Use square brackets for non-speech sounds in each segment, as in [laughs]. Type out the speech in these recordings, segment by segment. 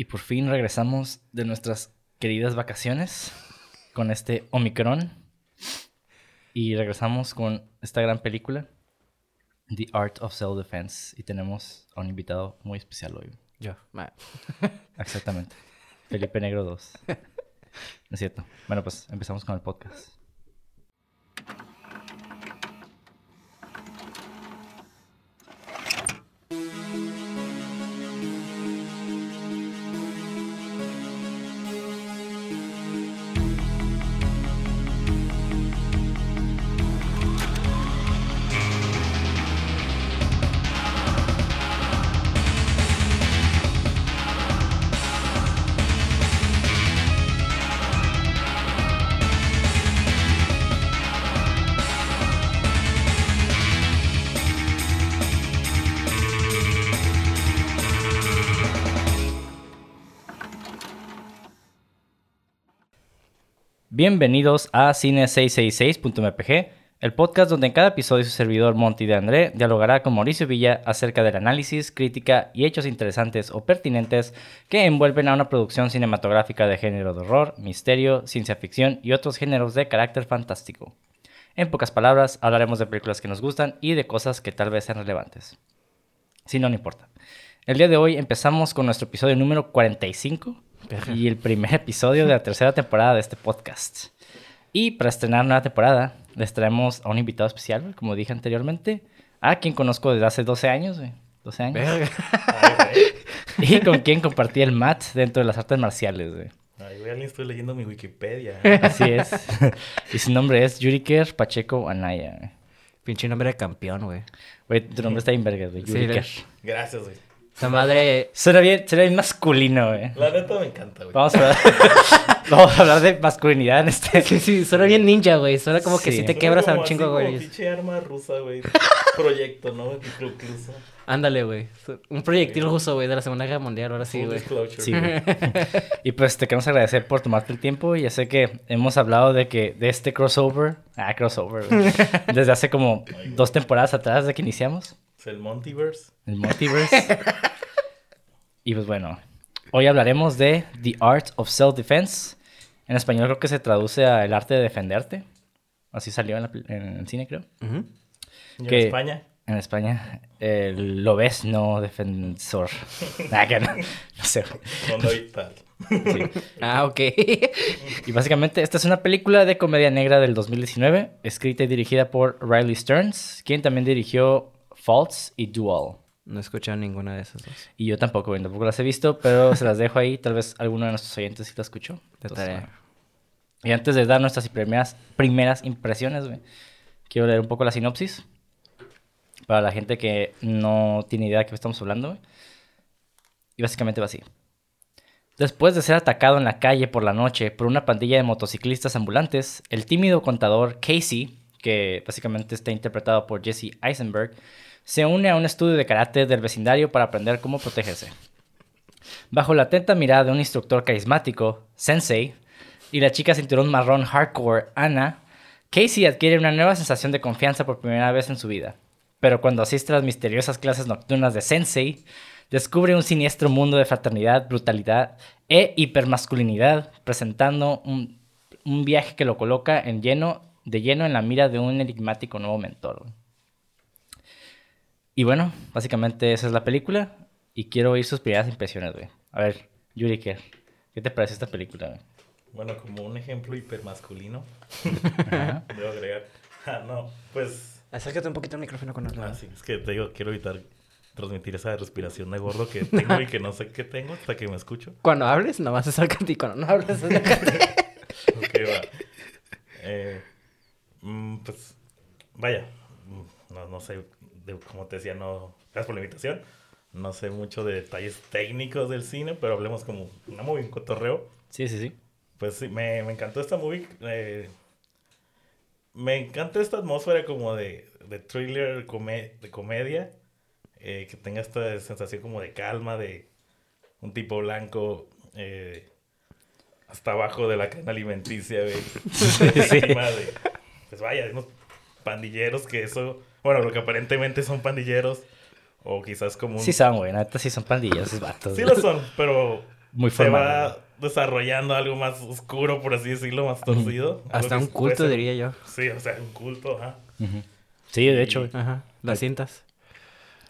Y por fin regresamos de nuestras queridas vacaciones con este Omicron. Y regresamos con esta gran película, The Art of Self-Defense. Y tenemos a un invitado muy especial hoy. Yo. [laughs] Exactamente. Felipe Negro 2. No es cierto. Bueno, pues empezamos con el podcast. Bienvenidos a Cine666.mpg, el podcast donde en cada episodio su servidor Monty de André dialogará con Mauricio Villa acerca del análisis, crítica y hechos interesantes o pertinentes que envuelven a una producción cinematográfica de género de horror, misterio, ciencia ficción y otros géneros de carácter fantástico. En pocas palabras, hablaremos de películas que nos gustan y de cosas que tal vez sean relevantes. Si no, no importa. El día de hoy empezamos con nuestro episodio número 45 y el primer episodio de la tercera temporada de este podcast. Y para estrenar nueva temporada, les traemos a un invitado especial, como dije anteriormente, a quien conozco desde hace 12 años, güey. 12 años. Verga. [laughs] Y con quien compartí el mat dentro de las artes marciales, güey. Ay, güey, alguien estoy leyendo mi Wikipedia. Así es. y su nombre es Yuriker Pacheco Anaya, güey. Pinche nombre de campeón, güey. Güey, tu nombre está bien verga, güey. Sí, Yuriker. Gracias, güey. Esa madre. Suena bien, suena bien masculino, güey. La neta me encanta, güey. Vamos a hablar, [laughs] vamos a hablar de masculinidad en este... Sí, sí, suena bien ninja, güey. Suena como que Sí. si te Suena quebras a un chingo, como güey. pinche arma rusa, güey. Proyecto, ¿no? Incluso. Ándale, güey. Un proyectil ruso, güey, de la Segunda Guerra Mundial, ahora sí, güey. disclosure. Sí, güey. [laughs] Y pues te queremos agradecer por tomarte el tiempo. Ya sé que hemos hablado de que de este crossover, ah, crossover, güey, [laughs] desde hace como dos temporadas atrás de que iniciamos Es el Montiverse. el multiverse. y pues bueno, hoy hablaremos de The Art of Self-Defense. En español creo que se traduce a el arte de defenderte. Así salió en, la en el cine, creo. Y Que- en España. En España, el lo ves, no defensor. [laughs] Ah, que no, no sé. Sí. Ah, ok. [laughs] Y básicamente esta es una película de comedia negra del 2019, escrita y dirigida por Riley Stearns, quien también dirigió Faults y Dual. No he escuchado ninguna de esas dos. Y yo tampoco, tampoco las he visto, pero se las dejo ahí, tal vez alguno de nuestros oyentes sí la escuchó. De Entonces, tarea. Y antes de dar nuestras primeras, primeras impresiones, quiero leer un poco la sinopsis. Para la gente que no tiene idea de qué estamos hablando. Y básicamente va así. Después de ser atacado en la calle por la noche por una pandilla de motociclistas ambulantes, el tímido contador Casey, que básicamente está interpretado por Jesse Eisenberg, se une a un estudio de karate del vecindario para aprender cómo protegerse. Bajo la atenta mirada de un instructor carismático, Sensei, y la chica cinturón marrón hardcore, Anna, Casey adquiere una nueva sensación de confianza por primera vez en su vida. Pero cuando asiste a las misteriosas clases nocturnas de Sensei, descubre un siniestro mundo de fraternidad, brutalidad e hipermasculinidad, presentando un, un viaje que lo coloca en lleno, de lleno en la mira de un enigmático nuevo mentor. Y bueno, básicamente esa es la película. Y quiero oír sus primeras impresiones, güey. A ver, Yuri, ¿qué, ¿qué te parece esta película, güey? Bueno, como un ejemplo hipermasculino, [laughs] debo agregar. Ah, no, pues. Acércate un poquito al micrófono con Ah, sí, es que te digo, quiero evitar transmitir esa respiración de gordo que tengo y que no sé qué tengo hasta que me escucho. Cuando hables, nomás acércate y cuando no hables, [laughs] acércate. Ok, va. Eh, mm, pues, vaya, mm, no, no sé, de- como te decía, no, gracias por la invitación. No sé mucho de detalles técnicos del cine, pero hablemos como una movie, un cotorreo. Sí, sí, sí. Pues sí, me, me encantó esta movie. eh, me encanta esta atmósfera como de, de thriller, come- de comedia. eh, que tenga esta sensación como de calma, de un tipo blanco eh, hasta abajo de la cadena alimenticia, güey. [laughs] Encima de- pues vaya, unos pandilleros que eso, bueno, lo que aparentemente son pandilleros, o quizás como un... Sí son, güey. Neta, sí son pandillas esos vatos. Sí lo son, pero muy formal. Desarrollando algo más oscuro, por así decirlo, más torcido. Hasta un culto, ser- diría yo. Sí, o sea, un culto, ajá. Sí, de hecho. Ajá. Las cintas.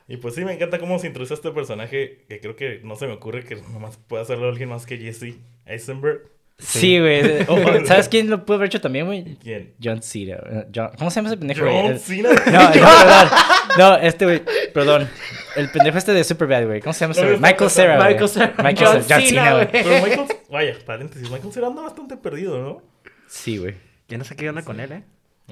Y pues sí, me encanta cómo se introduce a este personaje que creo que no se me ocurre que nomás pueda hacerlo alguien más que Jesse Eisenberg. Sí, güey. [laughs] ¿Sabes quién lo puede haber hecho también, güey? ¿Quién? John Cena. eh, John- ¿Cómo se llama ese pendejo, güey? John Cena. No, no, perdón. No, este, güey. Perdón. El pendejo este de Superbad, güey. ¿Cómo se llama ese, güey? Michael Cera, güey. Michael Cera. Michael Cera. John Cena, Cena, güey. Pero Michael, vaya, paréntesis, Michael Cera anda bastante perdido, ¿no? Sí, güey. Yo no sé qué onda con él, ¿eh?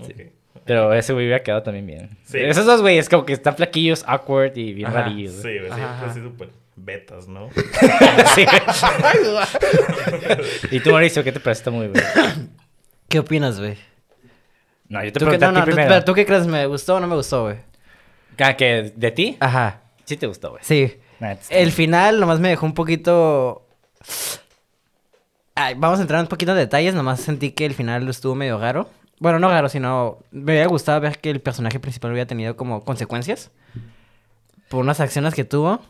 Ok. Pero ese güey hubiera quedado también bien. Sí. Esos dos güeyes como que están flaquillos, awkward y bien Ajá. rarillos. Sí, güey. sí, así ajá. súper betas, ¿no? [laughs] Sí, güey. [laughs] y tú, Mauricio, ¿qué te parece esta movie, güey? ¿Qué opinas, güey? No, yo te ¿Tú qué, pregunté no, a ti no, tú, primero. pero ¿tú qué crees? ¿Me gustó o no me gustó, güey? Ah, ¿que ¿De ti? Ajá. Sí te gustó, güey. Sí. Nah, El final nomás me dejó un poquito... Ay, vamos a entrar un poquito en detalles. Nomás sentí que el final estuvo medio raro. Bueno, no raro, sino... Me hubiera gustado ver que el personaje principal hubiera tenido como consecuencias. Por unas acciones que tuvo.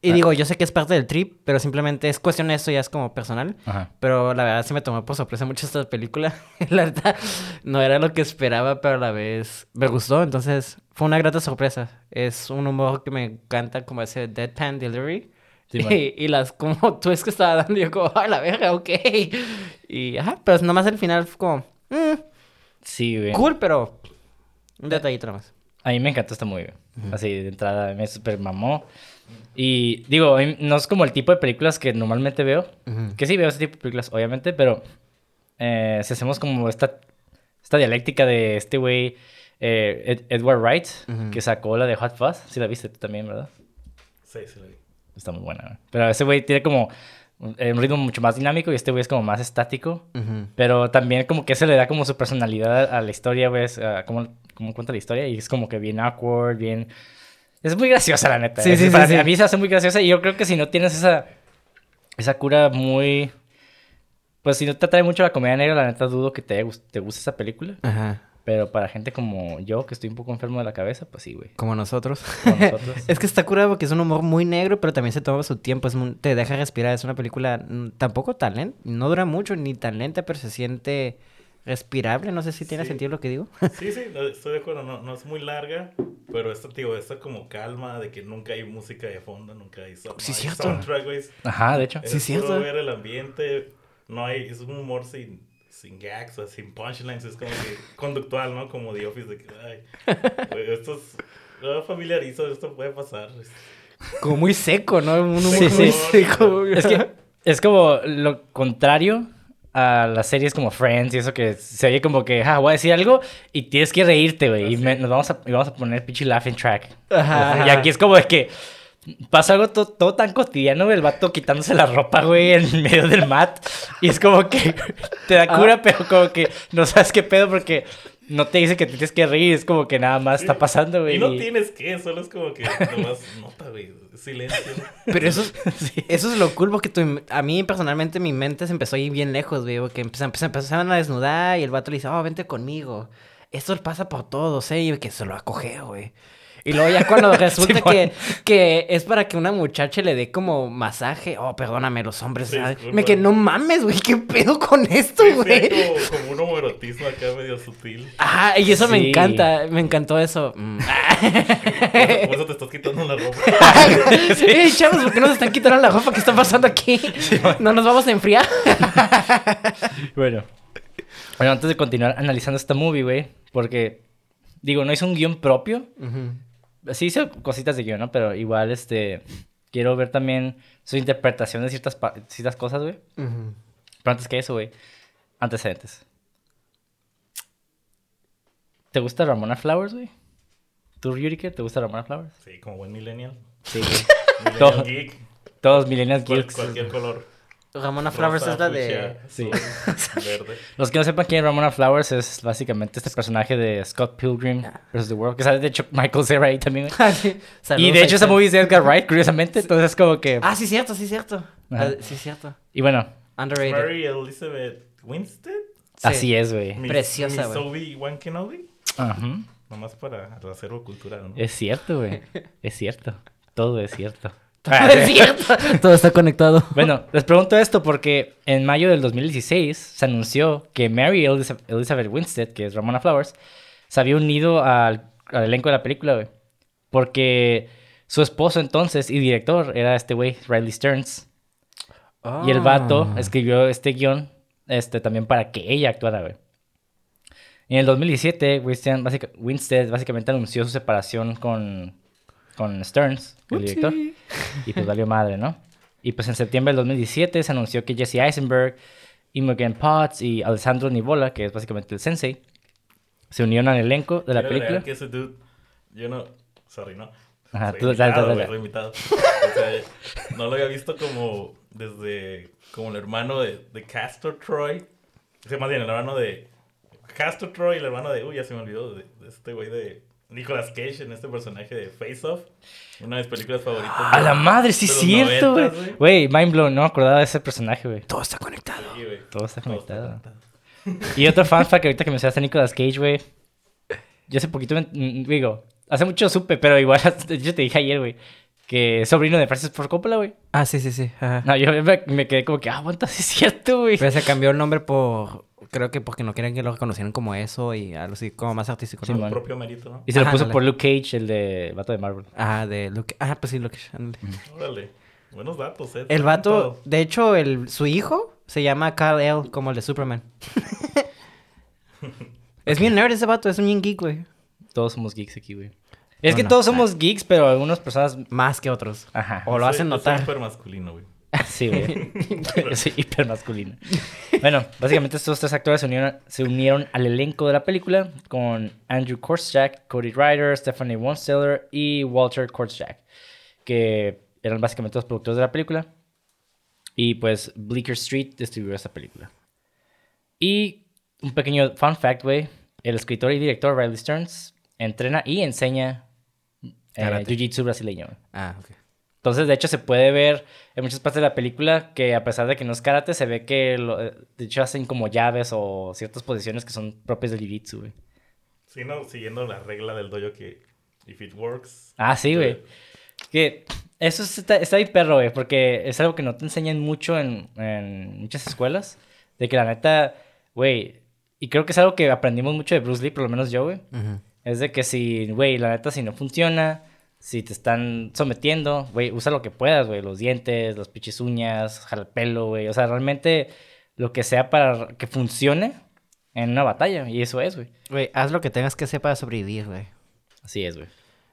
Y Ah. digo, yo sé que es parte del trip, pero simplemente es cuestión de esto, ya es como personal. Ajá. Pero la verdad se me tomó por sorpresa mucho esta película. [laughs] la verdad, no era lo que esperaba, pero a la vez me gustó. Entonces, fue una grata sorpresa. Es un humor que me encanta, como ese deadpan delivery. Sí, y, [laughs] y las como [laughs] tú es que estaba dando, yo como, a la verga, ok. Y ajá, pero nomás al final fue como, mm, Sí, güey. cool, pero un detallito nomás. A mí me encantó esta movie, güey. Así, de entrada, me super mamó. Y digo, no es como el tipo de películas que normalmente veo. Que sí veo ese tipo de películas, obviamente, pero eh, si hacemos como esta, esta dialéctica de este güey, eh, Ed- Edward Wright, que sacó la de Hot Fuzz. Sí la viste tú también, ¿verdad? Sí, sí, lo vi. Está muy buena, güey. Pero ese güey tiene como un un ritmo mucho más dinámico y este güey es como más estático. Ujú. Pero también como que se le da como su personalidad a la historia, güey. ah, cómo, cómo cuenta la historia. Y es como que bien awkward, bien... Es muy graciosa, la neta. Sí, sí, sí, para sí. mí- A mí se hace muy graciosa y yo creo que si no tienes esa... Esa cura muy... Pues si no te atrae mucho la comedia negra, la neta dudo que te, te guste esa película. Ajá, Pero para gente como yo, que estoy un poco enfermo de la cabeza, pues sí, güey. como nosotros. Como nosotros. [laughs] Es que está curado porque es un humor muy negro, pero también se toma su tiempo. Es muy- te deja respirar. Es una película mm, tampoco tan lenta. No dura mucho ni tan lenta, pero se siente respirable. No sé si tiene Sí. sentido lo que digo. Sí, sí, [laughs] estoy de acuerdo. No, no es muy larga, pero esta, tío, esta como calma de que nunca hay música de fondo, nunca hay, so- Sí, no hay cierto. soundtrack, güey. Ajá, de hecho. Es Sí, cierto. ver el ambiente. No hay, es un humor sin, sin gags, o sin punchlines. Es como que conductual, ¿no? Como The Office, de que, ay, [laughs] esto es, no familiarizo, esto puede pasar. Como muy seco, ¿no? Un humor Sí, muy sí. seco. Es que es como lo contrario a las series como Friends y eso que se oye como que, ah, voy a decir algo y tienes que reírte, güey. Y me- nos vamos a, y vamos a poner pinche laughing track. Ajá, Y aquí es como de que pasa algo to- todo tan cotidiano, güey, el vato quitándose la ropa, güey, en [laughs] medio del mat. Y es como que [laughs] te da cura, Ah. pero como que no sabes qué pedo porque no te dice que te tienes que reír. Es como que nada más está pasando, güey. Y no tienes que, solo es como que nomás [laughs] nota, güey, silencio. Pero eso es, [laughs] eso es lo cool porque tu- a mí personalmente mi mente se empezó a ir bien lejos, güey. Porque empezan- empezaban a desnudar y el vato le dice, oh, vente conmigo. Esto pasa por todos, ¿eh? Y que se lo acoge, güey. Y luego ya cuando [laughs] resulta que, que es para que una muchacha le dé como masaje. Oh, perdóname, los hombres. Me que no mames, güey. ¿Qué pedo con esto, Sí, sí, güey? como, como un homoerotismo acá medio sutil. Ajá, y eso me encanta. Me encantó eso. Mm. [laughs] Por eso, te estás quitando la ropa. [laughs] Ey, chavos, ¿por qué nos están quitando la ropa? ¿Qué está pasando aquí? ¿No nos vamos a enfriar? Bueno. Bueno, antes de continuar analizando esta movie, güey, porque, digo, no hizo un guion propio. Sí hizo cositas de guion, ¿no? Pero igual, este, quiero ver también su interpretación de ciertas, ciertas cosas, güey. Pero antes que eso, güey, antecedentes. ¿Te gusta Ramona Flowers, güey? ¿Tú, Yurike, te gusta Ramona Flowers? Sí, como buen millennial. Sí, güey. [laughs] Millennial Todo- geek, Todos millennials cual- geeks. cualquier color. Ramona Flowers Rosa, es la de... Sí. [laughs] verde. Los que no sepan quién es Ramona Flowers es básicamente este personaje de Scott Pilgrim vs. The World, que sale de hecho Michael Cera ahí también, güey. [laughs] Ah, sí. Y de hecho esa movie es de Edgar Wright, curiosamente, entonces es como que... Ah, sí, cierto, sí, cierto. Ajá. Ah, sí, cierto. Y bueno, Underrated. Mary Elizabeth Winstead. Sí. así es, güey. Preciosa, güey. Obi-Wan Kenobi. Ajá. Nomás para el acervo cultural, ¿no? Es cierto, güey. [laughs] Es cierto. Todo es cierto. [laughs] [laughs] Todo está conectado. Bueno, les pregunto esto porque en mayo del 2016 se anunció que Mary Eliza- Elizabeth Winstead, que es Ramona Flowers, se había unido al, al elenco de la película, güey. Porque su esposo entonces y director era este güey, Riley Stearns. Y el vato Ah. escribió este guion este, también para que ella actuara, güey. Y en el 2017, Winstead, básica- Winstead básicamente anunció su separación con, con Stearns, el director. Y pues valió madre, ¿no? Y pues en septiembre del 2017 se anunció que Jesse Eisenberg, Imogen Potts y Alessandro Nivola, que es básicamente el sensei, se unieron al elenco de la Quiero película. que ese dude, yo no, sorry, no. Ajá, Soy tú- dale, invitado, dale, dale. invitado. O sea, no lo había visto como desde, como el hermano de, de Castor Troy. O sea, más bien el hermano de Castor Troy el hermano de, uy, ya se me olvidó, de, de este güey de Nicolas Cage en este personaje de Face Off. Una de mis películas favoritas. A de- la madre, sí cierto, güey. 90s, Güey, mind blown, no me acordaba de ese personaje, güey. Todo está conectado. Sí, güey. Todo está conectado. conectado. Y otro fan fact que ahorita que mencionaste a Nicolas Cage, güey. Yo hace poquito, me- mm, digo, hace mucho supe, pero igual [laughs] yo te dije ayer, güey, que es sobrino de Francis Ford Coppola, güey. Ah, sí, sí, sí. Ajá. No, yo me, me quedé como que, ah, aguanta, sí es cierto, güey. Pero se cambió el nombre por. Creo que porque no querían que lo reconocieran como eso y algo así, como más artístico. Sí, ¿no? man. Su propio mérito, ¿no? Y se lo puso por Luke Cage, el de Vato de Marvel. Ajá, de Luke. Ajá, pues sí, Luke. ándale. Órale. Buenos datos, eh. El vato, de hecho, el, su hijo se llama Kal El, como el de Superman. [laughs] es bien nerd ese vato, es un bien geek, güey. Todos somos geeks aquí, güey. Es No, que no. todos somos geeks, pero algunas personas. Más que otros. Ajá. O lo Soy- hacen notar. súper masculino, güey. Sí, güey. [laughs] Yo soy hiper masculino. Bueno, básicamente estos tres actores se unieron, se unieron al elenco de la película con Andrew Korczak, Cody Ryder, Stephanie Wonsteller y Walter Korczak, que eran básicamente los productores de la película. Y pues Bleecker Street distribuyó esta película. Y un pequeño fun fact, güey. El escritor y director Riley Stearns entrena y enseña eh. Jiu-Jitsu brasileño. Ah, ok. Entonces, de hecho, se puede ver en muchas partes de la película que a pesar de que no es karate, se ve que lo- eh, de hecho hacen como llaves o ciertas posiciones que son propias del jiu-jitsu, güey. Sí, no, siguiendo la regla del dojo que if it works. Ah, sí, güey. Que eso es- está, está bien perro, güey, porque es algo que no te enseñan mucho en, en muchas escuelas. De que la neta, güey, y creo que es algo que aprendimos mucho de Bruce Lee, por lo menos yo, güey. Ujú. Es de que si, güey, la neta, si no funciona, si te están sometiendo, güey, usa lo que puedas, güey, los dientes, las pinches uñas, jala el pelo, güey. O sea, realmente lo que sea para que funcione en una batalla. Y eso es, güey. Güey, haz lo que tengas que hacer para sobrevivir, güey. Así es, güey.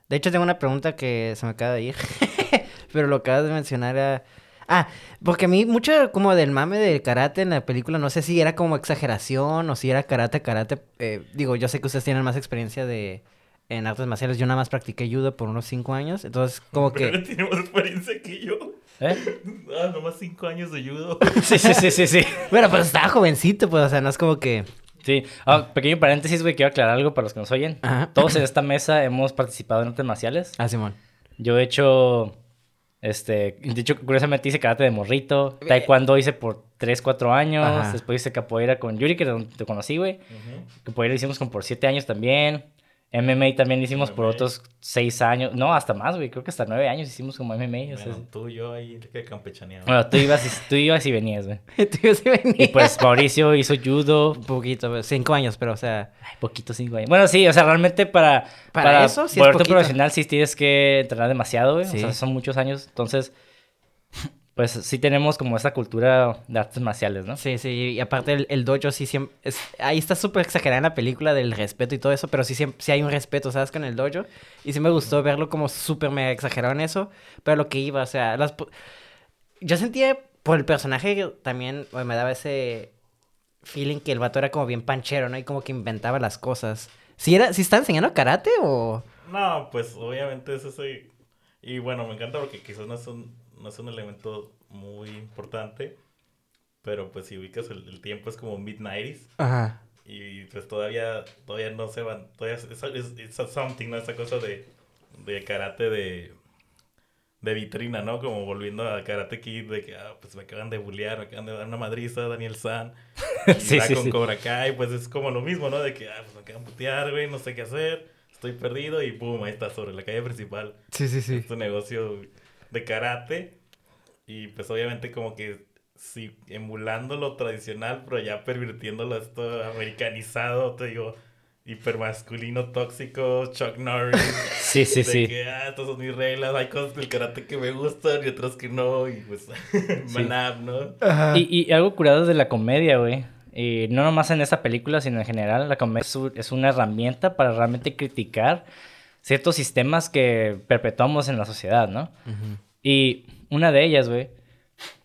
De hecho, tengo una pregunta que se me acaba de ir. [laughs] Pero lo acabas de mencionar a... Ah, porque a mí mucho como del mame del karate en la película, no sé si era como exageración o si era karate, karate. eh, digo, yo sé que ustedes tienen más experiencia de en artes marciales. Yo nada más practiqué judo por unos cinco años. Entonces, como Pero [laughs] que... él tiene más experiencia que yo. ¿Eh? [laughs] Ah, nomás cinco años de judo. [laughs] Sí, sí, sí, sí, sí. Bueno, pues estaba jovencito, pues, o sea, no es como que... Sí. Ah, pequeño paréntesis, güey, quiero aclarar algo para los que nos oyen. Ajá. Todos en esta mesa hemos participado en artes marciales. Ah, Simón. Yo he hecho, este, de hecho, curiosamente hice karate de morrito. Taekwondo hice por 3, 4 años. Ajá. Después hice capoeira con Yuri, que es donde te conocí, güey. Capoeira hicimos como por 7 años también. MMA también hicimos por otros 6 años. No, hasta más, güey. Creo que hasta 9 años hicimos como MMA. o sea, Bueno, tú y yo ahí que campechaneamos. bueno, tú ibas, y- [laughs] tú ibas y venías, güey. Tío, sí venía. Y pues Mauricio hizo judo. Un poquito, cinco años, pero, o sea... Ay, poquito, 5 años. Bueno, sí, o sea, realmente para... Para eso, sí es volverte poquito. profesional sí tienes que entrenar demasiado, güey. Sí. O sea, son muchos años. Entonces, pues sí tenemos como esta cultura de artes marciales, ¿no? Sí, sí, y aparte el, el dojo sí siempre... es- ahí está súper exagerada en la película del respeto y todo eso, pero sí, siempre, sí hay un respeto, ¿sabes? Con el dojo. Y sí me gustó verlo como súper mega exagerado en eso, pero lo que iba, o sea, las... Yo sentía por el personaje que también güey, me daba ese feeling que el vato era como bien panchero, ¿no? Y como que inventaba las cosas. ¿Sí, era, ¿sí está enseñando karate o...? No, pues obviamente es ese. Y bueno, me encanta porque quizás no es un, no es un elemento muy importante. Pero pues si ubicas el, el tiempo es como mid-90s. Ajá. Y pues todavía, todavía no se van. Todavía es, es, something, ¿no? Esa cosa de, de karate de, de vitrina, ¿no? Como volviendo a Karate Kid, de que, ah, pues me acaban de bullear, me acaban de dar una madriza, Daniel San. [laughs] Y Sí, sí, con sí. Cobra Kai, pues es como lo mismo, ¿no? De que, ah, pues me acaban de putear, güey, no sé qué hacer, estoy perdido y pum, ahí está sobre la calle principal. Sí, sí, sí. Negocio de karate. Y pues obviamente como que sí, emulando lo tradicional, pero ya pervirtiéndolo esto americanizado, te digo, hipermasculino, tóxico, Chuck Norris. [laughs] Sí, sí, de sí. que, ah, estas son mis reglas, hay cosas del karate que me gustan y otras que no, y pues, [laughs] manab, ¿no? Ajá. Y, y algo curado de la comedia, güey. Y no nomás en esta película, sino en general, la comedia es una herramienta para realmente criticar ciertos sistemas que perpetuamos en la sociedad, ¿no? Y una de ellas, güey,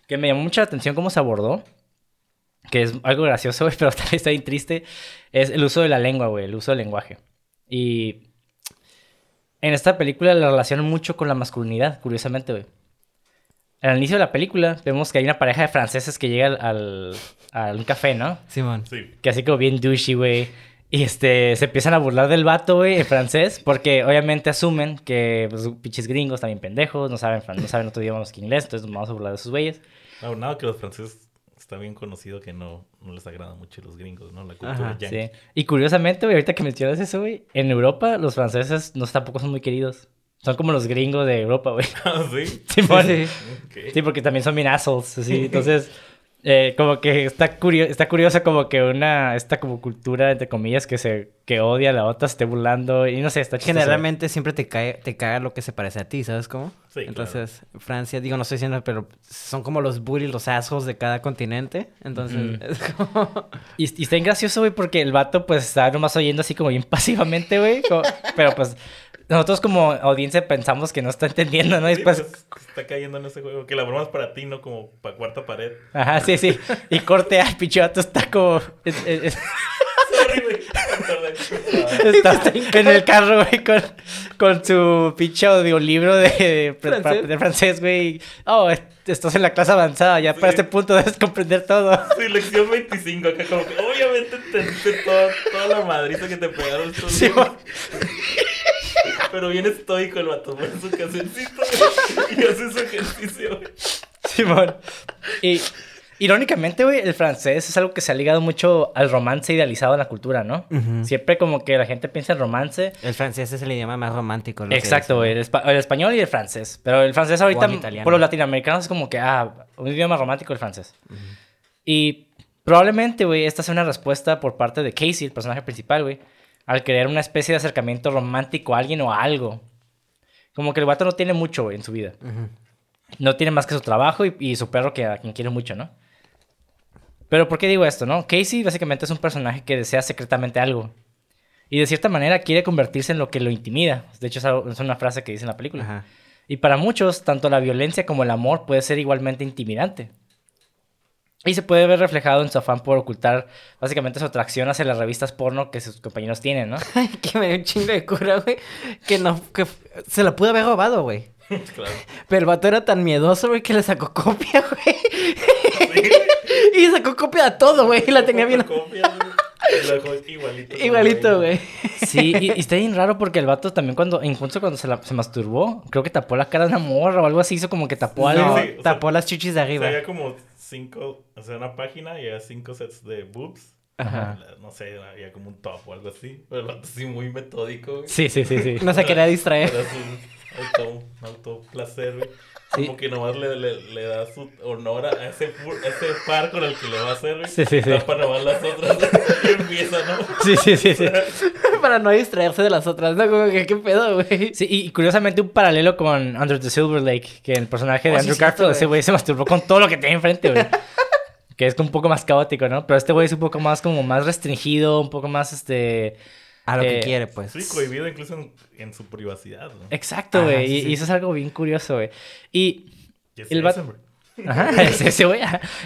que me llamó mucha atención cómo se abordó, que es algo gracioso, [laughs] güey, pero también está bien triste, es el uso de la lengua, güey, el uso del lenguaje. Y en esta película la relacionan mucho con la masculinidad, curiosamente, güey. Al inicio de la película vemos que hay una pareja de franceses que llega al, al, a un café, ¿no? Simón. Sí. Que así como bien douchey, güey. Y este, se empiezan a burlar del vato, güey, en francés, porque obviamente asumen que pues, pinches gringos también pendejos, no saben, no saben otro idioma más que inglés, entonces nos vamos a burlar de sus güeyes. No, nada que los franceses está bien conocido que no, no les agrada mucho los gringos, ¿no? La cultura Ajá. Sí. Y curiosamente, güey, ahorita que mencionas eso, güey, en Europa los franceses no tampoco son muy queridos. Son como los gringos de Europa, güey. [laughs] Ah, sí. [laughs] Sí, porque también son bien assholes, así. Entonces, eh, como que está, curio está curioso como que una, esta como cultura, entre comillas, que se, que odia a la otra, se esté burlando. Y no sé, está chistoso. Generalmente siempre te cae, te caga lo que se parece a ti, ¿sabes cómo? Sí, Entonces, Francia, digo, no estoy diciendo, pero son como los bullies, los assholes de cada continente. Entonces, es como... [laughs] Y, y está bien gracioso, güey, porque el vato, pues, está nomás oyendo así como bien [laughs] pasivamente, güey. como- Pero, pues, nosotros como audiencia pensamos que no está entendiendo, ¿no? Después... pues, está cayendo en ese juego. Que la broma es para ti, no como para cuarta pared. Ajá, sí, sí. Y corte al pinche vato está como... es-. Está en el carro, güey, con, con su pinche audiolibro de, de, ¿Francés? de francés, güey. Oh, est- estás en la clase avanzada, ya para este punto debes comprender todo. Sí, lección 25 acá como que obviamente entendiste todo, toda la madriza que te pegaron estos Sí, Pero bien estoico el vato, pone su güey, y hace su ejercicio. güey. Simón. Y irónicamente, güey, el francés es algo que se ha ligado mucho al romance idealizado en la cultura, ¿no? Ujú. Siempre como que la gente piensa en romance. El francés es el idioma más romántico. lo que Exacto, güey. El, espa- el español y el francés. Pero el francés ahorita, italiano. por los latinoamericanos, es como que, ah, un idioma romántico el francés. Y probablemente, güey, esta sea una respuesta por parte de Casey, el personaje principal, güey, al crear una especie de acercamiento romántico a alguien o a algo. Como que el vato no tiene mucho, en su vida. No tiene más que su trabajo y, y su perro que a quien quiere mucho, ¿no? Pero ¿por qué digo esto, no? Casey básicamente es un personaje que desea secretamente algo. Y de cierta manera quiere convertirse en lo que lo intimida. De hecho, es, una frase que dice en la película. Ajá. Y para muchos, tanto la violencia como el amor puede ser igualmente intimidante. Y se puede ver reflejado en su afán por ocultar básicamente su atracción hacia las revistas porno que sus compañeros tienen, ¿no? [laughs] Ay, que me dio un chingo de cura, güey. Que no, que se la pudo haber robado, güey. [laughs] Claro. Pero el vato era tan miedoso, güey, que le sacó copia, [laughs] güey. y sacó copia a todo, güey. Y la tenía bien Copia, igualito. igualito, güey. Sí, y, y está bien raro porque el vato también cuando, incluso cuando se, la- se masturbó, creo que tapó la cara de una morra o algo así, hizo como que tapó algo. No, Sí, o sea, tapó las chichis de arriba. sea, había como cinco, o sea, una página y había cinco sets de boobs. Ajá. No sé, había como un top o algo así. Pero el vato sí muy metódico, güey. Sí, sí, sí, sí. No se quería distraer. Era su auto, autoplacer, güey. Sí. Como que nomás le, le, le da su honor a ese, par con el que le va a hacer, güey. Sí, sí, sí. Tapa nomás las otras y [laughs] empieza, ¿no? Sí, sí, sí, sí. [laughs] Para no distraerse de las otras. No, como que qué pedo, güey. Sí, y curiosamente un paralelo con Under the Silver Lake, que el personaje de Oh, sí, Andrew cierto, Garfield, ese güey se masturbó con todo lo que tenía enfrente, güey. que es un poco más caótico, ¿no? Pero este güey es un poco más como más restringido, un poco más este... A lo Eh, que quiere, pues. Sí, cohibido incluso en, en su privacidad, ¿no? Exacto, güey. sí, y, sí. y eso es algo bien curioso, güey. Y Jesse el vato-. Ajá, [laughs] ese, güey.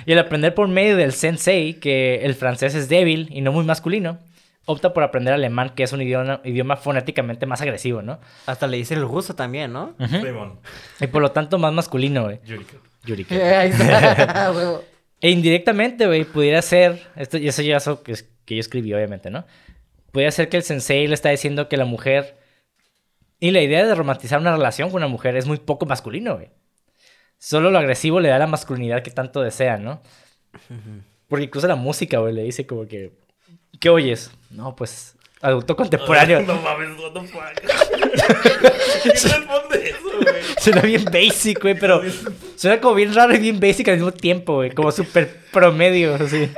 Y el aprender por medio del sensei que el francés es débil y no muy masculino, opta por aprender alemán, que es un idioma, idioma fonéticamente más agresivo, ¿no? Hasta le dice el ruso también, ¿no? Ujú. Simon. Y por lo tanto más masculino, güey. Yurika. Yurika. Ahí está, [laughs] [laughs] huevo. E indirectamente, güey, pudiera ser, esto, y eso ya es que, es- que yo escribí, obviamente, ¿no? Pudiera ser que el sensei le está diciendo que la mujer... Y la idea de romantizar una relación con una mujer es muy poco masculino, güey. Solo lo agresivo le da la masculinidad que tanto desea, ¿no? Porque incluso la música, güey, le dice como que... ¿Qué oyes? No, pues... adulto contemporáneo. [laughs] No mames, what the fuck. [laughs] ¿Quién responde eso, güey? Suena bien basic, güey, pero suena como bien raro y bien basic al mismo tiempo, güey. Como súper promedio, así.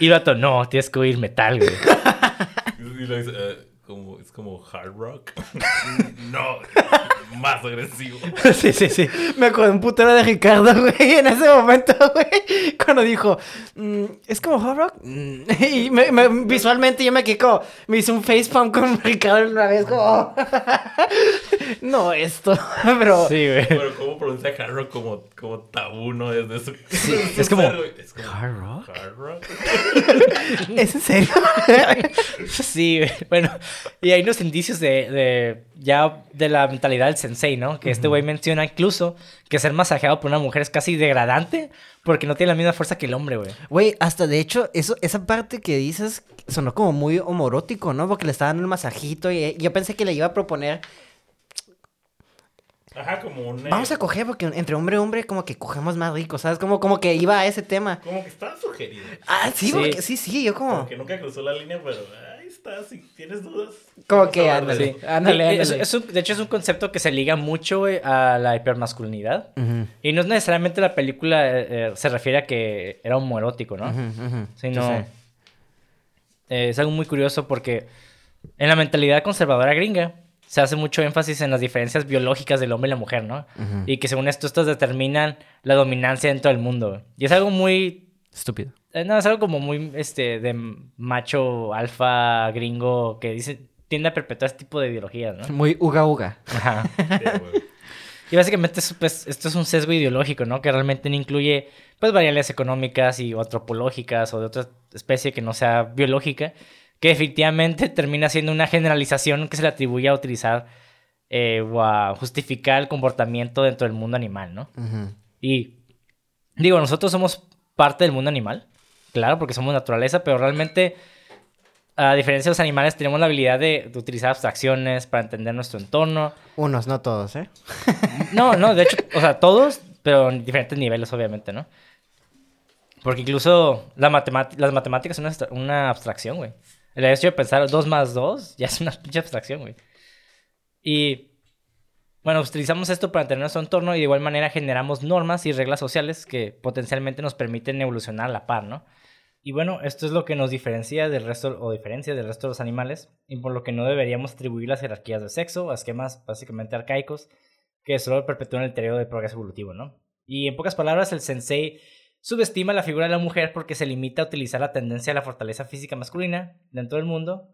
Y el vato, no, tienes que oír metal, güey. [laughs] Y lo dice, eh, como, es como hard rock. [laughs] no, más agresivo. [laughs] Sí, sí, sí. Me acordé un putero de Ricardo, güey, en ese momento, [laughs] güey. Cuando dijo, mm, ¿es como hard rock? Mm, Y me- me- visualmente yo me quedé como, me hice un facepalm con Ricardo una vez, como, no esto, pero... Sí, güey. Pero cómo pronuncia hard rock como, como tabú, ¿no? Desde su, es como, Es como ¿hard rock? hard rock. ¿Es en serio? Sí, güey. Bueno, [laughs] y hay unos indicios de, de ya de la mentalidad del sensei, ¿no? Que este güey menciona incluso que ser masajeado por una mujer es casi degradante porque no tiene la misma fuerza que el hombre, güey. Güey, hasta de hecho, eso, esa parte que dices sonó como muy homorótico, ¿no? Porque le estaba dando un masajito y yo pensé que le iba a proponer, Ajá, como un... eh, vamos a coger porque entre hombre y hombre como que cogemos más rico, ¿sabes? Como, como que iba a ese tema. Como que estaba sugerido. Ah, sí, Sí. porque- sí, sí, yo como... Como que nunca cruzó la línea, pero Si tienes dudas. Como que ándale. eso. Ándale, Y es- ándale. es un- de hecho, es un concepto que se liga mucho, a la hipermasculinidad. Y no es necesariamente la película eh, eh, se refiere a que era homoerótico, ¿no? ujú, ujú. Sino, Sí, sí. eh, es algo muy curioso porque en la mentalidad conservadora gringa se hace mucho énfasis en las diferencias biológicas del hombre y la mujer, ¿no? Y que según esto, estas determinan la dominancia dentro del mundo. Y es algo muy... Estúpido. Eh, No, es algo como muy, este, de macho alfa gringo que dice, tiende a perpetuar este tipo de ideologías, ¿no? Muy uga uga. Ajá. [laughs] Sí. Y básicamente es, pues, esto es un sesgo ideológico, ¿no? Que realmente no incluye pues variables económicas y o antropológicas o de otra especie que no sea biológica, que definitivamente termina siendo una generalización que se le atribuye a utilizar eh, o a justificar el comportamiento dentro del mundo animal, ¿no? Y digo, nosotros somos parte del mundo animal, claro, porque somos naturaleza, pero realmente, a diferencia de los animales, tenemos la habilidad de, de utilizar abstracciones para entender nuestro entorno. Unos, no todos, ¿eh? [laughs] No, no, de hecho, o sea, todos, pero en diferentes niveles, obviamente, ¿no? Porque incluso la las matemáticas son una abstracción, güey. El hecho de pensar 2 más 2 ya es una [laughs] pinche abstracción, güey. Y, bueno, utilizamos esto para entender nuestro entorno y de igual manera generamos normas y reglas sociales que potencialmente nos permiten evolucionar a la par, ¿no? Y bueno, esto es lo que nos diferencia del resto, o diferencia del resto de los animales, y por lo que no deberíamos atribuir las jerarquías de sexo a esquemas básicamente arcaicos que solo perpetúan el periodo de progreso evolutivo, ¿no? Y en pocas palabras, el sensei subestima la figura de la mujer porque se limita a utilizar la tendencia a la fortaleza física masculina dentro del mundo.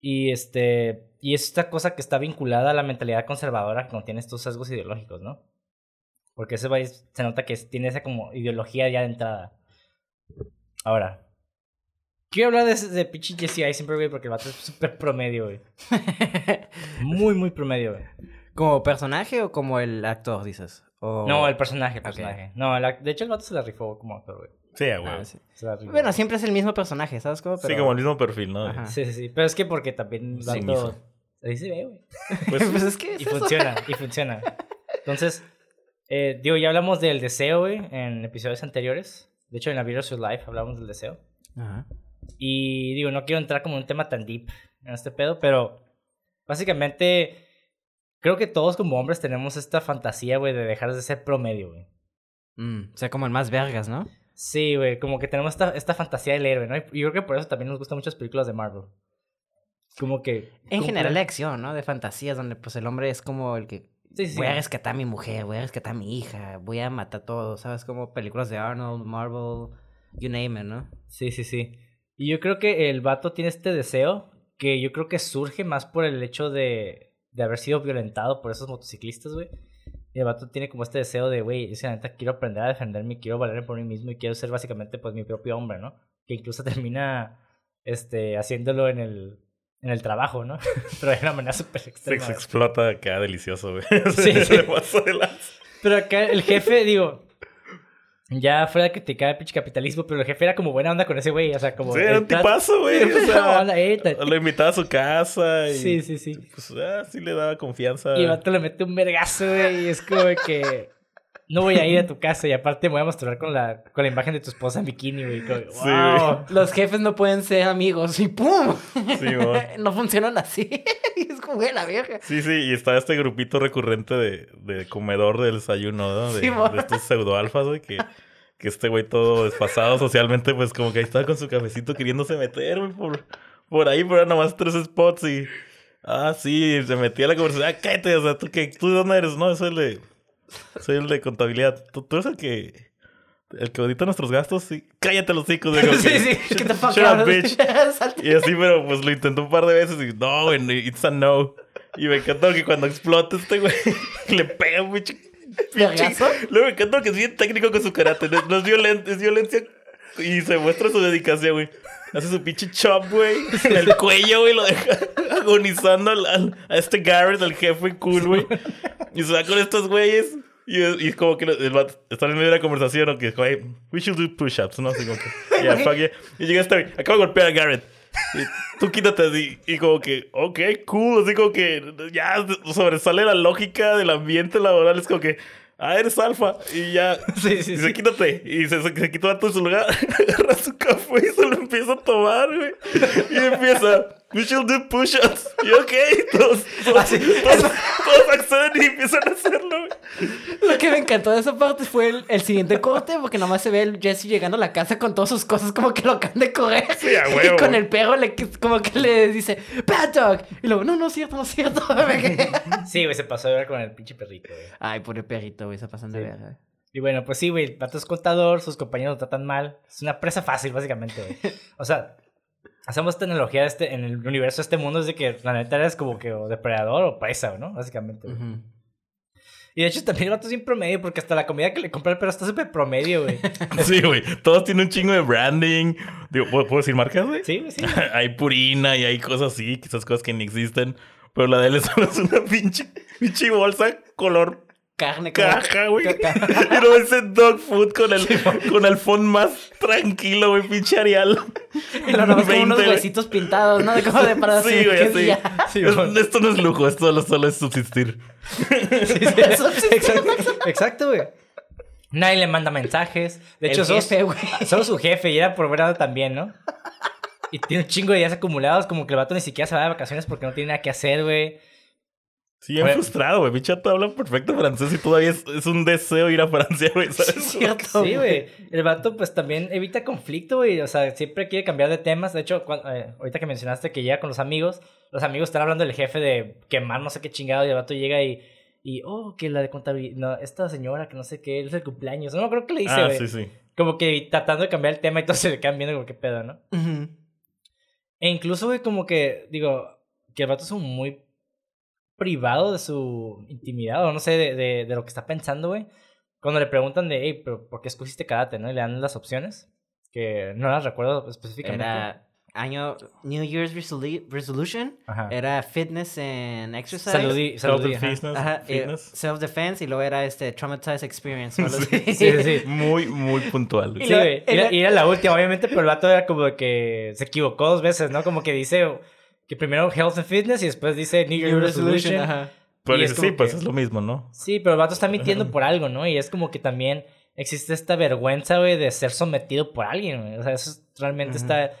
Y este y es esta cosa que está vinculada a la mentalidad conservadora que contiene estos sesgos ideológicos, ¿no? Porque ese país se nota que tiene esa como ideología ya de entrada. Ahora, quiero hablar de, ese- de pinche Jesse Eisenberg, güey, porque el vato es súper promedio, güey. [laughs] Muy, muy promedio, güey. ¿Como personaje o como el actor, dices? O- No, el personaje, el personaje. No, el de hecho el vato se la rifó como actor, güey. Sí, Ah, güey. sí. Se la rifó. Bueno, siempre es el mismo personaje, ¿sabes cómo? Sí, como el mismo perfil, ¿no? Ajá. Sí, sí, sí. Pero es que porque también el Sí, vato... Ahí se ve, güey. Pues, [laughs] Pues es que es Y eso. funciona, y [laughs] funciona. Entonces, eh, digo, ya hablamos del deseo, güey, en episodios anteriores. De hecho, en la Your Life hablamos del deseo. Ajá. Y digo, no quiero entrar como en un tema tan deep en este pedo, pero básicamente creo que todos como hombres tenemos esta fantasía, güey, de dejar de ser promedio, güey. Mm, o sea, como el más vergas, ¿no? Sí, güey, como que tenemos esta, esta fantasía del héroe, ¿no? Y yo creo que por eso también nos gustan muchas películas de Marvel. Como que... En general de acción, ¿no? De fantasías, donde pues el hombre es como el que... Sí, sí. Voy a rescatar a mi mujer, voy a rescatar a mi hija, voy a matar a todos, ¿sabes? Como películas de Arnold, Marvel, you name it, ¿no? Sí, sí, sí. Y yo creo que el vato tiene este deseo que yo creo que surge más por el hecho de, de haber sido violentado por esos motociclistas, güey. Y el vato tiene como este deseo de, güey, neta quiero aprender a defenderme, quiero valerme por mí mismo y quiero ser básicamente pues mi propio hombre, ¿no? Que incluso [laughs] termina este, haciéndolo en el, en el trabajo, ¿no? [laughs] Pero de una manera súper extrema. se explota, queda delicioso, güey. [laughs] Sí, Se sí. de lanza. Pero acá el jefe, digo, ya fuera de criticar el pinche capitalismo, pero el jefe era como buena onda con ese güey, o sea, como... Sí, era un tipazo, güey. [laughs] O sea, onda, eh, lo invitaba a su casa y... Sí, sí, sí. Pues, ah, sí le daba confianza. Y el vato le mete un vergazo, güey, y es como que... no voy a ir a tu casa y aparte me voy a mostrar con la, con la imagen de tu esposa en bikini, güey. Como, Sí, wow. Los jefes no pueden ser amigos y ¡pum! Sí, güey. [laughs] no funcionan así. [laughs] Y es como, la vieja. Sí, sí, y está este grupito recurrente de, de comedor del desayuno, ¿no? De, Sí, de estos pseudoalfas, güey, que, que este güey todo desfasado socialmente, pues como que ahí estaba con su cafecito queriéndose meter, güey, por, por ahí, pero nada más tres spots y... Ah, sí, se metía a la conversación. Ah, cállate, o sea, ¿tú, qué, ¿tú de dónde eres? No, soy el de... Soy el de contabilidad. ¿Tú, tú eres el que... El que audita nuestros gastos? Sí. Cállate los hijos, güey. [laughs] Sí, que, sí. [laughs] Shut up, bitch. [laughs] Y así, pero pues lo intentó un par de veces y no, güey, it's a no. Y me encantó que cuando explota este güey, le pega un pinche. Luego me encantó que es bien técnico con su karate. No, no es violento, es violencia. Y se muestra su dedicación, güey. Hace su pinche chop, güey, en el cuello, güey, lo deja agonizando al- al- a este Garrett, al jefe cool, güey. Y se va con estos güeyes. Y es, y es como que el vato- están en medio de la conversación, o que, güey, we should do push-ups, ¿no? Así como que, yeah, fuck yeah. Y llega este güey, acabo de golpear a Garrett. Y tú quítate así. Y como que, ok, cool. Así como que ya sobresale la lógica del ambiente laboral. Es como que, ah, eres alfa. Y ya. [laughs] Sí, sí, y se sí. quítate. Y se, se, se quitó a todo su lugar. [laughs] Agarra su café y se lo empieza a tomar, güey. Y empieza, we should do push-ups. Y ok, todos, todos, Así. todos, todos acceden y empiezan a hacerlo, güey. Lo que me encantó de esa parte fue el, el siguiente corte, porque nomás se ve el Jesse llegando a la casa con todas sus cosas como que lo acaban de correr. Sí, a huevo. Y con el perro le, como que le dice, bad dog. Y luego, no, no es cierto, no es cierto. [laughs] Sí, güey, se pasó de ver con el pinche perrito, güey. Ay, pobre perrito, güey, se pasan de Sí. verga. Y bueno, pues sí, güey, el pato es contador, sus compañeros lo tratan mal. Es una presa fácil, básicamente, güey. [laughs] O sea, hacemos esta analogía de este, en el universo de este mundo, es de que la neta eres como que o depredador o presa, ¿no? Básicamente. Y de hecho también el vato es bien promedio, porque hasta la comida que le compré al perro está súper promedio, güey. [laughs] Sí, güey. Todos tienen un chingo de branding. Digo, ¿puedo, puedo decir marcas, güey? Sí, güey, sí. [laughs] hay purina y hay cosas así, quizás cosas que ni existen. Pero la de él solo es [laughs] una pinche, pinche bolsa color Carne caja, güey. Y luego [laughs] ese dog food con el, con el font más tranquilo, güey, pinche Arial. Y luego nomás como 20, unos huesitos pintados, ¿no? De como de para Sí, así, güey. Sí, Es- güey. esto no es lujo, esto solo, solo es subsistir. Sí. [laughs] Exacto, exacto, güey. Nadie le manda mensajes. De hecho, El jefe, güey. solo su jefe y era por ver también, ¿no? Y tiene un chingo de días acumulados, como que el vato ni siquiera se va de vacaciones porque no tiene nada que hacer, güey. Sí, bien frustrado, güey. Mi chato habla perfecto francés y todavía es, es un deseo ir a Francia, güey. ¿sabes? Sí, es cierto. Sí, güey. El vato, pues también evita conflicto, güey. O sea, siempre quiere cambiar de temas. De hecho, eh, ahorita que mencionaste que llega con los amigos, los amigos están hablando del jefe de quemar no sé qué chingado y el vato llega y. Y, oh, que la de contabilidad. No, esta señora que no sé qué, es el cumpleaños. No, creo que le dice, Ah, güey. sí, sí. Como que tratando de cambiar el tema y todos [laughs] se le quedan viendo como qué pedo, ¿no? Ujú. E incluso, güey, como que, digo, que el vato es un muy privado de su intimidad, o no sé, de, de, de lo que está pensando, güey. Cuando le preguntan de, hey, pero ¿por qué escogiste karate, no? Y le dan las opciones, que no las recuerdo específicamente. Era año New Year's resolu- Resolution. Ajá. Era fitness and exercise. Saludí, saludí. Self-defense, Ajá, fitness. self-defense y luego era este traumatized experience. [laughs] Sí. Sí, sí. [laughs] Muy, muy puntual. Sí, Y la- güey. y era, y era la última, obviamente, pero el vato era como que se equivocó dos veces, ¿no? Como que dice que primero Health and Fitness y después dice New Year's New Resolution. ajá. Pero es sí, pues que- es lo mismo, ¿no? Sí, pero el vato está mintiendo por algo, ¿no? Y es como que también existe esta vergüenza, güey, de ser sometido por alguien, güey. O sea, eso es- realmente está...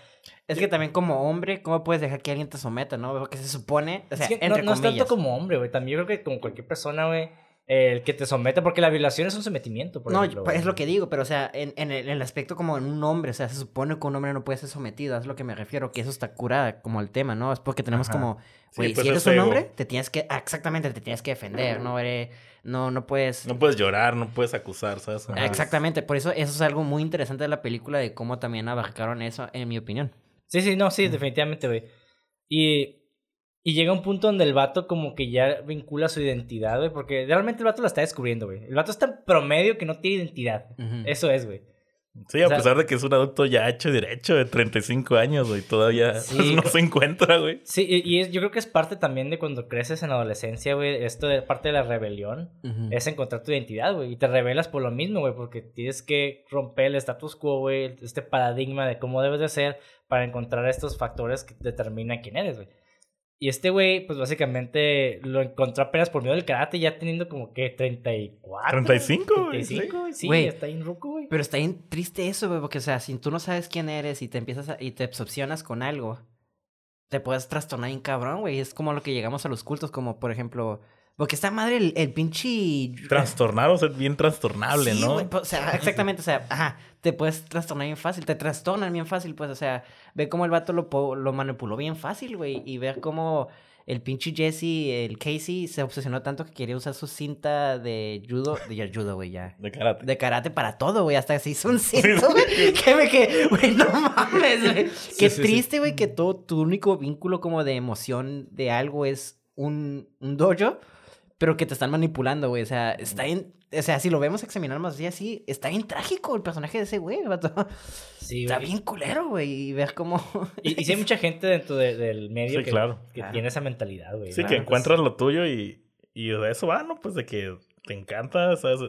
Es que también como hombre, ¿cómo puedes dejar que alguien te someta, no? Porque se supone, o sea, es que no, entre no es comillas. tanto como hombre, güey. También yo creo que como cualquier persona, güey, el que te someta, porque la violación es un sometimiento, por No, ejemplo, pues, es lo que digo, pero o sea, en, en el, en el aspecto como en un hombre, o sea, se supone que un hombre no puede ser sometido, es lo que me refiero, que eso está curada como el tema, ¿no? Es porque tenemos Ajá. como, Sí, pues si eres es un ego. hombre, te tienes que, ah, exactamente, te tienes que defender, no eres, no, no puedes... No puedes llorar, no puedes acusar, ¿sabes? Ajá. Exactamente, por eso eso es algo muy interesante de la película, de cómo también abarcaron eso, en mi opinión. Sí, sí, no, sí, definitivamente, güey. Y, y llega un punto donde el vato como que ya vincula su identidad, güey, porque realmente el vato la está descubriendo, güey. El vato es tan promedio que no tiene identidad. Eso es, güey. Sí, a O sea- pesar de que es un adulto ya hecho y derecho de 35 años, güey, todavía [laughs] Sí, no se encuentra, güey. Sí, y, y es, yo creo que es parte también de cuando creces en la adolescencia, güey, esto de parte de la rebelión. Es encontrar tu identidad, güey. Y te revelas por lo mismo, güey, porque tienes que romper el status quo, güey, este paradigma de cómo debes de ser para encontrar estos factores que determinan quién eres, güey. Y este güey, pues básicamente lo encontró apenas por medio del karate, ya teniendo como que 34. 35, güey, 35, güey. Sí, Güey. está bien ruco, güey. Pero está bien triste eso, güey, porque, o sea, si tú no sabes quién eres y te empiezas a- y te obsesionas con algo, te puedes trastornar bien cabrón, güey. Es como lo que llegamos a los cultos, como por ejemplo, porque esta madre, el, el pinche. Trastornado, o sea, bien trastornable, Sí, ¿no? pues, o sea, exactamente, o sea, ajá, te puedes trastornar bien fácil, te trastornan bien fácil, pues, o sea, ve cómo el vato lo, lo manipuló bien fácil, güey, y ver cómo el pinche Jesse, el Casey, se obsesionó tanto que quería usar su cinta de judo, de judo, güey, ya. De karate. De karate para todo, güey. Hasta se hizo un cinto, güey. Que me que, güey, no mames, güey. Qué triste, güey, que todo tu único vínculo como de emoción de algo es un, un dojo, pero que te están manipulando, güey. O sea, está bien. O sea, si lo vemos examinar más así, así, está bien trágico el personaje de ese güey, vato. Sí, Está bien culero, güey. Y ver cómo. [laughs] Y, y sí hay mucha gente dentro de- del medio Sí, que, claro. que Ah. tiene esa mentalidad, güey. Sí, ¿no? que Entonces, encuentras lo tuyo y, y de eso va, ¿no? Pues de que te encanta, ¿sabes?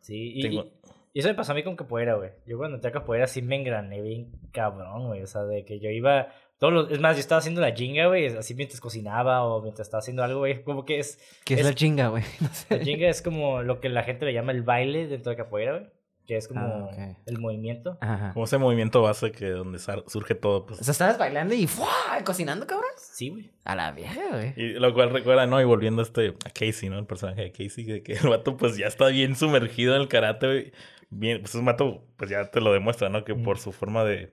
Sí, y, Tengo- y- y eso me pasó a mí con capoeira, güey. Yo cuando entré a capoeira sí me engrané bien cabrón, güey. O sea, de que yo iba... Todos los... Es más, yo estaba haciendo la jinga, güey, así mientras cocinaba o mientras estaba haciendo algo, güey. Como que es... ¿Qué es, Es- la chinga, güey? [laughs] No sé. La jinga es como lo que la gente le llama el baile dentro de capoeira, güey. Que es como Ah, el movimiento. Ajá. Como ese movimiento base que donde surge todo, pues. O sea, estabas bailando y ¡fua! cocinando, cabrón. Sí, güey. A la vieja, güey. Y lo cual recuerda, ¿no? Y volviendo a este, a Casey, ¿no? El personaje de Casey, de que el vato pues ya está bien sumergido en el karate, güey. Bien, pues un vato, pues ya te lo demuestra, ¿no? Que por su forma de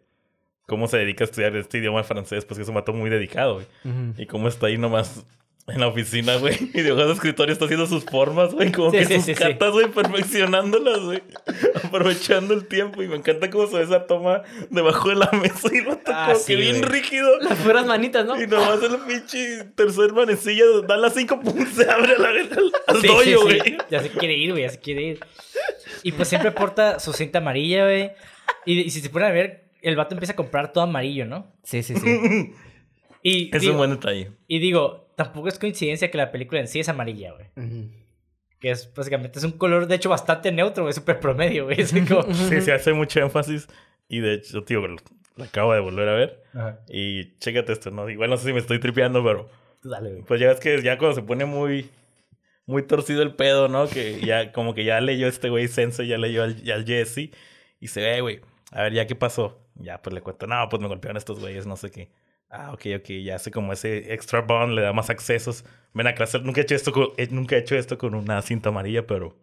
cómo se dedica a estudiar este idioma francés, pues que es un vato muy dedicado, güey. Y cómo está ahí nomás en la oficina, güey. [laughs] Y de escritorio está haciendo sus formas, güey. Como Sí, que sí, sus sí, catas, güey, perfeccionándolas, güey. [laughs] Aprovechando el tiempo. Y me encanta cómo se ve esa toma debajo de la mesa y vato Ah, como que bien güey. rígido. Las puras manitas, ¿no? Y nomás el pinche tercer manecilla da las cinco pum, se abre a la, al, sí, güey. Ya se quiere ir, güey, ya se quiere ir. Y pues siempre porta su cinta amarilla, güey. Y, y si se ponen a ver, el vato empieza a comprar todo amarillo, ¿no? Sí, sí, sí. [laughs] Y, Es digo, un buen detalle. y digo, tampoco es coincidencia que la película en sí es amarilla, güey. Ujú. Que es básicamente es un color, de hecho, bastante neutro, güey, súper promedio, güey. [laughs] Como... Sí, se hace mucho énfasis. Y de hecho, tío, lo, lo acabo de volver a ver. Ajá. Y chécate esto, ¿no? Igual no sé si me estoy tripeando, pero Tú dale, güey. pues ya ves que ya cuando se pone muy, muy torcido el pedo, ¿no? Que ya como que ya leyó este güey Sensei, ya leyó al, ya al Jesse. Y se ve, güey, a ver, ¿ya qué pasó? Ya, pues le cuento, no, pues me golpearon estos güeyes, no sé qué. Ah, ok, ok, ya hace como ese extra bond, le da más accesos. Ven a clase, nunca he hecho esto con, eh, nunca he hecho esto con una cinta amarilla, pero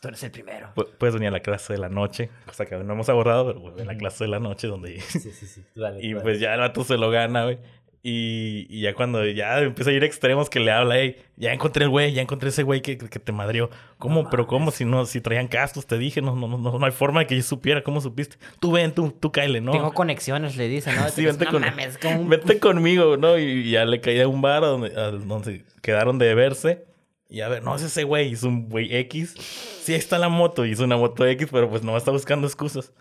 Tú eres el primero. pu- puedes venir a la clase de la noche, cosa que no hemos abordado, pero bueno, en la clase de la noche donde... [laughs] Sí, sí, sí. Tú dale. y dale. pues ya el vato se lo gana, güey. Y, y ya cuando ya empieza a ir a extremos que le habla, hey, ya encontré el güey, ya encontré ese güey que, que te madrió. ¿Cómo? Pero ¿cómo? Si no, si traían cascos, te dije, no, no, no, no hay forma de que yo supiera cómo supiste. Tú ven, tú, tú cáele, ¿no? Tengo conexiones, le dicen, ¿no? [laughs] Sí, vente, no con- mames, como vente conmigo, ¿no? Y ya le caía a un bar donde, a donde quedaron de verse. Y a ver, no, es ese güey, es un güey X. Sí, ahí está la moto, y es una moto X, pero pues no está buscando excusas.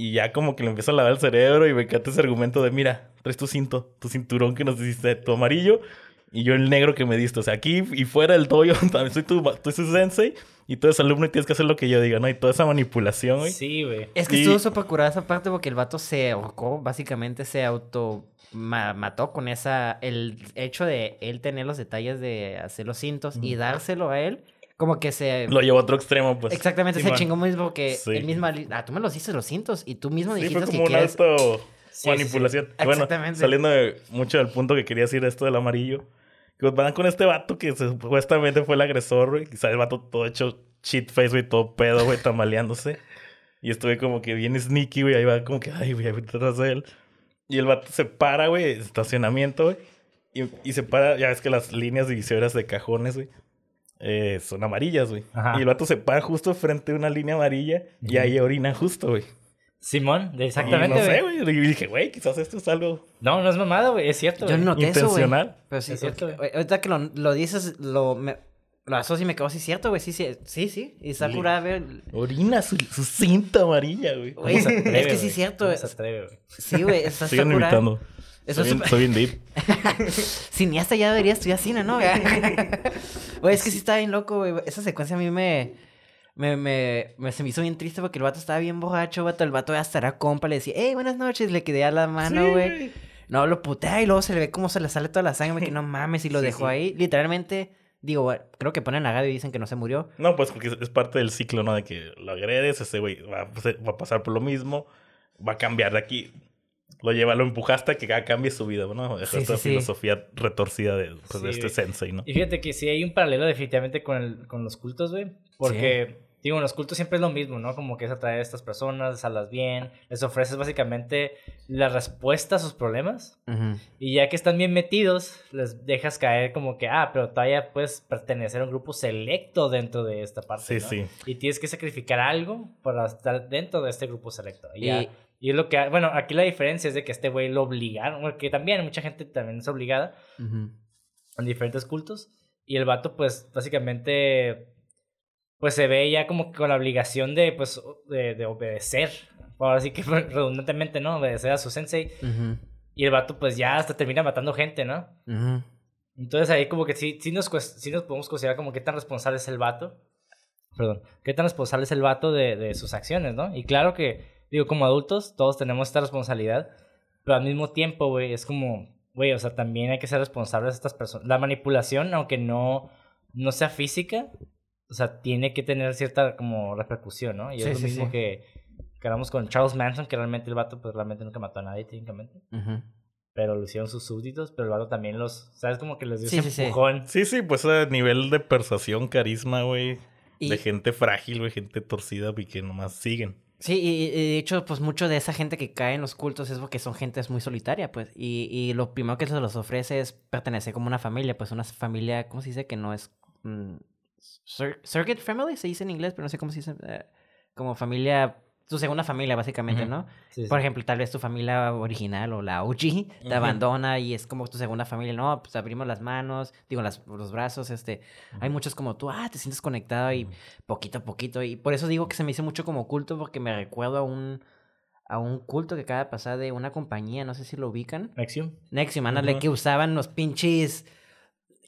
Y ya como que le empieza a lavar el cerebro y me encanta ese argumento de, mira, traes tu cinto, tu cinturón que nos diste, tu amarillo y yo el negro que me diste. O sea, aquí y fuera del dojo, [laughs] también soy tu, tu sensei y tú eres alumno y tienes que hacer lo que yo diga, ¿no? Y toda esa manipulación, güey. Sí, güey. Es que Y- estuvo súper curada esa parte porque el vato se ahorcó, básicamente se auto ma- mató con esa, el hecho de él tener los detalles de hacer los cintos y dárselo a él, como que se... Lo llevó a otro extremo, pues. Exactamente, se Simón. chingó mismo que Sí. él mismo, ah, tú me los hiciste los cintos y tú mismo Sí, dijiste fue que como un quieres... alto sí, manipulación. sí. Bueno, Exactamente. saliendo de mucho del punto que quería decir esto del amarillo. Que van con este vato que supuestamente fue el agresor, güey. Y sale el vato todo hecho shit face, güey, todo pedo, güey, tambaleándose. [laughs] Y estuve como que bien sneaky, güey. Ahí va como que, ay, ir detrás de él. Y el vato se para, güey, estacionamiento, güey. Y, y se para, ya ves que las líneas divisorias de cajones, güey. Eh, son amarillas, güey. Ajá. Y el vato se para justo frente a una línea amarilla y ahí orina justo, güey. Simón, Y exactamente, no sé, güey. güey. Y dije, güey, quizás esto es algo. No, no es mamada, güey. Es cierto, Yo güey. no noté eso, güey. Intencional. Pero sí, Es cierto, güey. Ahorita que lo, lo dices, lo, me, lo asocio y me quedo así cierto, güey. Sí, sí, sí, sí. Y está curada ver... Orina su, su cinta amarilla, güey. Güey, ¿Cómo se atreve, es que sí güey? es cierto. ¿Cómo es- se atreve, güey? Sí, güey, está, Sigan curada. imitando. Eso soy, es bien, súper- soy bien deep. [laughs] Cineasta ya debería estudiar cine, ¿no? [laughs] Güey, es que sí está bien loco, güey. Esa secuencia a mí me, me, me, me- se me hizo bien triste porque el vato estaba bien borracho, vato. El vato ya estará compa, le decía, hey, buenas noches, le quedé a la mano, güey. No, lo putea y luego se le ve cómo se le sale toda la sangre, que no mames, y lo Sí, dejó sí. ahí. Literalmente, digo, creo que ponen la radio y dicen que no se murió. No, pues porque es parte del ciclo, ¿no? De que lo agredes, ese güey a va a pasar por lo mismo, va a cambiar de aquí. Lo lleva, lo empujaste a que cambie su vida, ¿no? Esa Sí, esta sí, sí. filosofía retorcida de, pues, de Sí, este sensei, ¿no? Y fíjate que sí hay un paralelo definitivamente con, el, con los cultos, güey. Porque, digo, en los cultos siempre es lo mismo, ¿no? Como que es atraer a estas personas, hablas bien, les ofreces básicamente la respuesta a sus problemas. Ujú. Y ya que están bien metidos, les dejas caer como que, ah, pero todavía puedes pertenecer a un grupo selecto dentro de esta parte. Sí, ¿no? sí. Y tienes que sacrificar algo para estar dentro de este grupo selecto. Y, ya- Y- es lo que, bueno, aquí la diferencia es de que este güey lo obligaron, porque también mucha gente también es obligada Ujú. en diferentes cultos. Y el vato, pues, básicamente, pues se ve ya como que con la obligación de, pues, de, de obedecer. Ahora sí que [laughs] redundantemente, ¿no? Obedecer a su sensei. Ujú. Y el vato, pues, ya hasta termina matando gente, ¿no? Entonces ahí como que sí, sí, nos, sí nos podemos considerar como qué tan responsable es el vato. Perdón. Qué tan responsable es el vato de, de sus acciones, ¿no? Y claro que, digo, como adultos, todos tenemos esta responsabilidad. Pero al mismo tiempo, güey, es como, güey, o sea, también hay que ser responsables de estas personas. La manipulación, aunque no, no sea física, o sea, tiene que tener cierta como repercusión, ¿no? Y Sí, es lo sí, mismo sí. que, que hablamos con Charles Manson, que realmente el vato, pues realmente nunca mató a nadie, técnicamente pero lo hicieron sus súbditos, pero el vato también los, ¿sabes? Como que les dio Sí, ese empujón. Sí, sí, pues a nivel de persuasión, carisma, güey. Y- De gente frágil, güey, gente torcida y que nomás siguen. Sí, y, de hecho, pues mucho de esa gente que cae en los cultos es porque son gente muy solitaria, pues. Y, y lo primero que se los ofrece es pertenecer como una familia, pues una familia, ¿cómo se dice? Que no es... mm, cir- circuit family, se dice en inglés, pero no sé cómo se dice. eh, como familia, tu segunda familia, básicamente. ¿no? Sí, sí. Por ejemplo, tal vez tu familia original o la OG te abandona y es como tu segunda familia. No, pues abrimos las manos, digo, las, los brazos, este. Hay muchos como tú, ah, te sientes conectado y poquito a poquito. Y por eso digo que se me hizo mucho como culto porque me recuerdo a un, a un culto que acaba de pasar de una compañía, no sé si lo ubican. Nexium. Nexium, ándale, que usaban los pinches...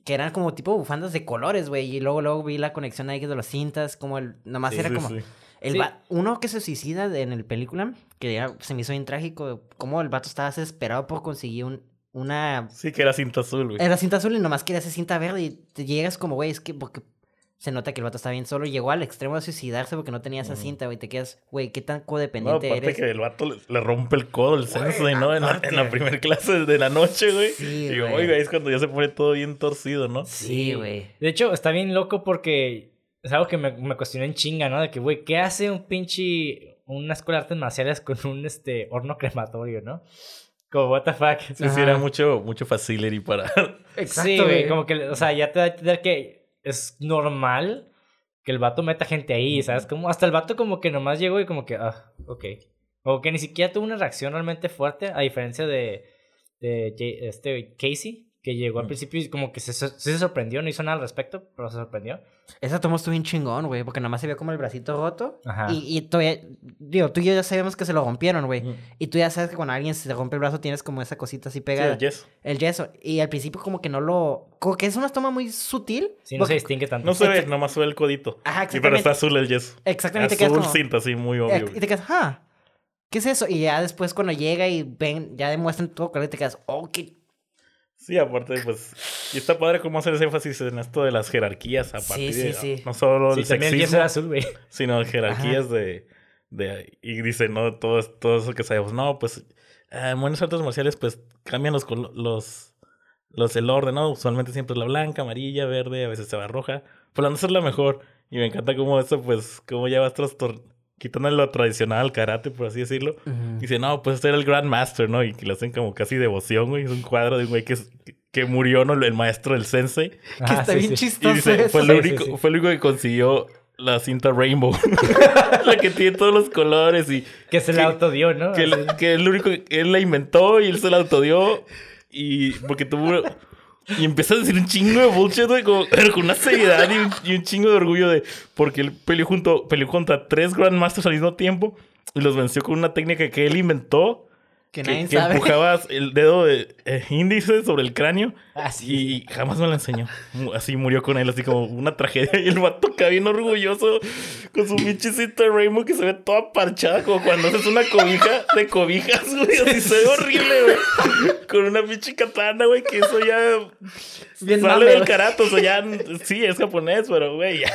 Que eran como tipo bufandas de colores, güey. Y luego, luego vi la conexión ahí de las cintas, como el... Nomás Sí, era sí, como... sí. El Sí. va- Uno que se suicida de- en el película, que ya se me hizo bien trágico, como el vato estaba desesperado por conseguir un, una... Sí, que era cinta azul, güey. Era cinta azul y nomás quería hacer cinta verde y te llegas como, güey, es que porque se nota que el vato está bien solo. Llegó al extremo de suicidarse porque no tenía esa cinta, güey. Te quedas, güey, qué tan No, codependiente aparte eres. que el vato le, le rompe el codo, el sensei, ¿no? En la, en la primera clase de la noche, güey. Sí, Digo, güey. oiga, es cuando ya se pone todo bien torcido, ¿no? Sí, güey. De hecho, está bien loco porque es algo que me, me cuestioné en chinga, ¿no? De que, güey, ¿qué hace un pinche... Una escuela de artes marciales con un, este, horno crematorio, ¿no? Como, what the fuck. Sí, sí, era mucho, mucho facility para... [laughs] sí, güey, como que, o sea, ya te da a entender que es normal que el vato meta gente ahí, ¿sabes? Como hasta el vato como que nomás llegó y como que, ah, ok. O que ni siquiera tuvo una reacción realmente fuerte, a diferencia de, de este Casey, que llegó al Mm. principio y como que se, se, se sorprendió, no hizo nada al respecto, pero se sorprendió. Esa toma estuvo bien chingón, güey, porque nomás se vio como el bracito roto. Ajá. Y, y todavía, digo, tú y yo ya sabemos que se lo rompieron, güey. Ujú. Y tú ya sabes que cuando alguien se le rompe el brazo tienes como esa cosita así Sí, pegada. el yeso. El yeso. Y al principio como que no lo... Como que es una toma muy sutil. Sí, no se porque- distingue tanto. No se ve, nomás se ve el codito. Ajá, Sí, pero exactamente. está azul el yeso. Exactamente. Azul como- cinta, así, muy obvio. Y te quedas, ah, ¿qué es eso? Y ya después cuando llega y ven, ya demuestran todo, claro, y te quedas, oh, qué... Sí, aparte, pues... Y está padre cómo hacer ese énfasis en esto de las jerarquías. A Sí, partir sí, de, sí. No solo Sí, el el sexismo, era azul, güey. sino jerarquías de, de... Y dice, no, todo, todo eso que sabemos. No, pues... eh, en buenas artes marciales, pues, cambian los, los... Los, el orden, ¿no? Usualmente siempre es la blanca, amarilla, verde, a veces se va roja. Pues la nuestra es la mejor. Y me encanta cómo eso, pues, cómo ya vas trastor- quitando lo tradicional al karate, por así decirlo. Dice, no, pues este era el Grandmaster, ¿no? Y que le hacen como casi devoción, güey. Es un cuadro de un güey que, es- que murió, ¿no? El maestro del sensei. Que Ajá, está sí, bien sí. Y chistoso dice, eso. fue, el Sí, sí, único, sí. fue el único que consiguió la cinta Rainbow. [laughs] [laughs] la que tiene todos los colores y Que se le que- autodió, ¿no? que, que el único que él la inventó y él se la autodió. Y porque tuvo... Y empieza a decir un chingo de bullshit, güey, pero con una seriedad y un, y un chingo de orgullo de... Porque él peleó, junto, peleó contra tres Grandmasters al mismo tiempo y los venció con una técnica que él inventó Que nadie que sabe. empujabas el dedo de, eh, índice sobre el cráneo Ah, sí. y jamás me lo enseñó. Así murió con él, así como una tragedia. Y el vato acá bien orgulloso con su pinchecita de Rainbow que se ve toda parchada, como cuando haces una cobija de cobijas, güey. Así se ve horrible, güey. Con una pinche katana, güey, que eso ya Bien sale mame, del carato. O sea, ya sí es japonés, pero güey, ya.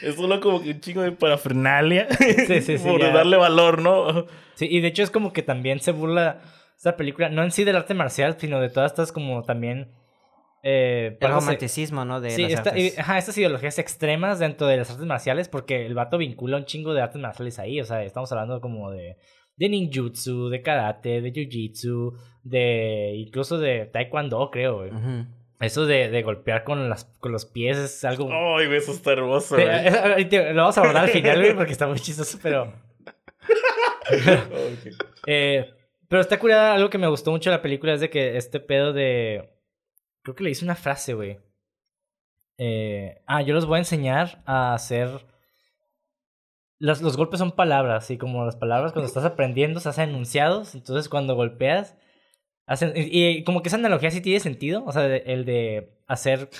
Es solo como que un chingo de parafernalia. Sí, sí, sí, [laughs] Por ya. darle valor, ¿no? Sí, y de hecho es como que también se burla esta película, no en sí del arte marcial, sino de todas estas como también... Eh, El romanticismo, ¿no? De Sí, las esta- artes. y- ajá, estas ideologías extremas dentro de las artes marciales, porque el vato vincula un chingo de artes marciales ahí. O sea, estamos hablando como de, de ninjutsu, de karate, de jiu-jitsu, de incluso de taekwondo, creo, güey. Eso de, de golpear con, las, con los pies es algo... Ay, güey, eso está hermoso, Sí, güey. es- ahorita lo vamos a abordar al final, güey, porque está muy chistoso, pero... [laughs] Ok. [laughs] Eh, pero está curada, algo que me gustó mucho de la película es de que este pedo de... Creo que le hice una frase, güey. Eh, ah, yo los voy a enseñar a hacer... Los, los golpes son palabras, y como las palabras cuando estás aprendiendo se hacen enunciados, entonces cuando golpeas... Hacen, y, y como que esa analogía sí tiene sentido, o sea, de- el de hacer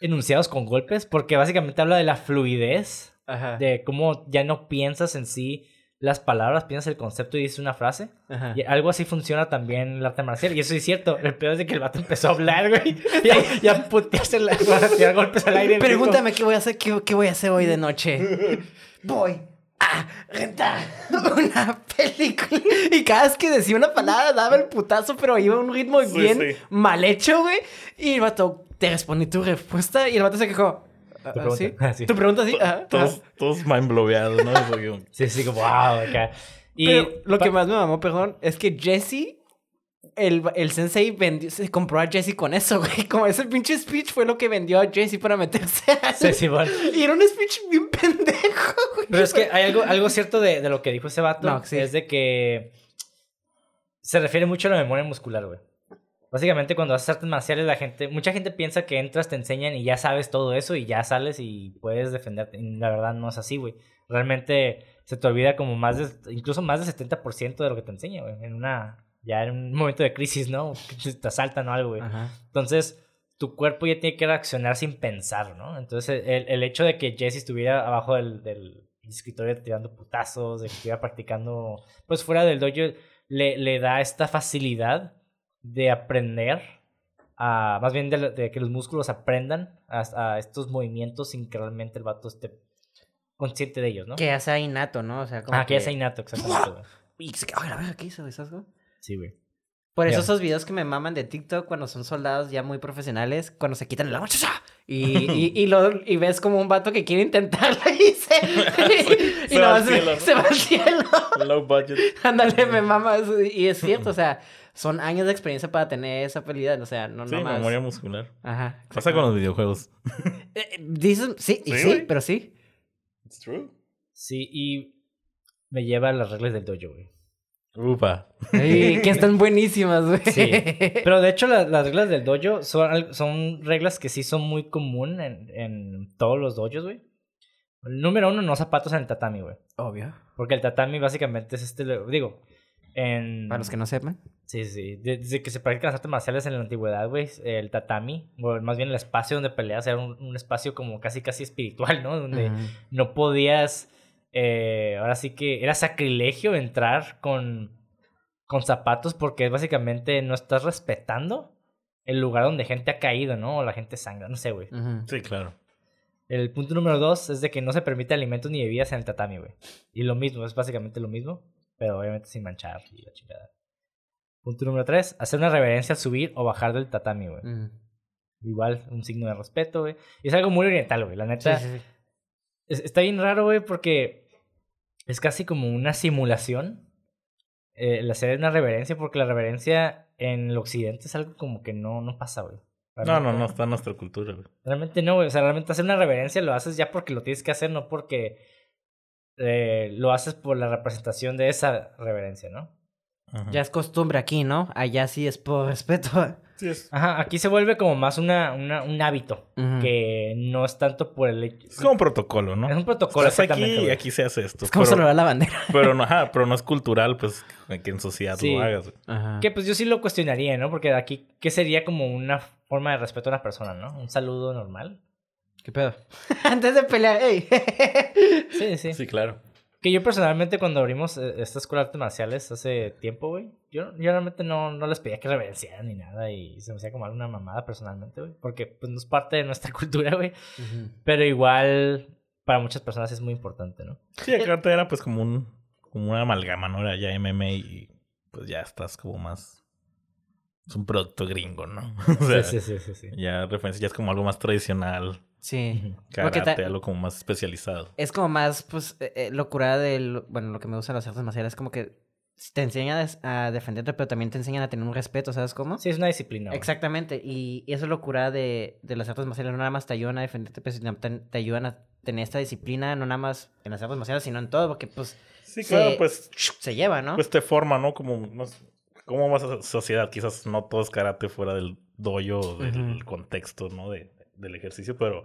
enunciados con golpes, porque básicamente habla de la fluidez Ajá. de cómo ya no piensas en sí las palabras, piensas el concepto y dices una frase. Ajá. Y algo así funciona también el arte marcial. Y eso es cierto. El peor es de que el vato empezó a hablar, güey. [laughs] Y a, y a putearse, la- [laughs] a tirar golpes al aire. Pregúntame qué voy a hacer, qué, qué voy a hacer hoy de noche. Voy a rentar una película. Y cada vez que decía una palabra daba el putazo, pero iba a un ritmo Sí, bien sí. mal hecho, güey. Y el vato, te respondí tu respuesta y el vato se quejó. "Ah, Tu ah, pregunta. ¿Sí? [laughs] Ah, sí. Tu pregunta, sí. Ajá. Todos, todos mind bloweados, ¿no? Sí, sí, como wow, acá. Y Pero lo que más me mamó, perdón, es que Jesse, el, el sensei vendió, se compró a Jesse con eso, [laughs] güey. Como ese pinche speech fue lo que vendió a Jesse para meterse a... Sí, sí, bueno. Y era un speech bien pendejo, [laughs] güey. Pero es que hay algo, algo cierto de, de lo que dijo ese vato. No, sí. Es de que se refiere mucho a la memoria muscular, güey. Básicamente cuando haces artes marciales la gente, mucha gente piensa que entras, te enseñan y ya sabes todo eso y ya sales y puedes defenderte. Y la verdad no es así, güey. Realmente se te olvida como más de, incluso más del 70% de lo que te enseña, güey. En una, ya en un momento de crisis, ¿no? [laughs] Que Te asaltan o algo, güey. Ajá. Entonces, tu cuerpo ya tiene que reaccionar sin pensar, ¿no? Entonces, el, el hecho de que Jesse estuviera abajo del, del escritorio tirando putazos, de que estuviera practicando, pues fuera del dojo, le, le da esta facilidad de aprender, a, más bien de, de que los músculos aprendan a, a estos movimientos sin que realmente el vato esté consciente de ellos, ¿no? Que ya sea innato, ¿no? O sea, como Ah, que ya sea innato, exactamente. Y se- Ay, la verga, ¿qué hizo? ¿Sabes algo? Sí, güey. Por eso Ya. esos videos que me maman de TikTok cuando son soldados ya muy profesionales, cuando se quitan el agua y, y, [laughs] y, lo, y ves como un vato que quiere intentarlo y se, [laughs] y, se va al cielo, ¿no? se va al cielo. Low budget. Ándale, me mama eso. Y es cierto, o sea, son años de experiencia para tener esa habilidad. O sea, no Sí, nomás. memoria muscular. Ajá. Pasa con los videojuegos. Eh, eh, Dices, sí, y Sí, pero sí. It's true. Sí, y me lleva a las reglas del dojo, güey. Upa. [laughs] Que están buenísimas, güey. Sí. Pero de hecho, la- las reglas del dojo son, son reglas que sí son muy común en, en todos los dojos, güey. Número uno, no zapatos en el tatami, güey. Obvio. Porque el tatami básicamente es este. Digo, en. Para los que no sepan. Sí, sí. de- Desde que se practican las artes marciales en la antigüedad, güey, el tatami, o más bien el espacio donde peleas, era un, un espacio como casi, casi espiritual, ¿no? Donde no podías. eh, ahora sí que era sacrilegio entrar con, con zapatos porque básicamente no estás respetando el lugar donde gente ha caído, ¿no? O la gente sangra, no sé, güey. Sí, claro. El punto número dos es de que no se permite alimentos ni bebidas en el tatami, güey. Y lo mismo, es básicamente lo mismo, pero obviamente sin manchar y la chingada. Punto número tres, hacer una reverencia al subir o bajar del tatami, güey. Ujú. Igual, un signo de respeto, güey. Y es algo muy oriental, güey. La neta, sí, sí. es- está bien raro, güey, porque es casi como una simulación. eh, el hacer una reverencia, porque la reverencia en el occidente es algo como que no, no pasa, güey. No, no, no está en nuestra cultura, güey. Realmente no, güey. O sea, realmente hacer una reverencia lo haces ya porque lo tienes que hacer, no porque eh, lo haces por la representación de esa reverencia, ¿no? Ajá. Ya es costumbre aquí, ¿no? Allá sí es por [laughs] respeto. Sí, es, Ajá, aquí se vuelve como más una, una- un hábito, que no es tanto por el hecho... es como un protocolo, ¿no? Es un protocolo, Estás aquí exactamente, y aquí se hace esto. Es como saludar la bandera. pero, no, ajá, pero no es cultural, pues, que en sociedad Sí. lo hagas. güey. Ajá. Que pues yo sí lo cuestionaría, ¿no? Porque aquí, ¿qué sería como una forma de respeto a una persona, ¿no? Un saludo normal. ¿Qué pedo? [laughs] Antes de pelear, ey. [laughs] Sí, sí. Sí, claro. Que yo personalmente cuando abrimos eh, esta escuela de artes marciales hace tiempo, güey, yo, yo realmente no, no les pedía que reverenciaran ni nada y se me hacía como alguna mamada personalmente, güey. Porque pues no es parte de nuestra [laughs] cultura, güey. Pero igual para muchas personas es muy importante, ¿no? Sí, acá te era pues como un como una amalgama, ¿no? Era ya MMA y pues ya estás como más... Es un producto gringo, ¿no? O sea, sí, sí, sí, sí, sí. ya referencia, ya es como algo más tradicional, Sí. Karate, algo como más especializado. Es como más, pues, eh, eh, locura del... Bueno, lo que me gusta de las artes marciales es como que te enseñan a, defenderte, pero también te enseñan a tener un respeto, ¿sabes cómo? Sí, es una disciplina. güey. Exactamente, y, y eso es locura de, de las artes marciales, no nada más te ayudan a defenderte, pero sino te, te ayudan a tener esta disciplina, no nada más en las artes marciales, sino en todo, porque pues Sí, se- claro, pues, se lleva, ¿no? pues te forma, ¿no? Como, sé, como más a- sociedad, quizás no todo es karate fuera del dojo, o del contexto, ¿no? De, del ejercicio, pero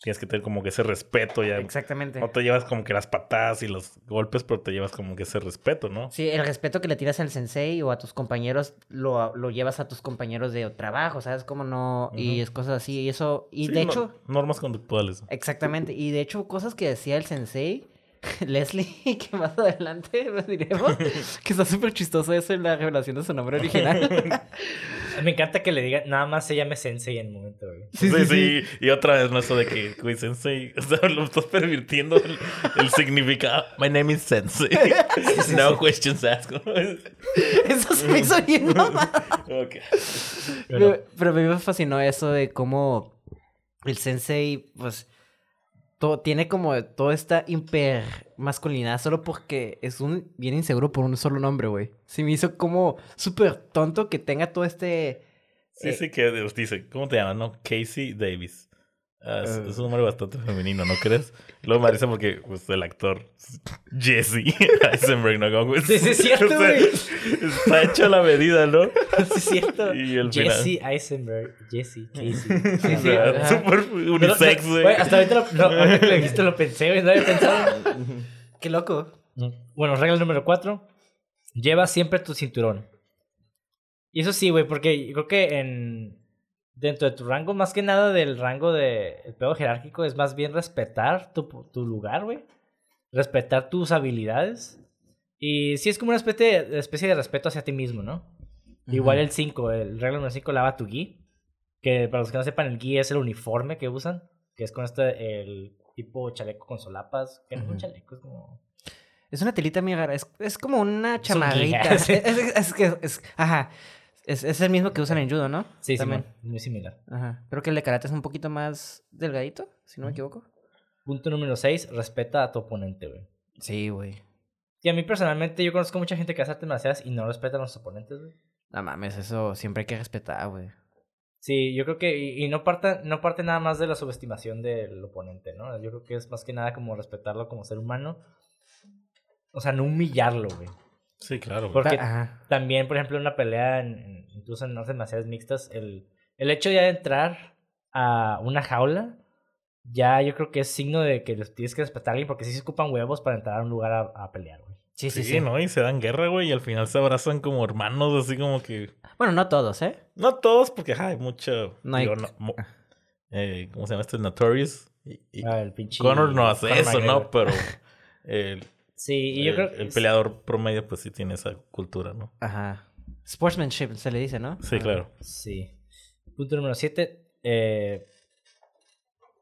tienes que tener como que ese respeto ya. Exactamente. No te llevas como que las patadas y los golpes, pero te llevas como que ese respeto, ¿no? Sí, el respeto que le tiras al sensei o a tus compañeros lo, lo llevas a tus compañeros de trabajo, ¿sabes? Cómo no, y es cosas así, y eso, y Sí, de no- hecho, normas conductuales. exactamente, y de hecho cosas que decía el sensei, [laughs] Leslie, [laughs] que más adelante lo [laughs] diremos, que está súper chistoso eso en la revelación de su nombre original. Me encanta que le digan, nada más se llame Sensei en el momento, güey. Sí, sí, Y otra vez, no eso de que, güey, Sensei, [laughs] o sea, lo estás pervirtiendo el, el significado. My name is Sensei. [laughs] no questions asked. eso se me hizo bien mamá. Ok. Pero- Pero, pero a mí me fascinó eso de cómo el sensei, pues, to- tiene como toda esta hiper masculinidad solo porque es un bien inseguro por un solo nombre, güey. Sí me hizo como súper tonto que tenga todo este... Sí, eh, sí, que dice, ¿cómo te llamas, no? Casey Davis. Ah, es, Eh. es un nombre bastante femenino, ¿no crees? Luego me parece porque pues, el actor Jesse [laughs] Eisenberg, ¿no? Como, Sí, sí, es [laughs] cierto, o sea, güey. Está hecho a la medida, ¿no? Sí, es cierto. Y el final. Jesse Eisenberg. Jesse, Casey. Sí, sí. Súper unisex, No, no, güey. güey, Hasta ahorita lo, no, ahorita que lo lo pensé, güey. No había pensado. [laughs] Qué loco. Bueno, regla número cuatro. Lleva siempre tu cinturón. Y eso sí, güey, porque yo creo que en... Dentro de tu rango, más que nada del rango de... El pedo jerárquico es más bien respetar tu, tu lugar, güey. Respetar tus habilidades. Y sí es como una especie de, especie de respeto hacia ti mismo, ¿no? Igual el 5, el regla número 5, lava tu gi. Que para los que no sepan, el gi es el uniforme que usan. Que es con este, el tipo chaleco con solapas. Que no es un Ujú. chaleco, es como... Es una telita rara. Es, es como una un [laughs] chamarrita. es, es- es que... Es, ajá. Es, es el mismo que usan en judo, ¿no? Sí, También. Simón, muy similar. Ajá. Creo que el de karate es un poquito más delgadito, si no me equivoco. Punto número 6, respeta a tu oponente, güey. Sí, güey. Y a mí personalmente, yo conozco mucha gente que hace artes marciales y no respetan a los oponentes, güey. No mames, eso siempre hay que respetar, güey. Sí, yo creo que, y, y no, parte, no parte nada más de la subestimación del oponente, ¿no? Yo creo que es más que nada como respetarlo como ser humano. O sea, no humillarlo, güey. Sí, claro. Porque Ajá. también, por ejemplo, en una pelea, en- incluso en artes marciales mixtas, el, el hecho ya de entrar a una jaula, ya yo creo que es signo de que los tienes que respetar a alguien porque sí se ocupan huevos para entrar a un lugar a, a pelear, güey. Sí, sí, Sí, sí. ¿no? Y se dan guerra, güey, y al final se abrazan como hermanos, así como que... Bueno, no todos, ¿eh? No todos, porque ajá, hay mucho... No hay- digo, no- mo- eh, ¿Cómo se llama este? Notorious. Y, y Ah, el pinche... Connor no hace Conor eso, ¿no? Pero [laughs] el, Sí, y yo el- creo el peleador promedio pues sí tiene esa cultura, ¿no? Ajá. Sportsmanship se le dice, ¿no? Sí, claro. Sí. Punto número 7.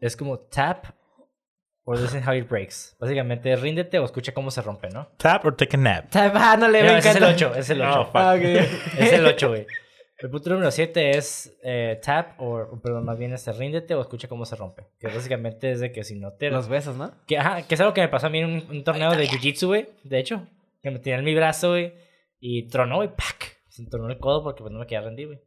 es como tap or listen how it breaks. Básicamente, ríndete o escucha cómo se rompe, ¿no? Tap or take a nap. Ah, no le No, me es el encanta. 8, es el No, 8. fuck. Ah, ok. [laughs] es el 8, güey. El punto número 7 es eh, tap, o perdón, más bien este, ríndete o escucha cómo se rompe. Que básicamente es de que si no te... Los besos, ¿no? Que, ajá, que es algo que me pasó a mí en un, un torneo de jiu-jitsu, güey. De hecho, que me tenía en mi brazo, güey. Y tronó, güey, ¡pac! Se tronó el codo porque pues no me quería rendir, güey.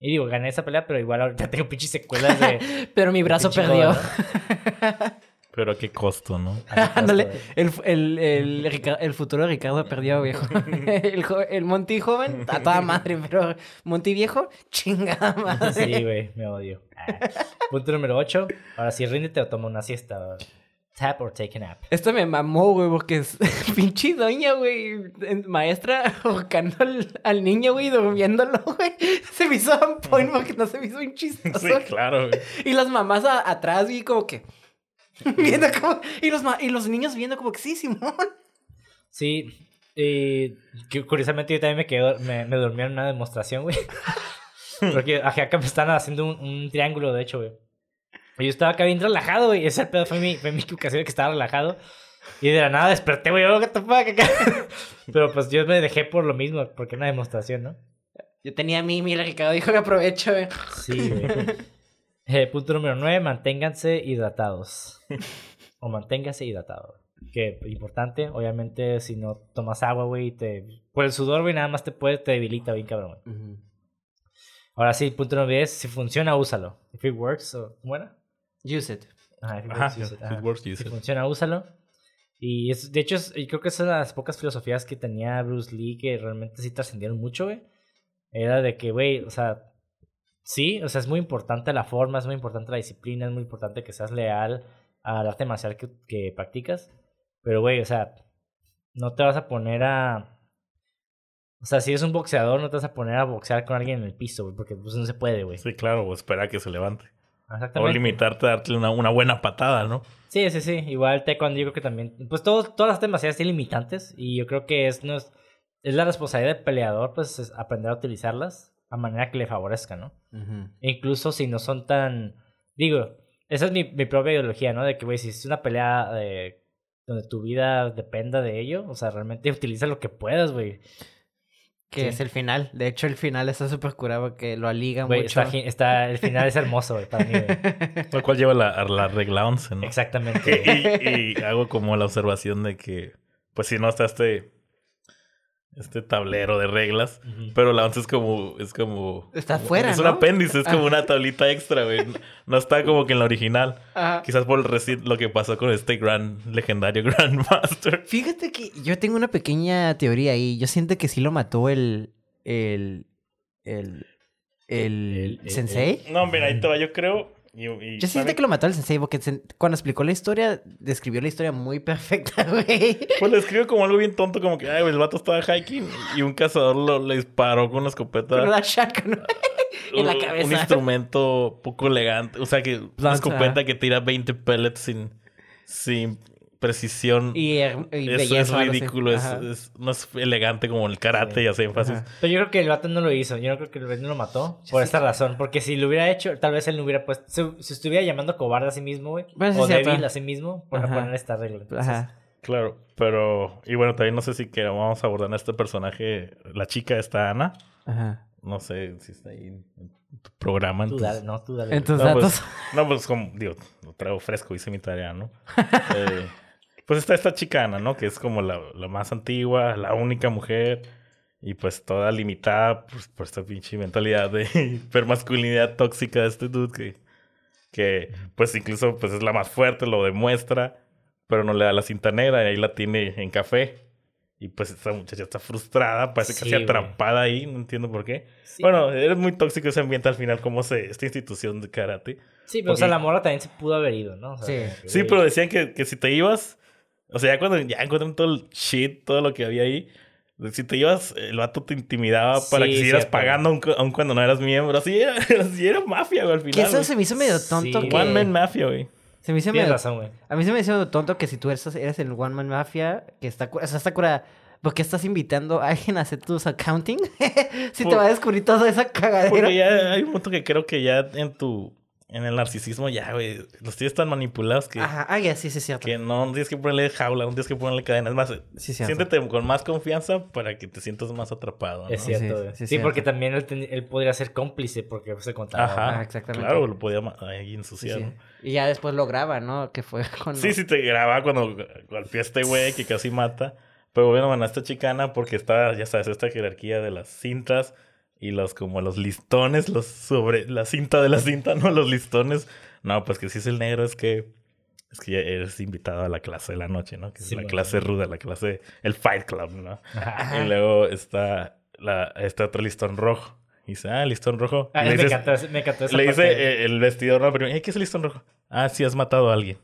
Y digo, gané esa pelea, pero igual ahorita tengo pinches secuelas de... [laughs] Pero mi brazo perdió. codo, ¿no? [laughs] Pero a qué costo, ¿no? [laughs] Ándale, el, el, el, el futuro de Ricardo perdió, viejo. [laughs] [laughs] El, el Monty joven, a toda madre, pero Monty viejo, chingada madre. Sí, güey, me odio. Ah. Punto número 8. Ahora sí, ríndete o toma una siesta. Tap or take a nap. Esto me mamó, güey, porque es pinche doña, güey, maestra ahorcando al, al niño, güey, durmiéndolo, güey. Se me hizo on point porque no se me hizo un chistoso. Sí, claro, güey. Y las mamás a- atrás, güey, como que... [laughs] viendo como... Y los, y los niños viendo como que sí, Simón. Sí, y que curiosamente yo también me quedé, me, me dormí en una demostración, güey. [laughs] Porque acá me están haciendo un, un triángulo, de hecho, güey. Y yo estaba acá bien relajado, güey. Ese pedo fue mi, fue mi ocasión que estaba relajado. Y de la nada desperté, güey. Oh. [laughs] Pero pues yo me dejé por lo mismo, porque era una demostración, ¿no? Yo tenía a mí, mira, Ricardo dijo que aprovecho, güey. Sí, güey. Eh, punto número 9, manténganse hidratados. [laughs] o manténgase hidratado. Que importante, obviamente, si no tomas agua, güey, te... por el sudor, güey, nada más te puede, te debilita bien, cabrón. güey. Ahora sí, punto número 10, si funciona, úsalo. If it works, o... ¿cómo era? Use it. Ajá, if it works, use it. if Ajá. it works, use Si it. funciona, úsalo. Y es, de hecho, es- y creo que es una de las pocas filosofías que tenía Bruce Lee que realmente sí trascendieron mucho, güey. Era de que, güey, o sea, sí, o sea, es muy importante la forma, es muy importante la disciplina, es muy importante que seas leal al arte marcial que, que practicas. Pero, güey, o sea, no te vas a poner a... O sea, si eres un boxeador, no te vas a poner a boxear con alguien en el piso, güey, porque pues no se puede, güey. Sí, claro, o espera a que se levante. O limitarte a darle una, una buena patada, ¿no? Sí, sí, sí. Igual taekwondo yo creo que también... Pues todo, todas las demasiadas tienen limitantes y yo creo que es, no es, es la responsabilidad del peleador pues es aprender a utilizarlas a manera que le favorezca, ¿no? E incluso si no son tan... Digo, esa es mi, mi propia ideología, ¿no? De que, güey, si es una pelea de, donde tu vida dependa de ello, o sea, realmente utiliza lo que puedas, güey. Que Sí. es el final. De hecho, el final está súper curado porque lo aliga Güey, mucho. está, el final es hermoso, güey, para mí. [laughs] Lo cual lleva la, regla 11, ¿no? Exactamente. [laughs] y, y hago como la observación de que, pues si no está este, este tablero de reglas, pero la 11 es como, es como... Está como- afuera, Es un apéndice, es como una tablita extra, güey. [laughs] No está como que en la original. Ajá. Quizás por el lo que pasó con este gran, legendario [laughs] Grandmaster. Fíjate que yo tengo una pequeña teoría ahí. Yo siento que sí lo mató el. El. El. El. El- el- Sensei. No, mira, ahí te va, yo creo... y- y Yo siento que lo mató el Sensei porque cuando explicó la historia, describió la historia muy [laughs] perfecta, güey. Pues lo escribe como algo bien tonto, como que, ay, el vato estaba hiking y un cazador lo, le disparó con una escopeta. Con shotgun [laughs] en la un- Un cabeza. instrumento poco elegante. O sea, que una escopeta que tira 20 pellets sin, sin precisión. Y, Eso es ridículo. Es, no es elegante como el karate Sí. y hace énfasis. Ajá. Pero yo creo que el vato no lo hizo. Yo no creo que el vato no lo mató. Por esta razón. Porque si lo hubiera hecho, tal vez él no hubiera puesto. Se, se estuviera llamando cobarde a sí mismo, güey. Bueno, sí o cierto. débil a sí mismo. Por Ajá. poner esta regla. Entonces, Ajá. Claro, pero... Y bueno, también no sé si que vamos a abordar a este personaje. La chica esta Ana. Ajá. No sé si está ahí en tu programa. Tú entonces- dale, no, tú dale. En tus No, datos. pues, no, pues como, digo, lo traigo fresco, hice mi tarea, ¿no? [laughs] Eh, pues está esta chicana, ¿no? Que es como la, la más antigua, la única mujer, y pues toda limitada pues, por esta pinche mentalidad de [laughs] hipermasculinidad tóxica de este dude que, que pues incluso pues es la más fuerte, lo demuestra, pero no le da la cinta negra y ahí la tiene en café. Y pues esta muchacha está frustrada, parece Sí, casi güey. atrapada ahí, no entiendo por qué. Sí. Bueno, era muy tóxico ese ambiente al final, como se, esta institución de karate. Sí, pero o sea, porque- la morra también se pudo haber ido, ¿no? O sea, Sí. Sí, pero decían que, que si te ibas, o sea, ya cuando ya encuentran todo el shit, todo lo que había ahí, si te ibas, el vato te intimidaba para Sí, que siguieras cierto. pagando aun, cu- aun cuando no eras miembro. Así era, [laughs] así era mafia, güey, al final. Que eso güey. se me hizo medio tonto. Sí. que- One Man Mafia, güey. Se me hizo Tienes medio razón, güey. A mí se me hizo tonto que si tú eres, eres el One Man Mafia, que está, o sea, está curada. ¿Por qué estás invitando a alguien a hacer tus accounting? [laughs] si te Por- va a descubrir toda esa cagadera. Porque ya hay un punto que creo que ya en tu, en el narcisismo, ya, güey, los tienes tan manipulados que, Ajá, ah, ya, sí, sí, es cierto. que no tienes que ponerle jaula, no tienes que ponerle cadenas. Es más, Sí, siéntete con más confianza para que te sientas más atrapado, ¿no? Es cierto, sí, sí, Sí, porque también él, ten- él podría ser cómplice porque se contaba. Ajá, Ah, exactamente. Claro, lo podía ahí Sí, ensuciar. sí. ¿no? Y ya después lo graba, ¿no? Que fue [laughs] con... Sí, sí, te graba cuando golpea a este güey que casi mata. Pero bueno, bueno, esta chicana porque está, ya sabes, esta jerarquía de las cintas y los como los listones, los sobre la cinta de la cinta, [laughs] ¿no? Los listones. No, pues que si es el negro es que es que ya eres invitado a la clase de la noche, ¿no? Que es Sí, la bueno. clase ruda, la clase, el Fight Club, ¿no? Ajá. Y luego está, la, está otro listón rojo. Y dice, ah, listón rojo. Ah, le me, encantó, ese- me encantó esa le dice eh, el vestidor, no, pero, "Ey, ¿qué es el listón rojo? Ah, sí, has matado a alguien.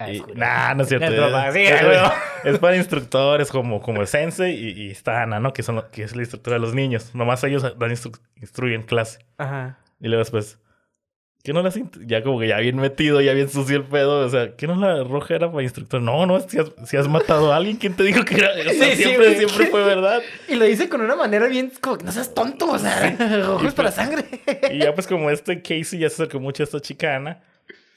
Ah, Y- nah, no es cierto. [laughs] Es para instructores como, como el sensei y, y está Ana, ¿no? Que, son, lo- que es la instructora de los niños. Nomás ellos dan instru- instruyen clase. Ajá. Y luego después, ¿qué no las int- Ya como que ya bien metido, ya bien sucio el pedo. O sea, ¿qué no la roja era para instructor? No, no, si has, si has matado a alguien, ¿quién te dijo que era? O sea, Sí, sí, siempre, siempre fue verdad. Y lo dice con una manera bien como que no seas tonto, o sea, rojo [laughs] es para sangre. Y ya pues como este Casey ya se acercó mucho a esta chicana,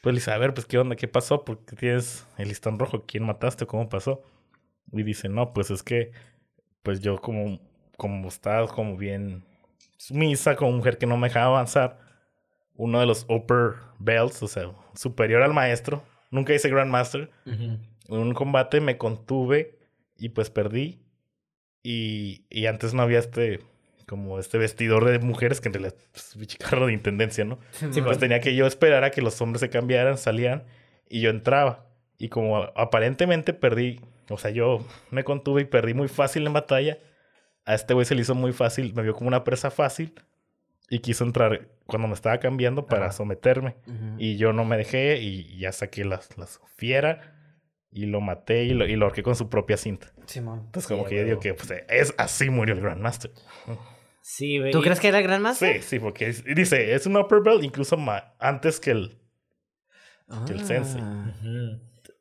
pues le dice, a ver, pues qué onda, qué pasó, porque tienes el listón rojo, ¿quién mataste? ¿Cómo pasó? Y dice, no, pues es que, pues yo como, como estaba como bien sumisa, como mujer que no me dejaba avanzar, uno de los upper belts, o sea, superior al maestro, nunca hice Grandmaster, Ujú. en un combate me contuve y pues perdí. Y, y antes no había este, como este vestidor de mujeres que en realidad es un carro [laughs] de intendencia, ¿no? Sí, Pues tenía que yo esperar a que los hombres se cambiaran, salían y yo entraba. Y como aparentemente perdí, o sea, yo me contuve y perdí muy fácil en batalla, a este güey se le hizo muy fácil, me vio como una presa fácil y quiso entrar cuando me estaba cambiando para Ajá. someterme. Ujú. Y yo no me dejé y ya saqué las, las fiera y lo maté y lo, y lo ahorqué con su propia cinta. Simón. Entonces como Sí, que yo digo que pues, es así murió el Grandmaster. Sí. ¿Tú y- crees que era el gran master? Sí, sí, porque es- dice, es un upper belt incluso ma- antes que el... que el sensei. Ah.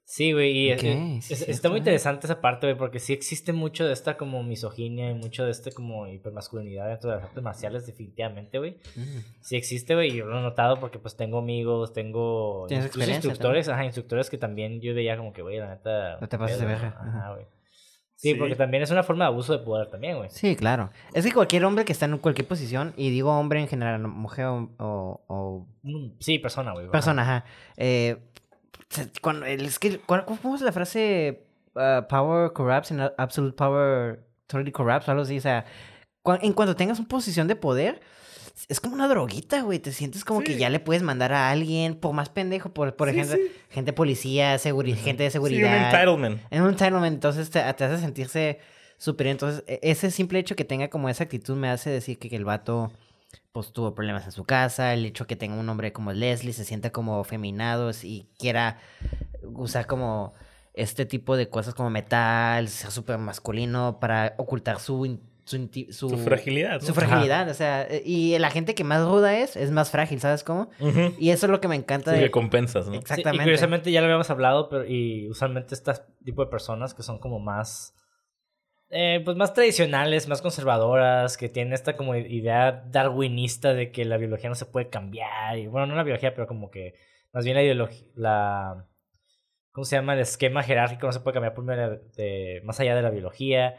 Sí, güey, y sí, es- está muy interesante esa parte, güey, porque sí existe mucho de esta como misoginia y mucho de este como hipermasculinidad dentro de las artes marciales, definitivamente, güey. Mm. Sí existe, güey, y yo lo he notado porque pues tengo amigos, tengo instructores, ajá, instructores que también yo veía como que, güey, la neta... No te pases de verga, Ajá, ajá. güey. Sí, Sí. porque también es una forma de abuso de poder también, güey. Sí, claro. Es que cualquier hombre que está en cualquier posición, y digo hombre en general, mujer o, o- o Mm, Sí, persona, güey. persona, ajá. Eh, cuando, es que, ¿cuál- ¿cómo es la frase? uh, power corrupts and absolute power totally corrupts algo así. O sea, en cuanto tengas una posición de poder, es como una droguita, güey. Te sientes como que ya le puedes mandar a alguien, por más pendejo, por, por Sí, ejemplo, sí. gente policía, seguri- gente de Sí, un seguridad. entitlement. En un entitlement, entonces te, te hace sentirse superior. Entonces, e- ese simple hecho que tenga como esa actitud me hace decir que, que el vato pues tuvo problemas en su casa, el hecho que tenga un hombre como Leslie se sienta como feminado y quiera usar como este tipo de cosas como metal, ser súper masculino para ocultar su, su, inti- su, Su fragilidad. ¿no? su fragilidad, o sea, eh, y la gente que más ruda es, es más frágil, ¿sabes cómo? Y eso es lo que me encanta Sí, de... compensas, ¿no? Sí, Exactamente. y curiosamente ya lo habíamos hablado, pero y usualmente este tipo de personas que son como más, eh, pues más tradicionales, más conservadoras, que tienen esta como idea darwinista de que la biología no se puede cambiar, y bueno, no la biología, pero como que más bien la ideología, la, ¿cómo se llama? El esquema jerárquico no se puede cambiar por medio de, de- más allá de la biología.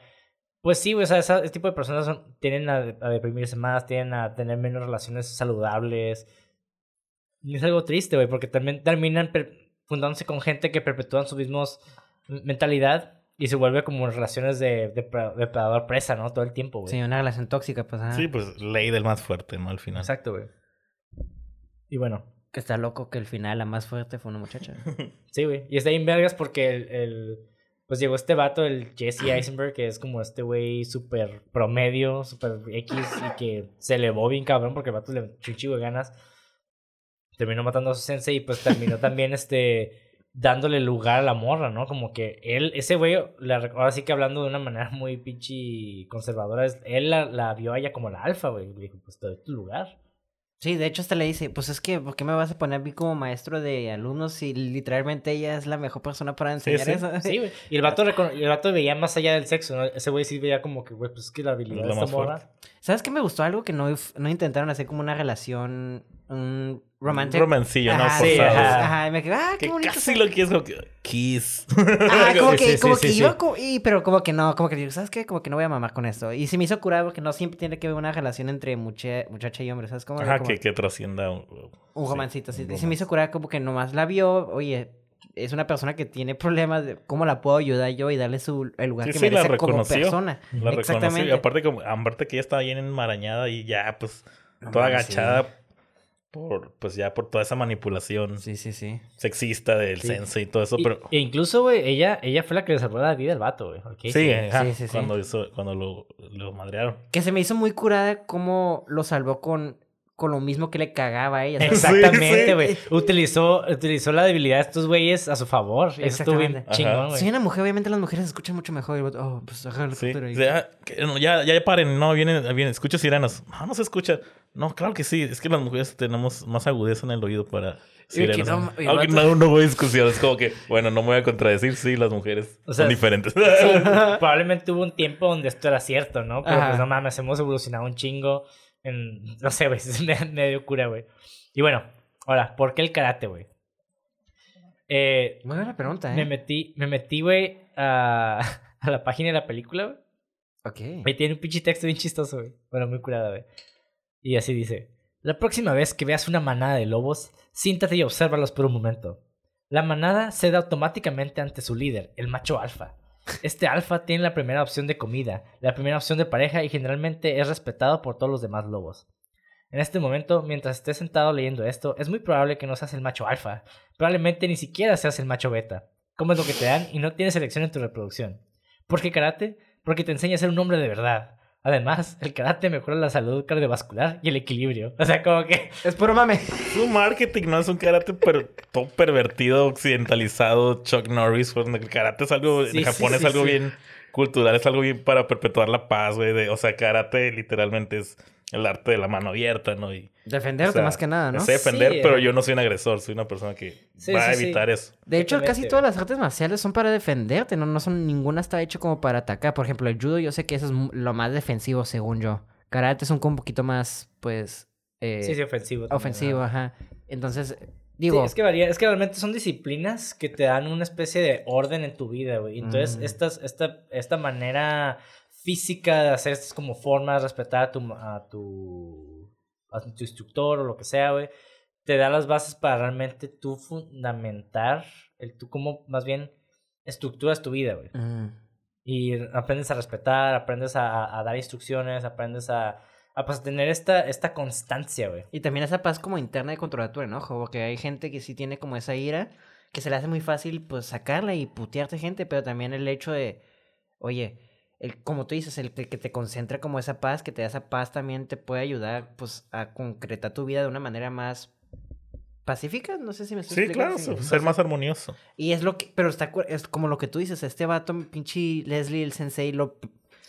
Pues sí, güey, o sea, esa- ese tipo de personas son- tienden a, a deprimirse más, tienden a tener menos relaciones saludables. Y es algo triste, güey, porque también terminan per- fundándose con gente que perpetúan su misma mentalidad y se vuelve como relaciones de, de pre- depredador-presa, ¿no? Todo el tiempo, güey. Sí, una relación tóxica, pues, ajá. Sí, pues ley del más fuerte, ¿no? Al final. Exacto, güey. Y bueno, Que está loco que el final la más fuerte fue una muchacha. [laughs] sí, güey. Y está bien vergas porque el, el- Pues llegó este vato, el Jesse Eisenberg, que es como este güey súper promedio, súper X, y que se elevó bien cabrón porque el vato le chico de ganas. Terminó matando a su sensei y pues terminó también este dándole lugar a la morra, ¿no? Como que él, ese güey, la ahora sí que hablando de una manera muy pinche conservadora, él la, la vio a ella como la alfa, güey. Le dijo, pues te doy tu lugar. Sí, de hecho hasta le dice, pues es que, ¿por qué me vas a poner a mí como maestro de alumnos si literalmente ella es la mejor persona para enseñar sí. eso? Sí, güey. Y el vato, el vato veía más allá del sexo, ¿no? Ese güey sí veía como que, güey, pues es que la habilidad Es esta más fuerte. ¿Sabes qué me gustó? Algo que no, no intentaron hacer como una relación, un romántico. Romancillo, ¿no? Sí, ajá. Ajá, y me quedé, ah, qué Que bonito. casi lo quieres como que... Kiss. Ah, [laughs] como que, sí, como sí, que sí. iba, co- y, pero como que no, como que digo, ¿sabes qué? Como que no voy a mamar con esto. Y se me hizo curar porque no siempre tiene que haber una relación entre mucha- muchacha y hombre, ¿sabes? Como, Ajá, como que, que trascienda un, un romancito, sí. un Y se me romance. hizo curar como que nomás la vio, oye, es una persona que tiene problemas, de ¿cómo la puedo ayudar yo y darle su, el lugar Sí, que sí, la merece como reconoció. persona? La. Exactamente. Y aparte, como, aparte que ella estaba bien enmarañada y ya, pues, No toda sí. Por, pues ya por toda esa manipulación Sí, sí, sí. sexista del Sí. y todo eso, Y- pero... e incluso, güey, ella, ella fue la que le salvó la vida al vato, güey. Casey. Sí, ajá, sí, sí, sí. cuando, hizo, cuando lo, lo madrearon. Que se me hizo muy curada cómo lo salvó con, con lo mismo que le cagaba a ella. Exactamente, Sí, güey. Utilizó, utilizó la debilidad de estos güeyes a su favor. Eso estuvo bien chingón, güey. Soy una mujer, obviamente las mujeres escuchan mucho mejor. Y, oh, pues ajá, lo Sí, ahí. que no, ya, ya paren, no, vienen, vienen, escucha sirenas. No, no se escucha. No, claro que sí, es que las mujeres tenemos más agudeza en el oído para sirenas. no, el Aunque no, no voy a discusión, es como que, bueno, no me voy a contradecir, sí, las mujeres O sea, son diferentes. [laughs] Probablemente hubo un tiempo donde esto era cierto, ¿no? Pero Ajá. pues no mames, hemos evolucionado un chingo. En, no sé, güey, [laughs] es me- medio cura, güey. Y bueno, ahora, ¿por qué el karate, güey? Eh, Muy buena pregunta, me ¿eh? metí, me metí, güey, a, [laughs] a la página de la película, güey. Ok. Ahí tiene un pinche texto bien chistoso, güey. Bueno, muy curada, güey. Y así dice: La próxima vez que veas una manada de lobos, siéntate y obsérvalos por un momento. La manada cede automáticamente ante su líder, el macho alfa. Este alfa tiene la primera opción de comida, la primera opción de pareja y generalmente es respetado por todos los demás lobos. En este momento, mientras estés sentado leyendo esto, es muy probable que no seas el macho alfa. Probablemente ni siquiera seas el macho beta. Comes lo que te dan y no tienes elección en tu reproducción. ¿Por qué karate? Porque te enseña a ser un hombre de verdad. Además, el karate mejora la salud cardiovascular y el equilibrio. O sea, como que... [laughs] Es puro mame. Es un marketing, no es un karate pero todo pervertido, occidentalizado, Chuck Norris. cuando El karate es algo, Sí, en Japón sí, es sí, algo sí. bien cultural, es algo bien para perpetuar la paz, güey. de- O sea, karate literalmente es el arte de la mano abierta, ¿no? Y, Defenderte o sea, más que nada, ¿no? Sé defender, Sí, pero eh. yo no soy un agresor, soy una persona que Sí, va a sí, evitar eso. De hecho, casi todas las artes marciales son para defenderte, no, no son ninguna está hecho como para atacar. Por ejemplo, el judo yo sé que eso es lo más defensivo según yo. Karate es un, un poquito más, pues, eh, Sí, sí, ofensivo. también, ofensivo, ajá. Entonces, Sí, es que varía. Es que realmente son disciplinas que te dan una especie de orden en tu vida, güey. Entonces, Mm. estas, esta, esta manera física de hacer estas como formas, respetar a tu, a tu, a tu instructor o lo que sea, güey, te da las bases para realmente tú fundamentar, el tú como más bien estructuras tu vida, güey. mm, Y aprendes a respetar, aprendes a, a dar instrucciones, aprendes a, a pues, tener esta, esta constancia, güey. y también esa paz como interna de controlar tu enojo, porque hay gente que sí tiene como esa ira, que se le hace muy fácil, pues, sacarla y putearte gente, pero también el hecho de, oye, el, como tú dices, el que que te concentra como esa paz, que te da esa paz también te puede ayudar, pues, a concretar tu vida de una manera más pacífica, no sé si me estoy Sí, explicando, claro, sí. ser más armonioso. Y es lo que, pero está, es como lo que tú dices, este vato, pinche Leslie, el sensei, lo,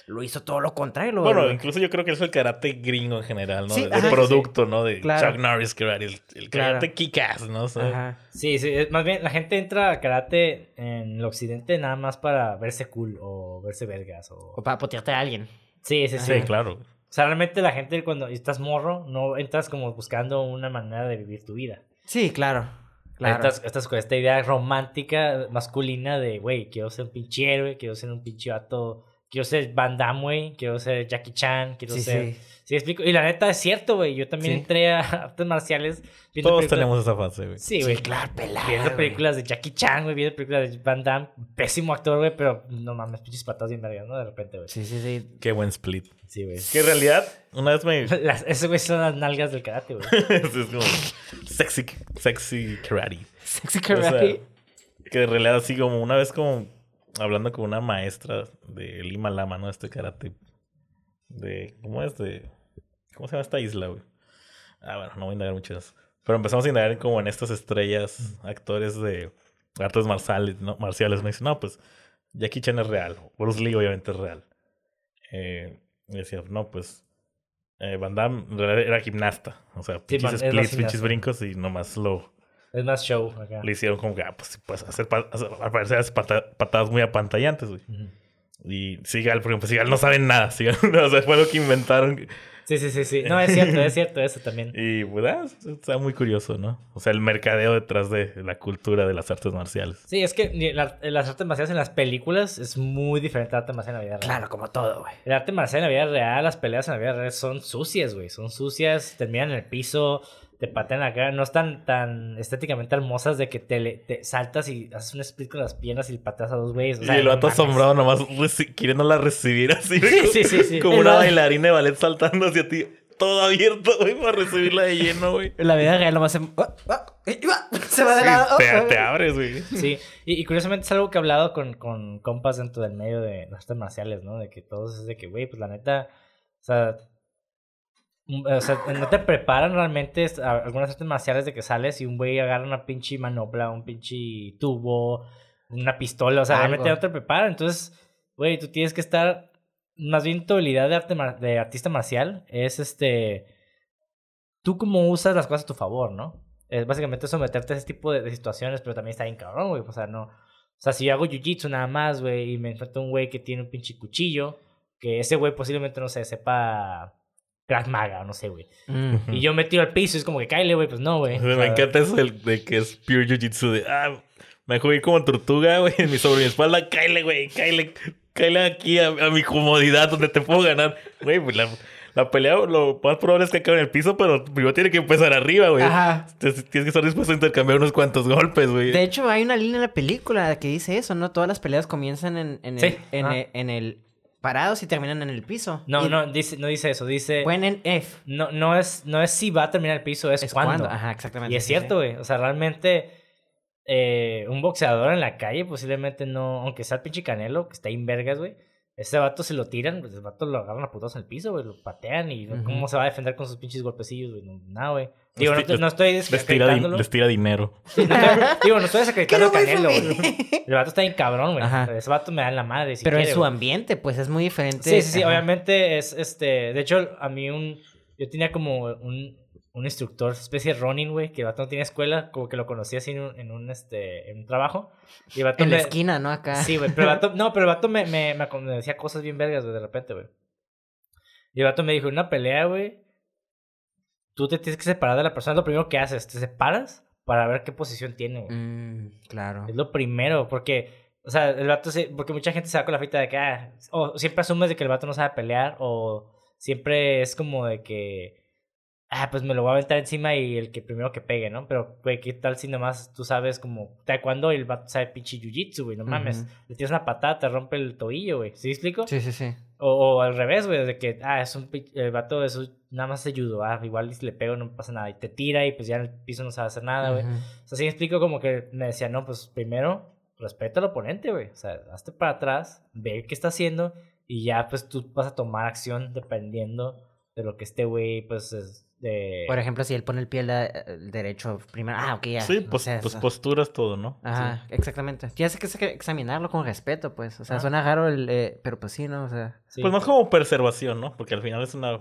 lo hizo todo lo contrario. lo- Bueno, lo- incluso yo creo que es el karate gringo en general, ¿no? Sí, de, sí, producto, ¿no? De Claro. Chuck Norris karate, el, el Claro. karate kick-ass, ¿no? O sea, Ajá. Sí, sí, más bien la gente entra al karate en el occidente nada más para verse cool o verse vergas o... O para putearte a alguien. Sí, sí, sí. sí, claro. O sea, realmente la gente cuando estás morro no entras como buscando una manera de vivir tu vida. Sí, claro. Claro. Estás, estás con esta idea romántica, masculina de, güey, quiero ser un pinche héroe, quiero ser un pinche vato, quiero ser Van Damme, güey, quiero ser Jackie Chan, quiero Sí, ser... sí. Sí, explico. Y la neta es cierto, güey. Yo también Sí. entré a [laughs] artes marciales. viendo Todos películas- tenemos esa fase, güey. Sí, Sí, güey. claro, pelada, Viendo películas de Jackie Chan, güey. Viendo películas de Van Damme. Pésimo actor, güey. Pero no mames, pinches patas bien vergas, ¿no? De repente, güey. Sí, sí, sí. Qué buen split. Sí, güey. Que en realidad, una vez me... [laughs] Las, ese güey son las nalgas del karate, güey. [laughs] es como sexy, sexy karate. Sexy O sea, karate. que en realidad así como una vez como hablando con una maestra de Lima Lama, ¿no? Este karate. De, ¿cómo es? De, ¿Cómo se llama esta isla, güey? Ah, bueno, no voy a indagar mucho eso. Pero empezamos a indagar como en estas estrellas, actores de artes marciales, ¿no? Marciales. Me dice, no, pues Jackie Chan es real. Bruce Lee obviamente es real. Eh, y decía, no, pues eh, Van Damme en realidad era gimnasta. O sea, pinches más splits, pinches brincos y nomás lo, Es más show acá. le hicieron como que, ah, pues sí, puedes hacer, hacer- al parecer hace pata- patadas muy apantallantes, güey. Y Sigal, por ejemplo, Sigal no saben nada, Seagal, [laughs] o sea, fue lo que inventaron. Sí, sí, sí, sí. No, es cierto, es cierto eso también. [laughs] Y, pues, ah, está muy curioso, ¿no? O sea, el mercadeo detrás de la cultura de las artes marciales. Sí, es que la- las artes marciales en las películas es muy diferente al arte marcial en la vida real. Claro, como todo, güey. El arte marcial en la vida real, las peleas en la vida real son sucias, güey. Son sucias, terminan en el piso, te patean la cara. No están tan estéticamente hermosas de que te, saltas y haces un split con las piernas y pateas a dos güeyes. O sea, y el vato asombrado nomás reci- queriéndola recibir así. Sí, sí, sí, sí. Como El una bailarina de ballet saltando hacia ti. todo abierto, güey, para recibirla de lleno, güey. En la vida real nomás se... oh, oh, se va de lado. te, oh, te abres, güey. Sí, y, y curiosamente es algo que he hablado con, con compas dentro del medio de las artes marciales, ¿no? De que todos es de que, güey, pues la neta, o sea, o sea, no te preparan realmente algunas artes marciales de que sales y un güey agarra una pinche manopla, un pinche tubo, una pistola, o sea, Algo. realmente no te preparan. Entonces, güey, tú tienes que estar, más bien tu habilidad de, arte mar- de artista marcial es este, tú cómo usas las cosas a tu favor, ¿no? Es básicamente someterte a ese tipo de, de situaciones, pero también está bien cabrón, güey. O sea, no. O sea, si yo hago jiu-jitsu nada más, güey, y me enfrento a un güey que tiene un pinche cuchillo, que ese güey posiblemente, no sé, sepa Krav Maga, o no sé, güey. Mm. Y yo me tiro al piso y es como que cáele, güey, pues no, güey. O Me encanta eso del- de, que es pure jiu-jitsu. De, ah, me dejo ir como tortuga, güey, mi- sobre mi espalda. Cáele, güey, cáele, cáele aquí a, a mi comodidad donde te puedo ganar. Güey, pues la, la pelea lo más probable es que acabe en el piso, pero primero tiene que empezar arriba, güey. Ajá. Tienes que estar dispuesto a intercambiar unos cuantos golpes, güey. De hecho, hay una línea en la película que dice eso, ¿no? Todas las peleas comienzan en, en, el, Sí, en, ajá. el, en el parados y terminan en el piso. No, Y no dice, no dice eso, dice... Pueden en F. No, no, es, no es si va a terminar el piso, es, Es cuándo. cuando. Ajá, exactamente. Y es sí, cierto, sí. güey. O sea, realmente eh, un boxeador en la calle posiblemente no, aunque sea el pinche Canelo, que está en vergas, güey. Ese vato se lo tiran, pues el vato lo agarran a putos en el piso, güey, lo patean y. ¿cómo se va a defender con sus pinches golpecillos, güey? No, nada, güey. Digo, no, Les no estoy Les tira, di- desacreditándolo. les tira dinero. [laughs] Sí, no estoy- digo, no estoy desacreditando a Canelo, güey. El vato está bien cabrón, güey. Ese vato me da en la madre. Si Pero en su ambiente, pues es muy diferente. Sí, sí, sí, Ajá. obviamente es este. De hecho, a mí un. Yo tenía como un, un instructor, especie de Ronin, güey, que el vato no tiene escuela, como que lo conocí así en un, en un, este, en un trabajo. Y el vato En la esquina, ¿no? Acá. Sí, güey, pero el vato, [laughs] no, pero el vato me, me, me, decía cosas bien vergas, güey, de repente, güey. Y el vato me dijo, una pelea, güey, tú te tienes que separar de la persona, es lo primero que haces, te separas para ver qué posición tiene, güey. Mm, claro. Es lo primero, porque, o sea, el vato se, porque mucha gente se va con la fita de que, ah, o siempre asumes de que el vato no sabe pelear, o siempre es como de que, ah, pues me lo voy a aventar encima y el que primero que pegue, ¿no? Pero, güey, ¿qué tal si nomás tú sabes como taekwondo y el vato sabe pinche jiu-jitsu, güey? No mames. Le tienes una patada, te rompe el tobillo, güey. ¿Sí explico? Sí, sí, sí. O, o al revés, güey, de que, ah, es un el vato eso nada más se judo, ah, igual si le pego no pasa nada. Y te tira y pues ya en el piso no sabe hacer nada, güey. O sea, sí me explico como que me decía, no, pues primero respeta al oponente, güey. O sea, hazte para atrás, ve qué está haciendo y ya pues tú vas a tomar acción dependiendo de lo que este güey, pues, es de... Por ejemplo, si él pone el pie el derecho primero. Ah, ok, ya. Sí, pues, pues posturas todo, ¿no? Ajá, exactamente. Tienes que ex- examinarlo con respeto, pues. O sea, Ah. suena raro el... eh, pero pues sí, ¿no? O sea, Sí. Pues más como preservación, ¿no? Porque al final es una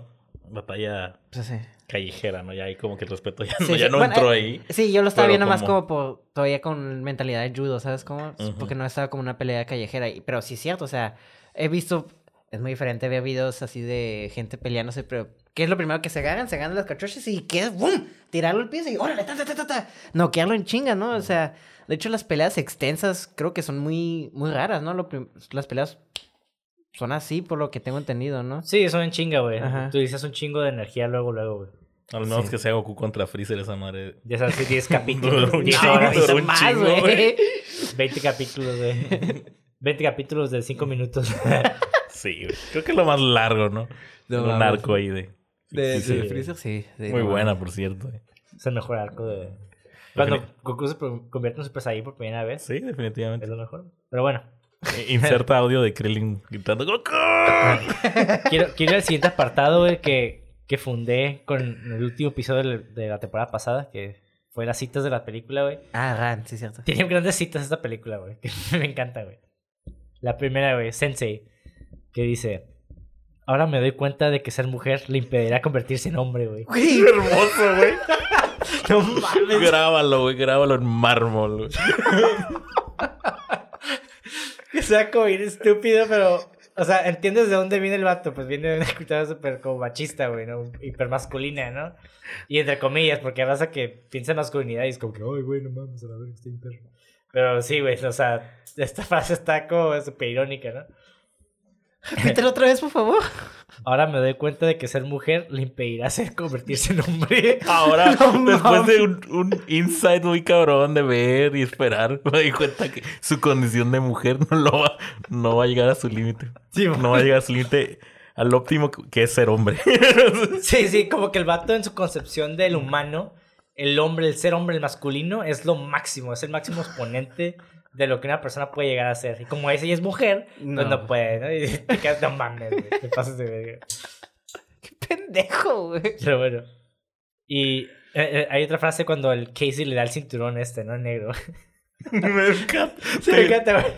batalla pues sí. callejera, ¿no? Ya ahí como que el respeto ya Sí, no, ya sí. no Bueno, entró eh, ahí. Sí, yo lo estaba viendo más como- por, todavía con mentalidad de judo, ¿sabes cómo? Ujú. Porque no estaba como una pelea callejera. y- Pero sí es cierto, o sea, he visto, es muy diferente ver videos así de gente peleándose, pero ¿qué es lo primero que se agarran? Se agarran las cachuchas y ¿qué es? ¡Bum! Tirarlo al piso y órale, ta, ta, ta, ta, ta. Noquearlo en chinga, ¿no? O sea, de hecho las peleas extensas creo que son muy, muy raras, ¿no? Lo las peleas son así, por lo que tengo entendido, ¿no? Sí, son en chinga, güey. Tú dices un chingo de energía luego, luego, güey. Al menos Sí. que sea Goku contra Freezer esa madre. Ya sabes, 10 capítulos, Duró un 10 chingo, horas, un más, chingo, güey. güey. [laughs] 20 capítulos, güey. [laughs] 20 capítulos de 5 minutos. Sí, güey. Creo que es lo más largo, ¿no? No un arco ahí de... De, Sí, de. Freezer, sí. Muy no buena, por cierto. güey. es el mejor arco de... Cuando Goku se convierte en Super Saiyan por primera vez, Sí, definitivamente. es lo mejor. Pero bueno, Inserta audio de Krillin gritando ¡Goku! [laughs] quiero, quiero ir al siguiente apartado, güey, que, que fundé con el último episodio de, de la temporada pasada, que fue las citas de la película, güey. Ah, Ran, sí, cierto. Tiene grandes citas esta película, güey, [laughs] que me encanta, güey. La primera, güey, Sensei, que dice... Ahora me doy cuenta de que ser mujer le impedirá convertirse en hombre, güey. ¡Qué hermoso, güey! [laughs] No mames. Grábalo, güey. Grábalo en mármol, güey. [laughs] Que sea como bien estúpido, pero. O sea, ¿entiendes de dónde viene el vato? Pues viene de una cultura súper como machista, güey, ¿no? Hiper masculina, ¿no? Y entre comillas, porque raza que piensa en masculinidad y es como que, ay, güey, no mames, a la verga, estoy perro. Pero sí, güey, o sea, esta frase está como súper irónica, ¿no? Repítelo otra vez, por favor. Ahora me doy cuenta de que ser mujer le impedirá ser convertirse en hombre. Ahora, [laughs] No después de un, un insight muy cabrón de ver y esperar, me di cuenta que su condición de mujer no, lo va, no va a llegar a su límite. Sí, No va a llegar a su límite al óptimo que es ser hombre. [laughs] Sí, sí, como que el vato en su concepción del humano, el hombre, el ser hombre, el masculino, es lo máximo, es el máximo exponente de lo que una persona puede llegar a ser. Y como esa ella es mujer, pues No. no puede, ¿no? Y [laughs] te quedas, no mames, güey, te pasas de verga. [laughs] Qué pendejo, güey. Pero bueno. Y eh, eh, hay otra frase cuando el Casey le da el cinturón este, ¿no? Negro. [laughs] me encanta. Sí, me encanta,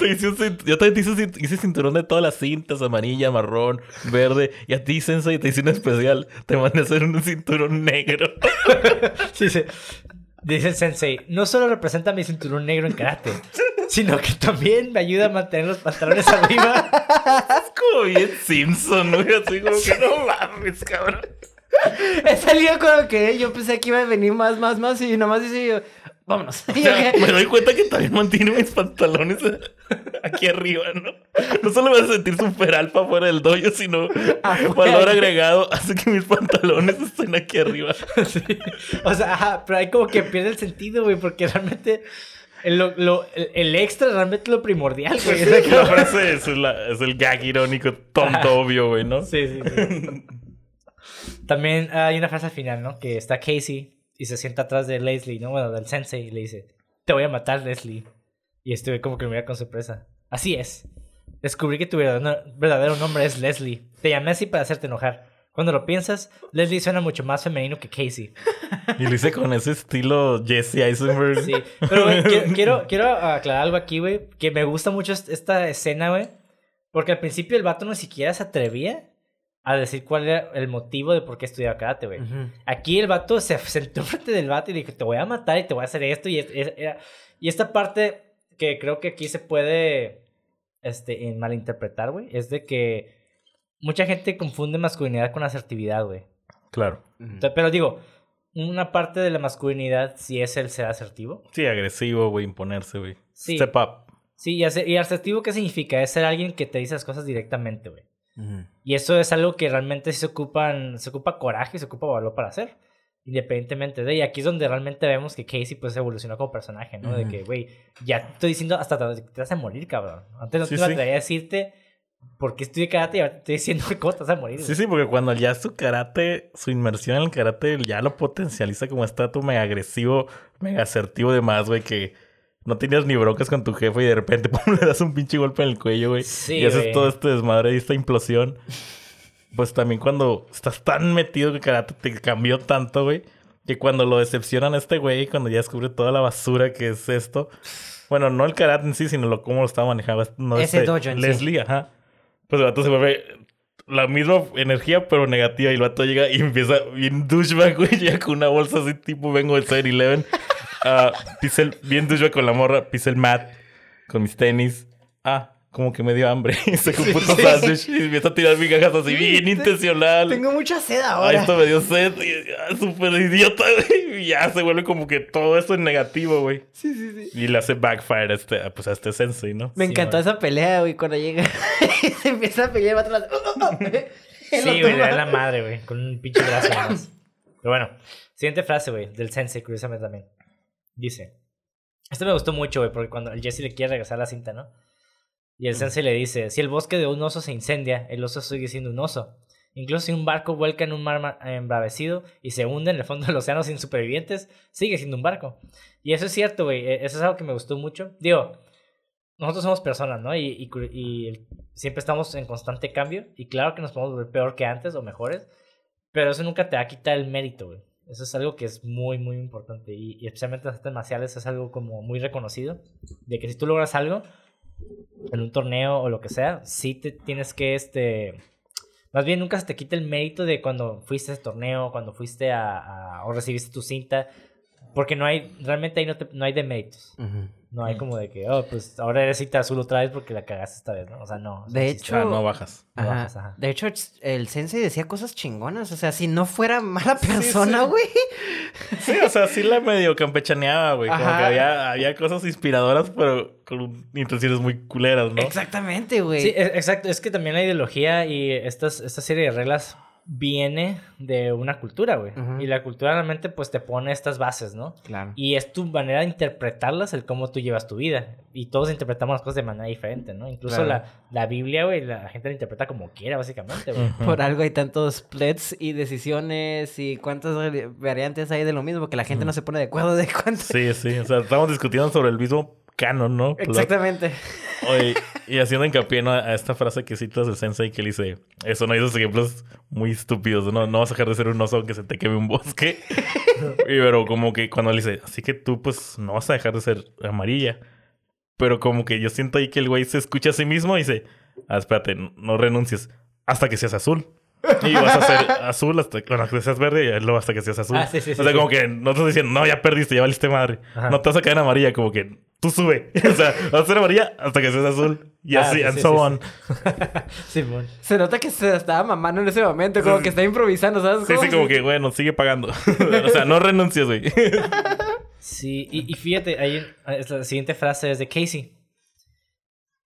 yo también te hice, hice cinturón de todas las cintas, amarilla, marrón, verde. Y a ti, Sensei, te hice un especial. Te mandé a hacer un cinturón negro. Sí, sí. Dice el sensei, no solo representa mi cinturón negro en karate, sino que también me ayuda a mantener los pantalones arriba. [laughs] Es como bien Simpson, güey. Así como que no mames, cabrón. He salido con lo que yo pensé que iba a venir más, más, más. Y nomás dice yo, vámonos. [laughs] [laughs] Me doy cuenta que también mantiene mis pantalones aquí arriba, ¿no? No solo me hace sentir super alfa fuera del dojo, sino Afuera. valor agregado hace que mis pantalones estén aquí arriba. [laughs] Sí. O sea, ajá, pero hay como que pierde el sentido, güey, porque realmente el, lo- lo- el, el extra realmente es lo primordial, güey. La frase es, la- es el gag irónico, tonto, obvio, güey, ¿no? Sí, sí, sí. También hay una frase al final, ¿no? Que está Casey y se sienta atrás de Leslie, ¿no? Bueno, del sensei y le dice, te voy a matar, Leslie. Y güey como que lo mira con sorpresa. Así es. Descubrí que tu verdadero, nombre es Leslie. Te llamé así para hacerte enojar. Cuando lo piensas, Leslie suena mucho más femenino que Casey. [laughs] Y lo hice con ese estilo Jesse Eisenberg. Sí, pero güey, quiero, [laughs] quiero, quiero aclarar algo aquí, güey, que me gusta mucho est- esta escena, güey, porque al principio el vato no siquiera se atrevía a decir cuál era el motivo de por qué estudiaba karate, güey. Aquí el vato se sentó [laughs] frente del vato y dijo, te voy a matar y te voy a hacer esto y, es- es- era- y esta parte que creo que aquí se puede este, malinterpretar, güey, es de que mucha gente confunde masculinidad con asertividad, güey. Claro. Entonces, Pero digo, una parte de la masculinidad sí es el ser asertivo. Sí, agresivo, güey, imponerse, güey. Sí. Step up. Sí, y, y asertivo, ¿qué significa? Es ser alguien que te dice las cosas directamente, güey. Y eso es algo que realmente sí se ocupan, se ocupa coraje, se ocupa valor para hacer. Independientemente de. Y aquí es donde realmente vemos que Casey pues evolucionó como personaje, ¿no? De Ujú. que, güey, ya te estoy diciendo hasta te, vas a morir, cabrón. Antes no Sí, te iba a sí. a decirte por qué estudié karate y ahora te estoy diciendo [laughs] cómo te vas a morir. Sí, sí, porque cuando ya su karate, su inmersión en el karate ya lo potencializa como estatus mega agresivo, mega asertivo de más, güey, que no tenías ni broncas con tu jefe y de repente [laughs] pum, le das un pinche golpe en el cuello, güey. Sí, y haces todo este desmadre y esta implosión. Pues también cuando estás tan metido que karate te cambió tanto, güey, que cuando lo decepcionan a este güey, cuando ya descubre toda la basura que es esto. Bueno, no el karate en sí, sino lo cómo lo estaba manejando. No Ese este dojo en sí. Leslie, ajá. Pues el vato se vuelve la misma energía, pero negativa. Y el vato llega y empieza bien douchebag, [laughs] güey. Llega con una bolsa así, tipo vengo del 7-Eleven. Ah, pisa el- bien douchebag con la morra. Pisa el mat con mis tenis. Ah, como que me dio hambre. Y [laughs] se un puto Sí. sándwich y empieza a tirar migajas así, bien intencional. Tengo mucha sed Ah, ahora. esto me dio sed. Y, ah, súper idiota, güey. Y ya se vuelve como que todo eso en negativo, güey. Sí, sí, sí. Y le hace backfire a este, pues, a este sensei, ¿no? Me Sí, encantó güey. esa pelea, güey, cuando llega. [laughs] se empieza a pelear y va atrás. Sí, [laughs] güey, le da la madre, güey, con un pinche brazo más. Pero bueno, siguiente frase, güey, del sensei, curiosamente también. Dice, esto me gustó mucho, güey, porque cuando el Jesse le quiere regresar la cinta, ¿no? Y el sensei le dice, si el bosque de un oso se incendia, el oso sigue siendo un oso. Incluso si un barco vuelca en un mar ma- embravecido y se hunde en el fondo del océano sin supervivientes, sigue siendo un barco. Y eso es cierto, güey, e- eso es algo que me gustó mucho. Digo, nosotros somos personas, ¿no? Y, y siempre estamos en constante cambio. Y claro que nos podemos ver peor que antes o mejores. Pero eso nunca te va a quitar el mérito, güey. Eso es algo que es muy, muy importante. Y, especialmente en las artes marciales es algo como muy reconocido. De que si tú logras algo en un torneo o lo que sea, sí te tienes que, este... Más bien nunca se te quita el mérito de cuando fuiste a ese torneo, cuando fuiste a- o recibiste tu cinta. Porque no hay, realmente ahí no, te- no hay de méritos. Ujú. No hay como de que, oh, pues ahora eres cinta azul otra vez porque la cagaste esta vez, ¿no? O sea, no. De hecho- Ah, no bajas. No Ajá. bajas, ajá. De hecho, el sensei decía cosas chingonas. O sea, si no fuera mala persona, sí. güey. Sí, o sea, sí la medio campechaneaba, güey. Como que había, había cosas inspiradoras, pero con intenciones muy culeras, ¿no? Exactamente, güey. Sí, e- exacto. Es que también la ideología y estas, esta serie de reglas viene de una cultura, güey. Y la cultura realmente pues te pone estas bases, ¿no? Claro. Y es tu manera de interpretarlas, el cómo tú llevas tu vida. Y todos interpretamos las cosas de manera diferente, ¿no? Incluso Claro. la, la Biblia, güey, la gente la interpreta como quiera, básicamente, güey. Por algo hay tantos splits y decisiones y cuántas vari- variantes hay de lo mismo, porque la gente no se pone de acuerdo de cuántas. Sí, sí. O sea, estamos discutiendo sobre el mismo canon, ¿no? Exactamente. Oye, y haciendo hincapié ¿no? a esta frase que citas del Sensei que le dice, eso no, esos ejemplos muy estúpidos, ¿no? No vas a dejar de ser un oso aunque se te queme un bosque. [laughs] y pero como que cuando le dice, así que tú pues no vas a dejar de ser amarilla. Pero como que yo siento ahí que el güey se escucha a sí mismo y dice, ah, espérate, no, renuncies hasta que seas azul. Y vas a ser [laughs] azul hasta bueno, que seas verde y luego hasta que seas azul. Ah, sí, sí, o sea, sí. como que no estás diciendo, no, ya perdiste, ya valiste madre. Ajá. No te vas a quedar en amarilla, como que tú sube. [laughs] o sea, vas a ser amarilla hasta que seas azul. Y Ah, así, sí, and sí, so sí, on. [laughs] Simón. Se nota que se estaba mamando en ese momento, como que está improvisando, ¿sabes? Sí, sí, como que, bueno, sigue pagando. [laughs] o sea, no renuncies, güey. Sí, y, y fíjate, ahí es la siguiente frase es de Casey.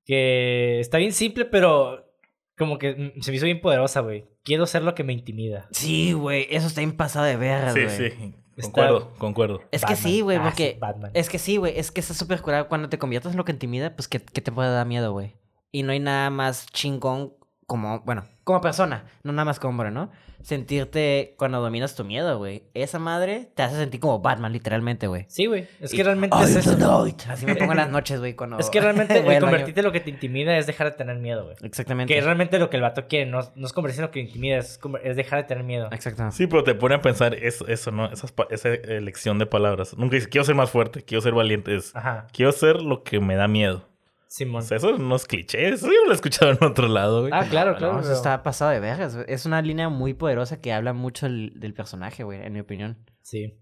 Que está bien simple, pero como que mm, se me hizo bien poderosa, güey. Quiero ser lo que me intimida. Sí, güey, eso está bien pasado de verga, sí, güey. sí. Está- Concuerdo, concuerdo. Es que sí, güey, Ah, porque... sí, Batman. Es que sí, güey, es que está súper curado. Cuando te conviertes en lo que intimida, pues que, que te puede dar miedo, güey. Y no hay nada más chingón como, bueno, como persona, no nada más como hombre, ¿no? Sentirte cuando dominas tu miedo, güey. Esa madre te hace sentir como Batman, literalmente, güey. Sí, güey. Es Y- que realmente es eso. tonight. Así me pongo en las [laughs] noches, güey, cuando... Es que realmente [laughs] el convertirte en lo que te intimida es dejar de tener miedo, güey. Exactamente. Que realmente lo que el vato quiere, no, no es convertirse en lo que intimida, es, es dejar de tener miedo. Exacto. Sí, pero te pone a pensar eso, eso ¿no? Esas esa elección de palabras. Nunca dices, quiero ser más fuerte, quiero ser valiente. Es, Ajá. quiero ser lo que me da miedo. Simón. O sea, eso no es cliché. Eso yo lo he escuchado en otro lado, güey. Ah, claro, No, claro. eso pero- está pasado de vergas. güey. Es una línea muy poderosa que habla mucho del, del personaje, güey, en mi opinión. Sí.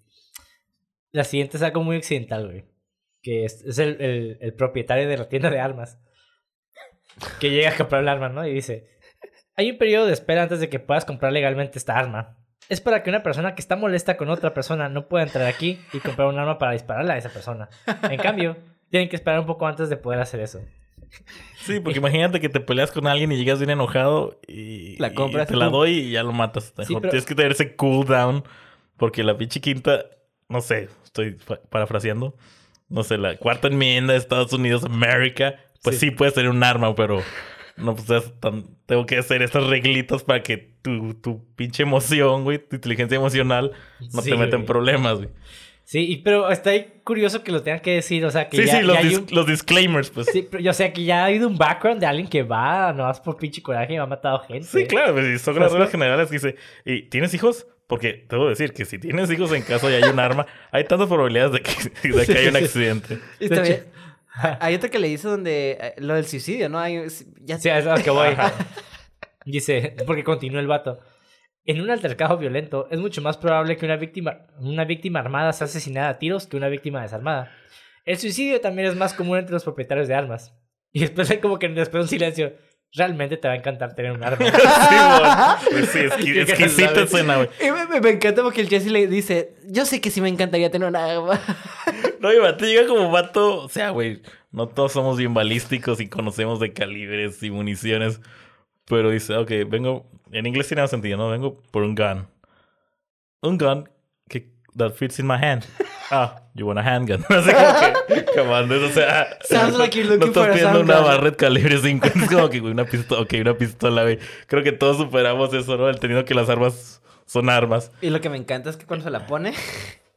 La siguiente es algo muy occidental, güey. Que es, es el, el- el propietario de la tienda de armas. Que llega a comprar el arma, ¿no? Y dice: Hay un periodo de espera antes de que puedas comprar legalmente esta arma. Es para que una persona que está molesta con otra persona no pueda entrar aquí y comprar un arma para dispararle a esa persona. En cambio, tienen que esperar un poco antes de poder hacer eso. Sí, porque imagínate que te peleas con alguien y llegas bien enojado y, La y compras, te la doy y ya lo matas. Sí, pero- Tienes que tener ese cooldown porque la pinche quinta, no sé, estoy parafraseando, no sé, la cuarta enmienda de Estados Unidos, América, pues sí, Sí. puedes tener un arma, pero no pues es tan- tengo que hacer estas reglitas para que tu, tu pinche emoción, güey, tu inteligencia emocional no Sí, te meta en problemas, güey. Sí, y- pero está ahí curioso que lo tengan que decir, o sea, que Sí, ya, sí, los, ya hay dis- un- los disclaimers, pues. Sí, pero yo sé que ya ha habido un background de alguien que va, no vas por pinche coraje y ha matado gente. Sí, claro, pues, son las reglas generales que dice, ¿y tienes hijos? Porque te debo decir que si tienes hijos en casa y hay un arma, hay tantas probabilidades de que, [laughs] de que haya un accidente. Hecho- bien. Hay otro que le dice donde... eh, Lo del suicidio, ¿no? Hay, ya Sí, es a lo que voy. Dice, porque continúa el vato. En un altercado violento, es mucho más probable que una víctima, una víctima armada sea asesinada a tiros que una víctima desarmada. El suicidio también es más común entre los propietarios de armas. Y después hay como que después de un silencio. Realmente te va a encantar tener un arma. [laughs] [laughs] Sí. Pues sí, [laughs] exqui- ¿Qué exquisita sabes? escena, güey. Y me, me- me encanta porque el Jesse le dice, yo sé que sí me encantaría tener una arma. No, y vato llega como vato, o sea, güey, no todos somos bien balísticos y conocemos de calibres y municiones. Pero dice, ok, vengo, en inglés tiene más sentido, ¿no? Vengo por un gun. Un gun que, that fits in my hand. [laughs] Ah, you want a handgun. [laughs] Así como que, on, o sea. Sounds like you're looking no estás for a pidiendo una. Barrett calibre 5. [laughs] Es como que, una pistola, ok, una pistola, güey. Creo que todos superamos eso, ¿no? El teniendo que las armas son armas. Y lo que me encanta es que cuando se la pone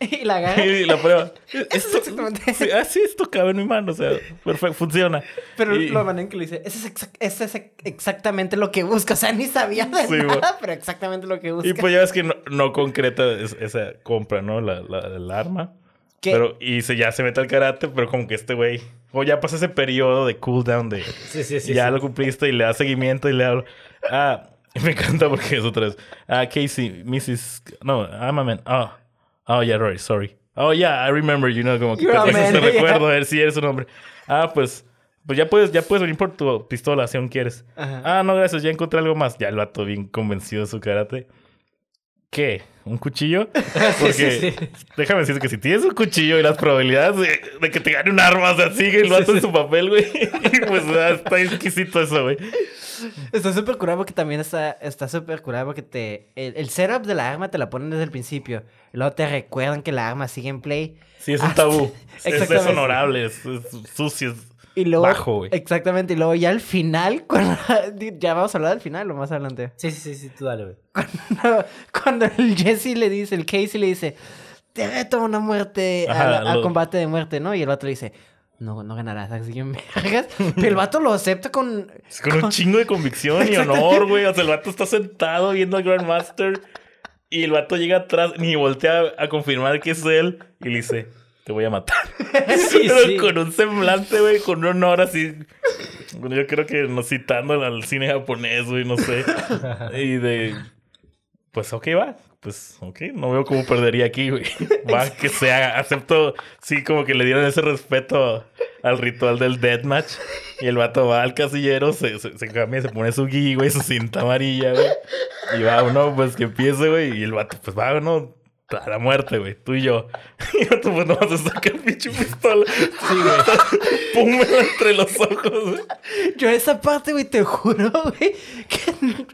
[laughs] y la agarra, Y la prueba. [laughs] es Esto, exactamente... sí, ah, sí, esto cabe en mi mano, o sea, perfecto, funciona. Pero Y- lo manera en que le dice, ese es, exac- ese es ex- exactamente lo que busca. O sea, ni sabía de Sí, nada, pero exactamente lo que busca. Y pues ya ves que no, no concreta es- esa compra, ¿no? La, la, el arma. Que- Pero, y se, ya se mete al karate, pero como que este güey, o ya pasa ese periodo de cooldown de Sí, sí, sí. ya sí. lo cumpliste y le da seguimiento y le habla. Ah, [laughs] me encanta porque es otra vez. Ah, Casey, Mrs. No, I'm a man. Oh, oh, yeah, right, sorry. Oh, yeah, I remember, you know, como que te, recuerdo, a ver si eres un hombre. Ah, pues, pues ya puedes, ya puedes venir por tu pistola si aún quieres. Ajá. Ah, no, gracias, ya encontré algo más. Ya el vato bien convencido de su karate. ¿Qué? ¿Un cuchillo? [laughs] Porque sí, sí. déjame decirte que si tienes un cuchillo y las probabilidades de, de que te gane un arma, o sea, sigue el vato en su papel, güey. [laughs] pues está exquisito eso, güey. Está súper curado porque también está está súper curado porque te... El, el setup de la arma te la ponen desde el principio. Luego te recuerdan que la arma sigue en play. Sí, es un tabú. [laughs] Es, es Exactamente. honorable, es, es sucio, es Y luego... bajo, güey. Exactamente. Y luego ya al final, [laughs] cuando... Ya vamos a hablar del final o más adelante. Sí, sí, sí, sí, tú dale, güey. Cuando, cuando el Jesse le dice, el Casey le dice, te reto una muerte, a, Ajá, a lo- combate de muerte, ¿no? Y el vato le dice, no, no ganarás, así que me vergas. Pero el vato lo acepta con... Es con un chingo de convicción y honor, güey. O sea, el vato está sentado viendo al Grandmaster y el vato llega atrás ni voltea a, a confirmar que es él y le dice, te voy a matar. [laughs] Sí, Pero sí. con un semblante, güey, con un honor así. Bueno, yo creo que no citando al cine japonés, güey, no sé. Y de. Pues ok, va. Pues ok, no veo cómo perdería aquí, güey. Va, [laughs] que sea. Acepto, sí, como que le dieron ese respeto al ritual del deathmatch. Y el vato va al casillero, se, se, se cambia, se pone su gui, güey, su cinta amarilla, güey. Y va uno, pues que empiece, güey. Y el vato, pues va uno a la muerte, güey. Tú y yo. [laughs] Y vato, pues no vas a sacar pinche pistola. Sí, güey. [laughs] Pum, entre los ojos, güey. Yo esa parte, güey, te juro, güey, que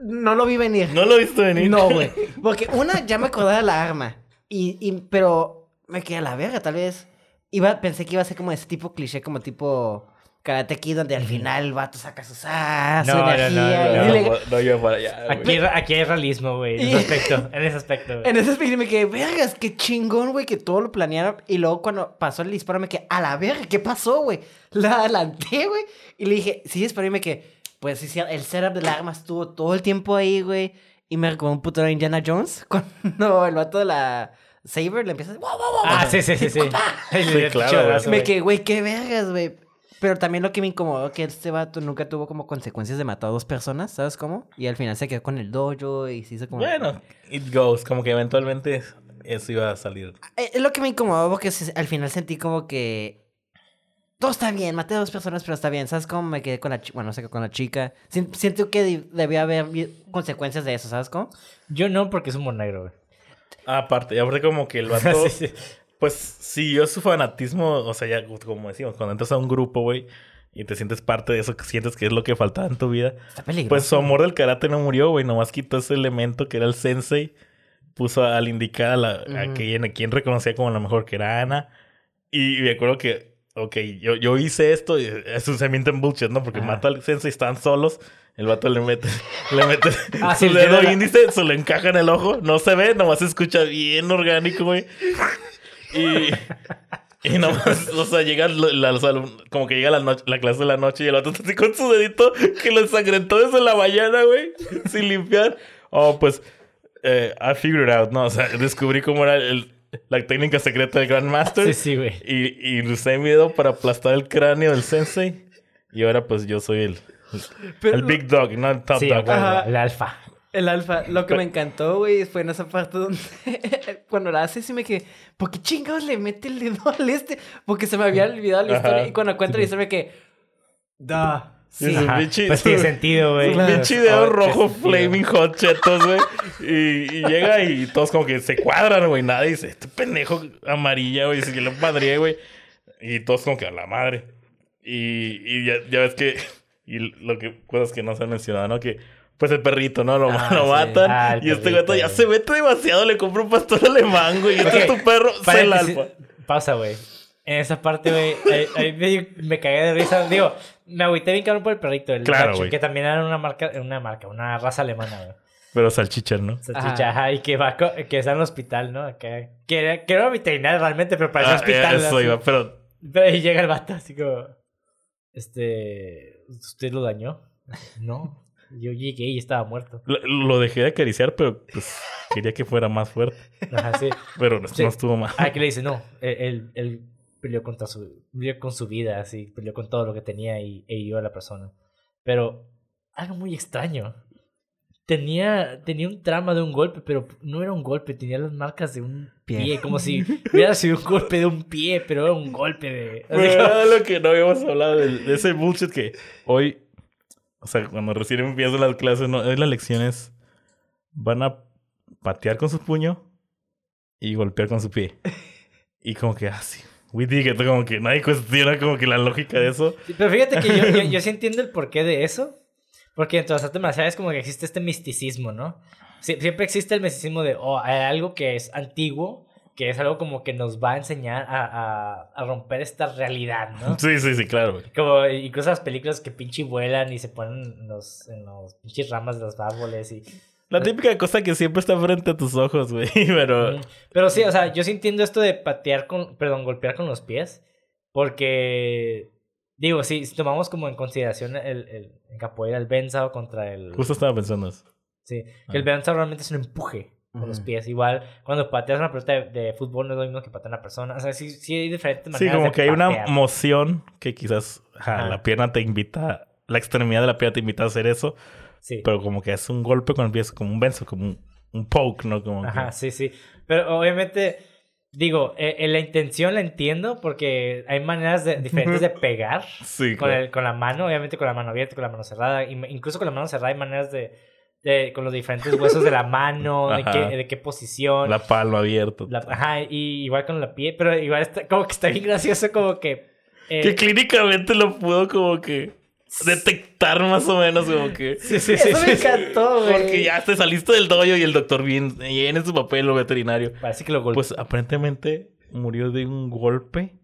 no lo vi venir. No lo viste venir. No, güey. Porque una, ya me acordaba de la arma. Y, y, pero me quedé a la verga, tal vez. Iba, pensé que iba a ser como ese tipo cliché, como tipo Karate Kid, donde al final el vato saca sus ah, su No, no, no, energía. no, y No, le- no, no, yo para allá. Aquí, aquí hay realismo, güey, en Y- ese aspecto. [laughs] En ese aspecto, güey. En ese aspecto me quedé, vergas, qué chingón, güey, que todo lo planearon. Y luego cuando pasó el disparo me quedé, a la verga, ¿qué pasó, güey? [laughs] La adelanté, güey. Y le dije, sí, disparé y me quedé, pues sí, sí, el setup del arma estuvo todo el tiempo ahí, güey. Y me recordó un puto de Indiana Jones. [laughs] Cuando el vato de la Saber le empieza a... "Wow, wow, wow", Ah, sí, sí, sí, sí. Sí, claro. Me quedé, güey, qué vergas, güey. Pero también lo que me incomodó que este vato nunca tuvo como consecuencias de matar a dos personas, ¿sabes cómo? Y al final se quedó con el dojo y se hizo como... Bueno, it goes. Como que eventualmente eso iba a salir. Eh, Es lo que me incomodó porque al final sentí como que... Todo está bien, maté a dos personas, pero está bien. ¿Sabes cómo me quedé con la chica? Bueno, no sé, con la chica. Sien- Siento que debía haber consecuencias de eso, ¿sabes cómo? Yo no, porque es humor negro, güey. Ah, aparte, y aparte como que el [laughs] vato, Sí, sí. Pues siguió su fanatismo, o sea, ya como decimos, cuando entras a un grupo, güey, y te sientes parte de eso, que sientes que es lo que faltaba en tu vida, Está peligroso. pues su amor del karate no murió, güey, nomás quitó ese elemento que era el sensei, puso al indicar a, la, a quien, a quien reconocía como la mejor, que era Ana, y me acuerdo que, ok, yo, yo hice esto, y eso se miente en bullshit, ¿no? Porque Ajá. mató al sensei, estaban solos, el vato le mete, [laughs] le mete [laughs] Ah, su sí, dedo la- índice, se lo encaja en el ojo, no se ve, nomás se escucha bien orgánico, güey. Y, y nomás, [laughs] o sea, llega la- como que llega la, noche, la clase de la noche y el vato está así con su dedito que lo ensangrentó desde la mañana, güey, [laughs] sin limpiar. Oh, pues, eh, I figured it out, ¿no? O sea, descubrí cómo era el- la técnica secreta del Grandmaster. Sí, sí, güey. Y, y usé mi dedo para aplastar el cráneo del sensei. Y ahora, pues, yo soy el, Pero el big dog, no el top Sí, dog. el alfa. El alfa, lo que me encantó, güey, fue en esa parte donde [laughs] cuando la hace, sí me quedé, ¿por qué chingados le mete el dedo al este? Porque se me había olvidado la Ajá. historia y cuando cuenta la historia me quedé, da, Sí, Pues tiene sentido, güey. Un pinche dedo rojo, flaming hot chetos, güey. Y, y llega y todos como que se cuadran, güey. Nadie dice, este pendejo amarilla, güey. Si yo lo madre, güey. Y todos como que a la madre. Y, y ya, ya ves que... Y lo que... Cosas que no se han mencionado, ¿no? Que... Pues el perrito, ¿no? Lo, Ah, [laughs] lo sí. matan. Ah, el y este gato ya güey. se mete demasiado. Le compra un pastor alemán, güey. Y este es Ok, tu perro. Sé el alfa. Pausa, güey. En esa parte, güey, ahí- ahí me, me cagué de risa. Digo, me agüité bien cabrón por el perrito. El Claro, güey. Que también era una marca, una marca, una raza alemana, güey. Pero salchicha, ¿no? Salchicha, ajá, y que va, co- que está en el hospital, ¿no? Que, que, era, que era veterinario realmente, pero parecía Ah, hospital. eso así. iba, pero... Pero ahí llega el vato así como, este, ¿usted lo dañó? [laughs] No, yo llegué y estaba muerto. Lo, lo dejé de acariciar, pero pues quería que fuera más fuerte. Ajá, sí. Pero no, Sí. no estuvo mal. Ah, que le dice, no, él, él, peleó contra su, peleó con su vida, así, peleó con todo lo que tenía y, e hirió a la persona. Pero, algo muy extraño. Tenía, tenía un trama de un golpe, pero no era un golpe, tenía las marcas de un Pie. pie, como si hubiera sido un golpe de un pie, pero era un golpe de... Pero como- era lo que no habíamos hablado de, de ese bullshit que hoy, o sea, cuando recién empiezan las clases, no, las lecciones van a patear con su puño y golpear con su pie. Y como que así. We dig it, como que nadie cuestiona como que la lógica de eso. Sí, Pero fíjate que yo, yo, [laughs] yo sí entiendo el porqué de eso. Porque en todas las artes marciales como que existe este misticismo, ¿no? Sie- siempre existe el misticismo de, oh, hay algo que es antiguo, que es algo como que nos va a enseñar a, a, a romper esta realidad, ¿no? [laughs] Sí, sí, sí, claro. güey. Como incluso las películas que pinche vuelan y se ponen en los, en los pinches ramas de los árboles y... La típica cosa que siempre está frente a tus ojos, güey. [laughs] Pero. Pero sí, o sea, yo sí entiendo esto de patear con, perdón, golpear con los pies, porque, digo, sí, si tomamos como en consideración el, el, en capoeira el benzao contra el... justo estaba pensando eso. Sí, que el benzao realmente es un empuje con los pies. Igual, cuando pateas una pelota de, de fútbol no es lo mismo que patear a una persona. O sea, sí, sí hay diferentes Sí, maneras como de que hay una moción que quizás ajá, Ajá. la pierna te invita, la extremidad de la pierna te invita a hacer eso, Sí. pero como que es un golpe con el pie, es como un benzo, como un, un poke, ¿no? Como que- Ajá, sí, sí. Pero obviamente, digo, eh, eh, la intención la entiendo porque hay maneras de- diferentes de pegar. Sí, con, claro. el- con la mano, obviamente con la mano abierta, con la mano cerrada. incluso con la mano cerrada hay maneras de, de- con los diferentes huesos de la mano, [laughs] de qué, de qué posición. La palma abierta. La- ajá, y igual con la pie, pero igual está, como que está bien gracioso como que... eh, Que clínicamente lo pudo como que detectar más o menos, como que... sí, [laughs] sí, sí, Eso sí, me encantó, güey. Porque ya te saliste del dojo y el doctor bien, bien en su papel, lo veterinario. Parece que lo golpeó. Pues aparentemente murió de un golpe,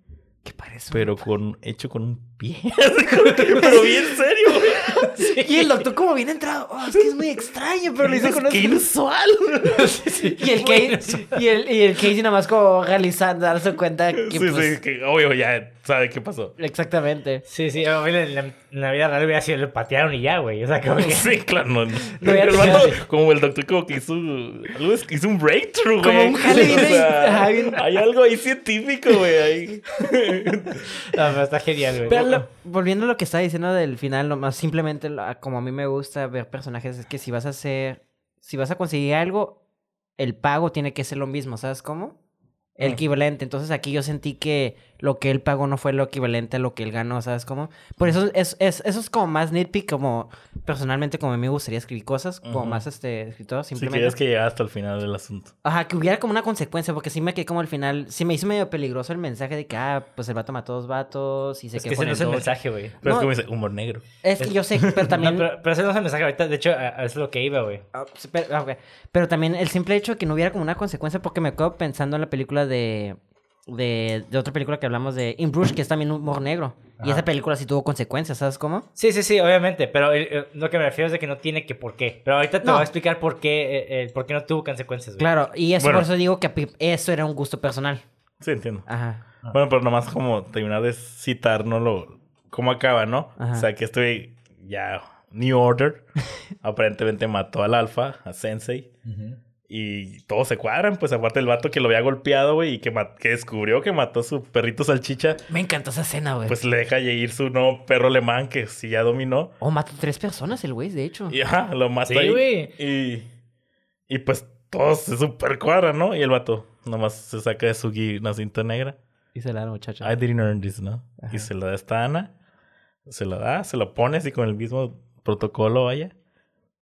¿Qué parece? pero con hecho con un pie. [laughs] Pero bien serio, güey. [laughs] Y el doctor como bien entrado. Oh, es que es muy extraño, pero lo hice con Qué eso. inusual. [laughs] Y el, Casey, y, el, y el Casey nada más como realizando, darse cuenta que sí, pues... sí, que obvio ya sabe qué pasó. Exactamente. Sí, sí, en la, en la vida real hubiera sido, lo patearon y ya, güey. O sea, como que... Sí, claro, no. no. había El vato, como el doctor como que hizo, algo es- hizo un breakthrough, güey. Como un jale bien O sea, hay algo ahí científico, güey. ahí. [laughs] No, pero está genial, güey. Pero lo- volviendo a lo que estaba diciendo del final, nomás simplemente lo- como a mí me gusta ver personajes, es que si vas a hacer, si vas a conseguir algo, el pago tiene que ser lo mismo, ¿sabes cómo? El Mm. equivalente. Entonces aquí yo sentí que lo que él pagó no fue lo equivalente a lo que él ganó, ¿sabes cómo? Por eso es, es- eso es como más nitpick, como personalmente como a mí me gustaría escribir cosas, como más este escritor, Si simplemente. quieres que llegar hasta el final del asunto. Ajá, que hubiera como una consecuencia, porque sí me quedé como al final, sí me hizo medio peligroso el mensaje de que, ah, pues el vato mató a dos vatos y se Es que ese no es el mensaje, güey. Pero No. es como dice, humor negro. Es que yo sé, pero [laughs] también... No, pero, pero ese no es el mensaje ahorita. De hecho, a, a eso es lo que iba, güey. Ah, pero, ah. Pero también el simple hecho de que no hubiera como una consecuencia, porque me quedo pensando en la película de. De, de otra película que hablamos de In Bruges, que es también humor negro. Y Ajá. esa película sí tuvo consecuencias, ¿sabes cómo? Sí, sí, sí, obviamente. Pero eh, eh, lo que me refiero es de que no tiene que por qué. Pero ahorita te No. voy a explicar por qué, eh, eh, por qué no tuvo consecuencias, güey. Claro, y eso Bueno. por eso digo que eso era un gusto personal. Sí, entiendo. Ajá. Bueno, pero nomás como terminar de citar, ¿no? Lo, cómo acaba, ¿no? Ajá. O sea, que estoy ya... New Order. [laughs] aparentemente mató al alfa, a Sensei. Ujú. Y todos se cuadran, pues aparte del vato que lo había golpeado, güey, y que, que descubrió que mató a su perrito salchicha, Me encantó esa escena, güey. pues le deja ir su nuevo perro alemán que sí ya dominó. Oh, mató tres personas el güey, de hecho. Y ajá, lo mata Sí, güey. Y, y pues todos se super cuadran, ¿no? Y el vato nomás se saca de su gui una cinta negra. Y se la da, muchacha. I didn't earn this, ¿no? Ajá. Y se lo da a esta Ana. Se lo da, se lo pone así con el mismo protocolo, vaya.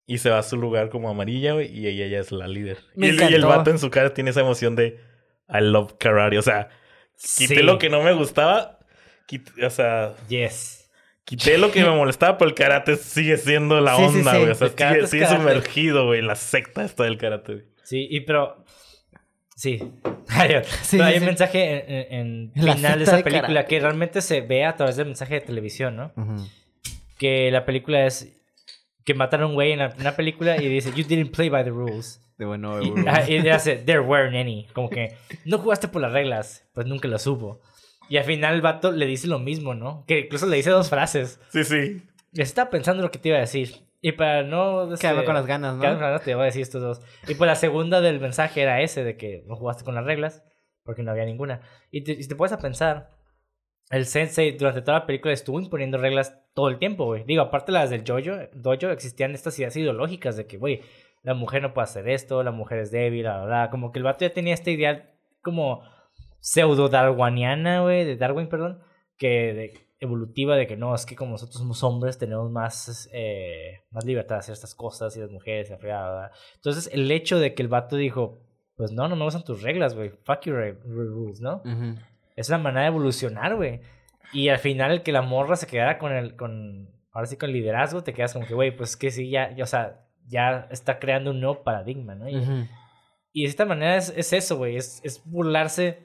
Y se va a su lugar como amarilla, güey. Y ella ya es la líder. Me y, el, y el vato en su cara tiene esa emoción de I love karate. O sea, quité Sí. lo que no me gustaba. o sea, Yes. quité lo que me molestaba, pero el karate sigue siendo la Sí, onda, sí. güey. O sea, El sigue, es sigue karate. sumergido, güey. en La secta esta del karate, güey. Sí, y pero... Sí. [laughs] Hay, Sí, pero hay sí, un mensaje en, en, en La final de esa de película karate. que realmente se ve a través del mensaje de televisión, ¿no? Que la película es... Que mataron a un güey en una película y dice, you didn't play by the rules. De bueno, Y, y le hace, there weren't any. Como que no jugaste por las reglas, pues nunca las hubo. Y al final el vato le dice lo mismo, ¿no? Que incluso le dice dos frases. Sí, sí. Y estaba pensando lo que te iba a decir. Y para no... este, Quedarme con las ganas, ¿no? quedarme con las ganas, te voy a decir estos dos. Y pues la segunda del mensaje era ese, de que no jugaste con las reglas, porque no había ninguna. Y te, y te puedes a pensar, el sensei durante toda la película estuvo imponiendo reglas todo el tiempo, güey. Digo, aparte las del dojo, dojo existían estas ideas ideológicas de que, güey, la mujer no puede hacer esto, la mujer es débil, bla, bla. Como que el vato ya tenía esta idea como pseudo-darwiniana, güey, de Darwin, perdón, que de- evolutiva de que no, es que como nosotros somos hombres tenemos más, eh, más libertad de hacer estas cosas y las mujeres, la ¿verdad? Entonces, el hecho de que el vato dijo, pues no, no me gustan tus reglas, güey, fuck your rules, ¿no? Ujú. Es una manera de evolucionar, güey. Y al final, el que la morra se quedara con el, con, ahora sí con el liderazgo, te quedas como que, güey, pues que sí, ya, ya, o sea, ya está creando un nuevo paradigma, ¿no? Y, Ujú. y de esta manera es, es eso, güey, es, es burlarse.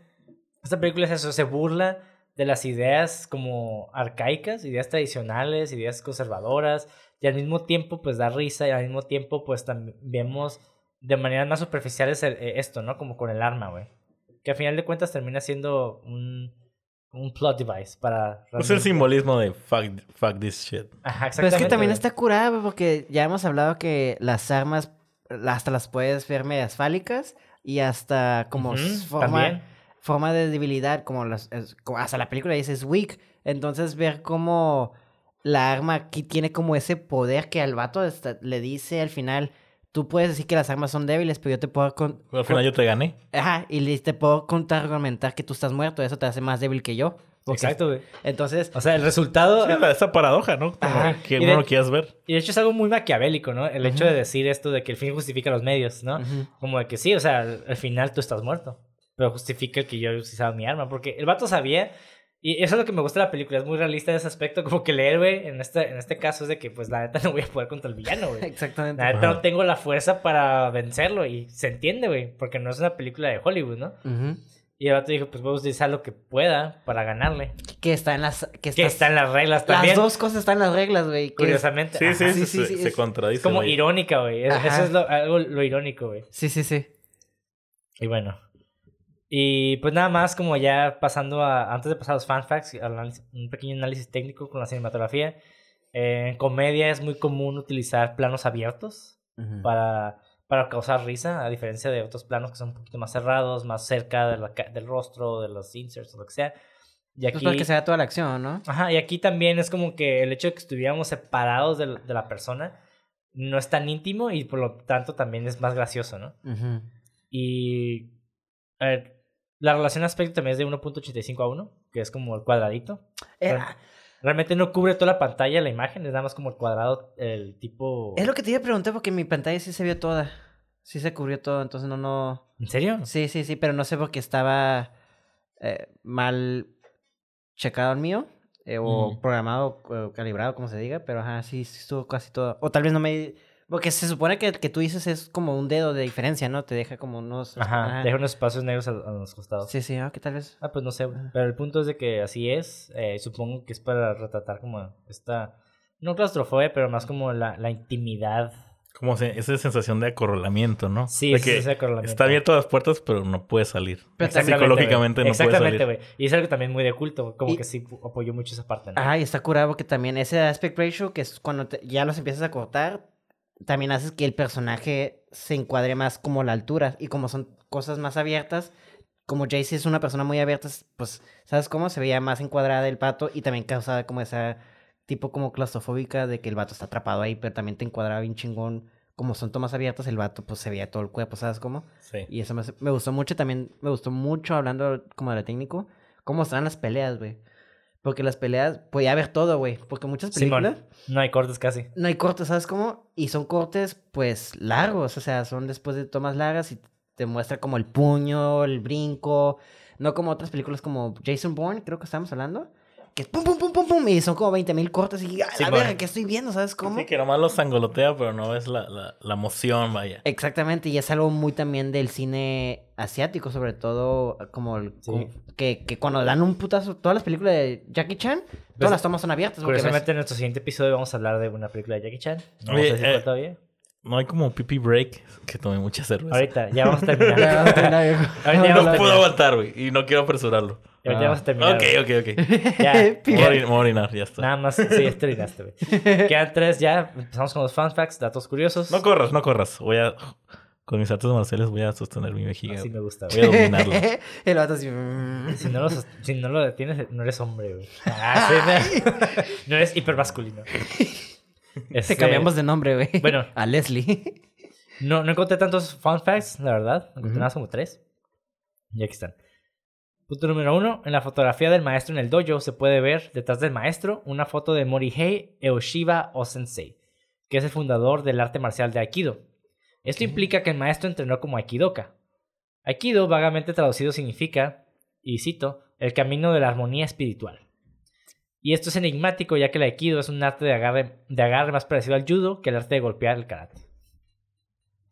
Esta película es eso, se burla de las ideas como arcaicas, ideas tradicionales, ideas conservadoras, y al mismo tiempo, pues da risa, y al mismo tiempo, pues también vemos de maneras más superficiales el- eh, esto, ¿no? Como con el arma, güey. Que al final de cuentas termina siendo un, un plot device para... Es el simbolismo de fuck, fuck this shit. Ajá, Pero es que exactamente, también está curada, porque ya hemos hablado que las armas hasta las puedes ver medias fálicas y hasta como forma, también. forma de debilidad, como, las, como hasta la película dice es weak. Entonces ver cómo la arma aquí tiene como ese poder que al vato le dice al final, tú puedes decir que las armas son débiles, pero yo te puedo... con- Pero al final yo te gané. Ajá, y le- te puedo contraargumentar que tú estás muerto, eso te hace más débil que yo. Porque- Exacto, güey. Entonces, O sea, el resultado... Sí, esa- paradoja, ¿no? Como Ajá. que de- lo quieras ver. Y de hecho es algo muy maquiavélico, ¿no? El hecho de decir esto de que el fin justifica los medios, ¿no? Ujú. Como de que sí, o sea, al al final tú estás muerto. Pero justifica el que yo usaba mi arma. Porque el vato sabía. Y eso es lo que me gusta de la película. Es muy realista en ese aspecto. Como que el héroe, en este, en este caso, es de que, pues, la neta no voy a poder contra el villano, güey. [laughs] exactamente. La neta Ajá. no tengo la fuerza para vencerlo. Y se entiende, güey. Porque no es una película de Hollywood, ¿no? Y el vato dijo, pues, voy a utilizar lo que pueda para ganarle. Que está en las... Que, está en las reglas también. Las dos cosas están en las reglas, güey. Curiosamente. Sí, sí, Ajá. sí, sí, se, sí, se es- contradice. Es como irónica, güey. Eso es lo, algo lo irónico, güey. Sí, sí, sí. Y bueno. Y pues nada más, como ya pasando a. Antes de pasar a los fan facts, un pequeño análisis técnico con la cinematografía. Eh, en comedia es muy común utilizar planos abiertos para, para causar risa, a diferencia de otros planos que son un poquito más cerrados, más cerca de la ca- del rostro, de los inserts o lo que sea. Y Pues aquí, para que se vea toda la acción, ¿no? Ajá, y aquí también es como que el hecho de que estuviéramos separados de, de la persona no es tan íntimo y por lo tanto también es más gracioso, ¿no? Ujú. Y a ver, la relación aspecto también es de 1.85 a 1, que es como el cuadradito. Eh, Real- Realmente no cubre toda la pantalla la imagen, es nada más como el cuadrado, el tipo... es lo que te iba a preguntar porque mi pantalla sí se vio toda. Sí se cubrió todo, entonces no, no... ¿En serio? Sí, sí, sí, pero no sé porque estaba eh, mal checado el mío. eh, o Mm. programado, o calibrado, como se diga, pero ajá, sí, sí estuvo casi todo. O tal vez no me... Porque se supone que el que tú dices es como un dedo de diferencia, ¿no? Te deja como unos... Ajá, deja unos espacios negros a, a los costados. Sí, sí, ah, que tal vez... Ah, pues no sé, pero el punto es de que así es. eh, supongo que es para retratar como esta... No claustrofobia, pero más como la, la intimidad. Como se- esa sensación de acorralamiento, ¿no? Sí, de sí, que ese acorralamiento. está abierto las puertas, pero no puede salir. Pero Exactamente, Psicológicamente no puede Exactamente, salir. güey. Y es algo también muy de culto, como Y- que sí apoyó mucho esa parte, ¿no? Ajá, y está curado porque también ese aspect ratio, que es cuando te- ya los empiezas a cortar, también haces que el personaje se encuadre más como la altura. Y como son cosas más abiertas, como Jaycee es una persona muy abierta, pues, ¿sabes cómo? Se veía más encuadrada el pato y también causaba como esa tipo como claustrofóbica de que el vato está atrapado ahí, pero también te encuadraba bien chingón. Como son tomas abiertas, el vato pues se veía todo el cuerpo, ¿sabes cómo? Sí. Y eso me, me gustó mucho también, me gustó mucho hablando como de lo técnico, cómo estaban las peleas, güey. Porque las peleas, podía haber todo, güey. Porque muchas películas Simón, no hay cortes casi. no hay cortes, ¿sabes cómo? Y son cortes, pues, largos, o sea, son después de tomas largas y te muestra como el puño, el brinco, no como otras películas como Jason Bourne, creo que estamos hablando, que pum, pum, pum, pum, pum, y son como 20 mil cortes y a la Simón. verga, ¿qué estoy viendo? ¿Sabes cómo? Sí, que nomás los angolotea, pero no es la, la, la emoción, vaya. Exactamente, y es algo muy también del cine asiático, sobre todo como, el- Sí. como- que, que cuando dan un putazo, todas las películas de Jackie Chan, todas las tomas son abiertas. porque ves- Curiosamente, en nuestro siguiente episodio vamos a hablar de una película de Jackie Chan. No Oye, eh, todavía. No hay como pipi break, que tomé mucha cerveza. Ahorita, ya vamos a terminar. [laughs] Ya, vamos a terminar, viejo. [laughs] Ahorita ya No a puedo aguantar, güey, y no quiero apresurarlo. Ahorita ya vamos a terminar. Ok, güey. ok, ok. [laughs] Ya. [laughs] Voy a orinar, ya está. Nada más, sí, ya terminaste, güey. [laughs] Quedan tres ya. Empezamos con los fun facts, datos curiosos. No corras, no corras. Voy a... Con mis artes marciales voy a sostener mi vejiga. Así güey. me gusta, Voy a güey. dominarlo. El vato así. mm. Si no, lo, si no lo detienes, no eres hombre, güey. Ah, sí, no. no eres hipermasculino. Te Este, cambiamos de nombre, güey. Bueno. A Leslie. No, no encontré tantos fun facts, la verdad. Encontré nada más como tres. Y aquí están. Punto número uno. En la fotografía del maestro en el dojo se puede ver detrás del maestro una foto de Morihei Eoshiba Osensei, que es el fundador del arte marcial de Aikido. Esto implica que el maestro entrenó como Aikidoka. Aikido, vagamente traducido, significa, y cito, el camino de la armonía espiritual. Y esto es enigmático ya que el Aikido es un arte de agarre, de agarre más parecido al judo que el arte de golpear el karate.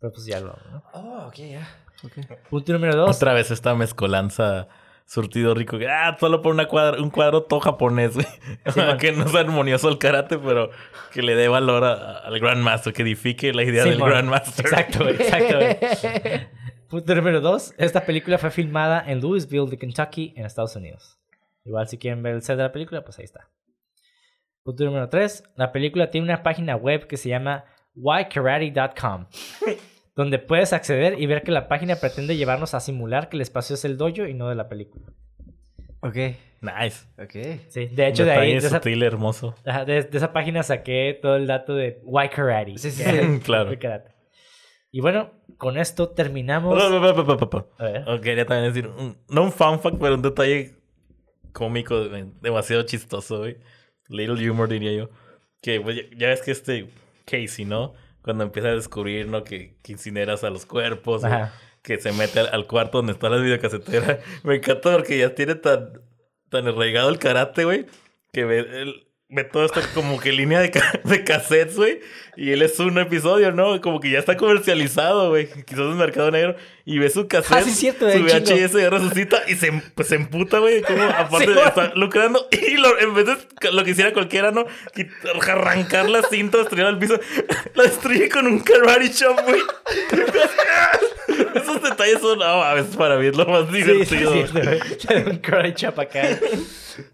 Pero pues ya lo... ¿no? Oh, ok, ya. Punto número dos. Otra vez esta mezcolanza surtido rico. que, Ah, solo por una cuadra, un cuadro todo japonés, güey. [laughs] que no es armonioso el karate, pero que le dé valor a- al Grandmaster, que edifique la idea del. Grandmaster. Exacto, güey, exacto. güey. [laughs] Punto número dos. Esta película fue filmada en Louisville, de Kentucky, en Estados Unidos. Igual si quieren ver el set de la película, pues ahí está. Punto número tres. La película tiene una página web que se llama whykarate.com [laughs] donde puedes acceder y ver que la página pretende llevarnos a simular que el espacio es el dojo y no de la película. Ok, Nice. ok. Sí, de hecho de ahí, de esa, sutil, hermoso. de- de esa página saqué todo el dato de why karate. Sí, sí. [laughs] Claro. Y bueno, con esto terminamos. Pa, pa, pa, pa, pa, pa. A ver. Quería también decir, un- no un fun fact, pero un detalle cómico, demasiado chistoso, güey. Little humor, diría yo. Que pues, ya, ya ves que este Casey, ¿no? Cuando empieza a descubrir, ¿no? Que, que incineras a los cuerpos, que se mete al, al cuarto donde está la videocasetera. [laughs] Me encanta porque ya tiene tan, tan arraigado el karate, güey, que ve, el- ve todo esto como que línea de, ca- de cassettes, güey. Y él es un episodio, ¿no? Como que ya está comercializado, güey. Quizás en Mercado Negro. Y ve su cassette, Ah, sí, cierto, su. VHS y resucita y se, pues, se emputa, güey. Como [laughs] aparte de Sí, estar lucrando. [laughs] Y lo- en vez de lo que hiciera cualquiera, ¿no? Arrancar la cinta, destruir al piso. [laughs] La destruye con un karate chop, güey. Esos detalles son, no, a veces para mí es lo más Sí, sí, divertido. sí, güey. Le da un karate chop acá.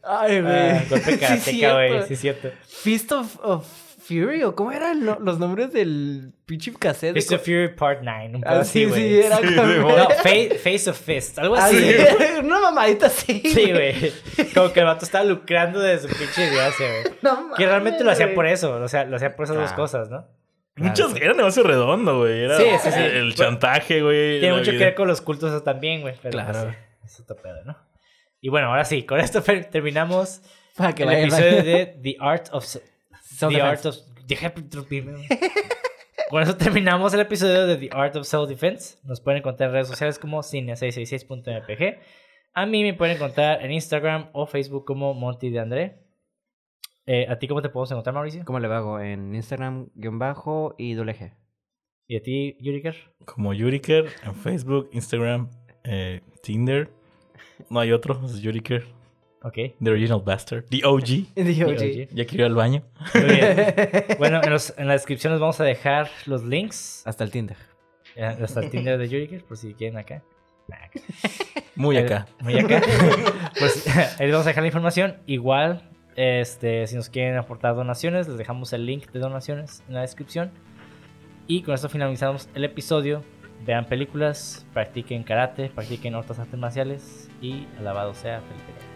Ay, güey. Ah, golpe Sí, karateca, güey. Sí, es cierto. Fist of, of Fury, o cómo eran lo- los nombres del pinche cassette. Fist of Fury Part 9. Un pedo Ah, así, sí, era Sí, como... [laughs] sí, No, Fa- Face of Fist. Algo Ah, así. sí, güey. [laughs] una mamadita así. Sí, güey. Como que el vato estaba lucrando de su pinche desgracia, güey. [laughs] No Que realmente lo hacía por eso. O sea, lo hacía por esas dos Claro. cosas, ¿no? Muchas, era negocio redondo, güey. Era Sí, sí, sí. El chantaje, güey. Tiene mucho que ver con los cultos eso también, güey. Pero Claro. pues, sí, es otro pedo, ¿no? Y bueno, ahora sí, con esto terminamos Para que el episodio de The Art of... The. Art of... [laughs] Deja de interrumpirme. Con eso terminamos el episodio de The Art of Self Defense. Nos pueden encontrar en redes sociales como cine666.mpg. A mí me pueden encontrar en Instagram o Facebook como Monty de André. Eh, ¿A ti cómo te podemos encontrar, Mauricio? ¿Cómo le hago? En Instagram, guion bajo y doble G. ¿Y a ti, Yuriker? Como Yuriker en Facebook, Instagram, eh, Tinder. No hay otro, es Yuriker. Ok. The Original Bastard. The OG. Digo, Sí, sí. oye. Ya quiero ir al baño. Muy bien. [laughs] Bueno, en, los- en la descripción les vamos a dejar los links Hasta el Tinder. eh, hasta el Tinder de Yuriker, por si quieren acá. [laughs] Muy acá. Muy [laughs] acá. pues ahí les vamos a dejar la información. Igual, este, si nos quieren aportar donaciones, les dejamos el link de donaciones en la descripción. Y con esto finalizamos el episodio. Vean películas, practiquen karate, practiquen otras artes marciales y alabado sea Felipe.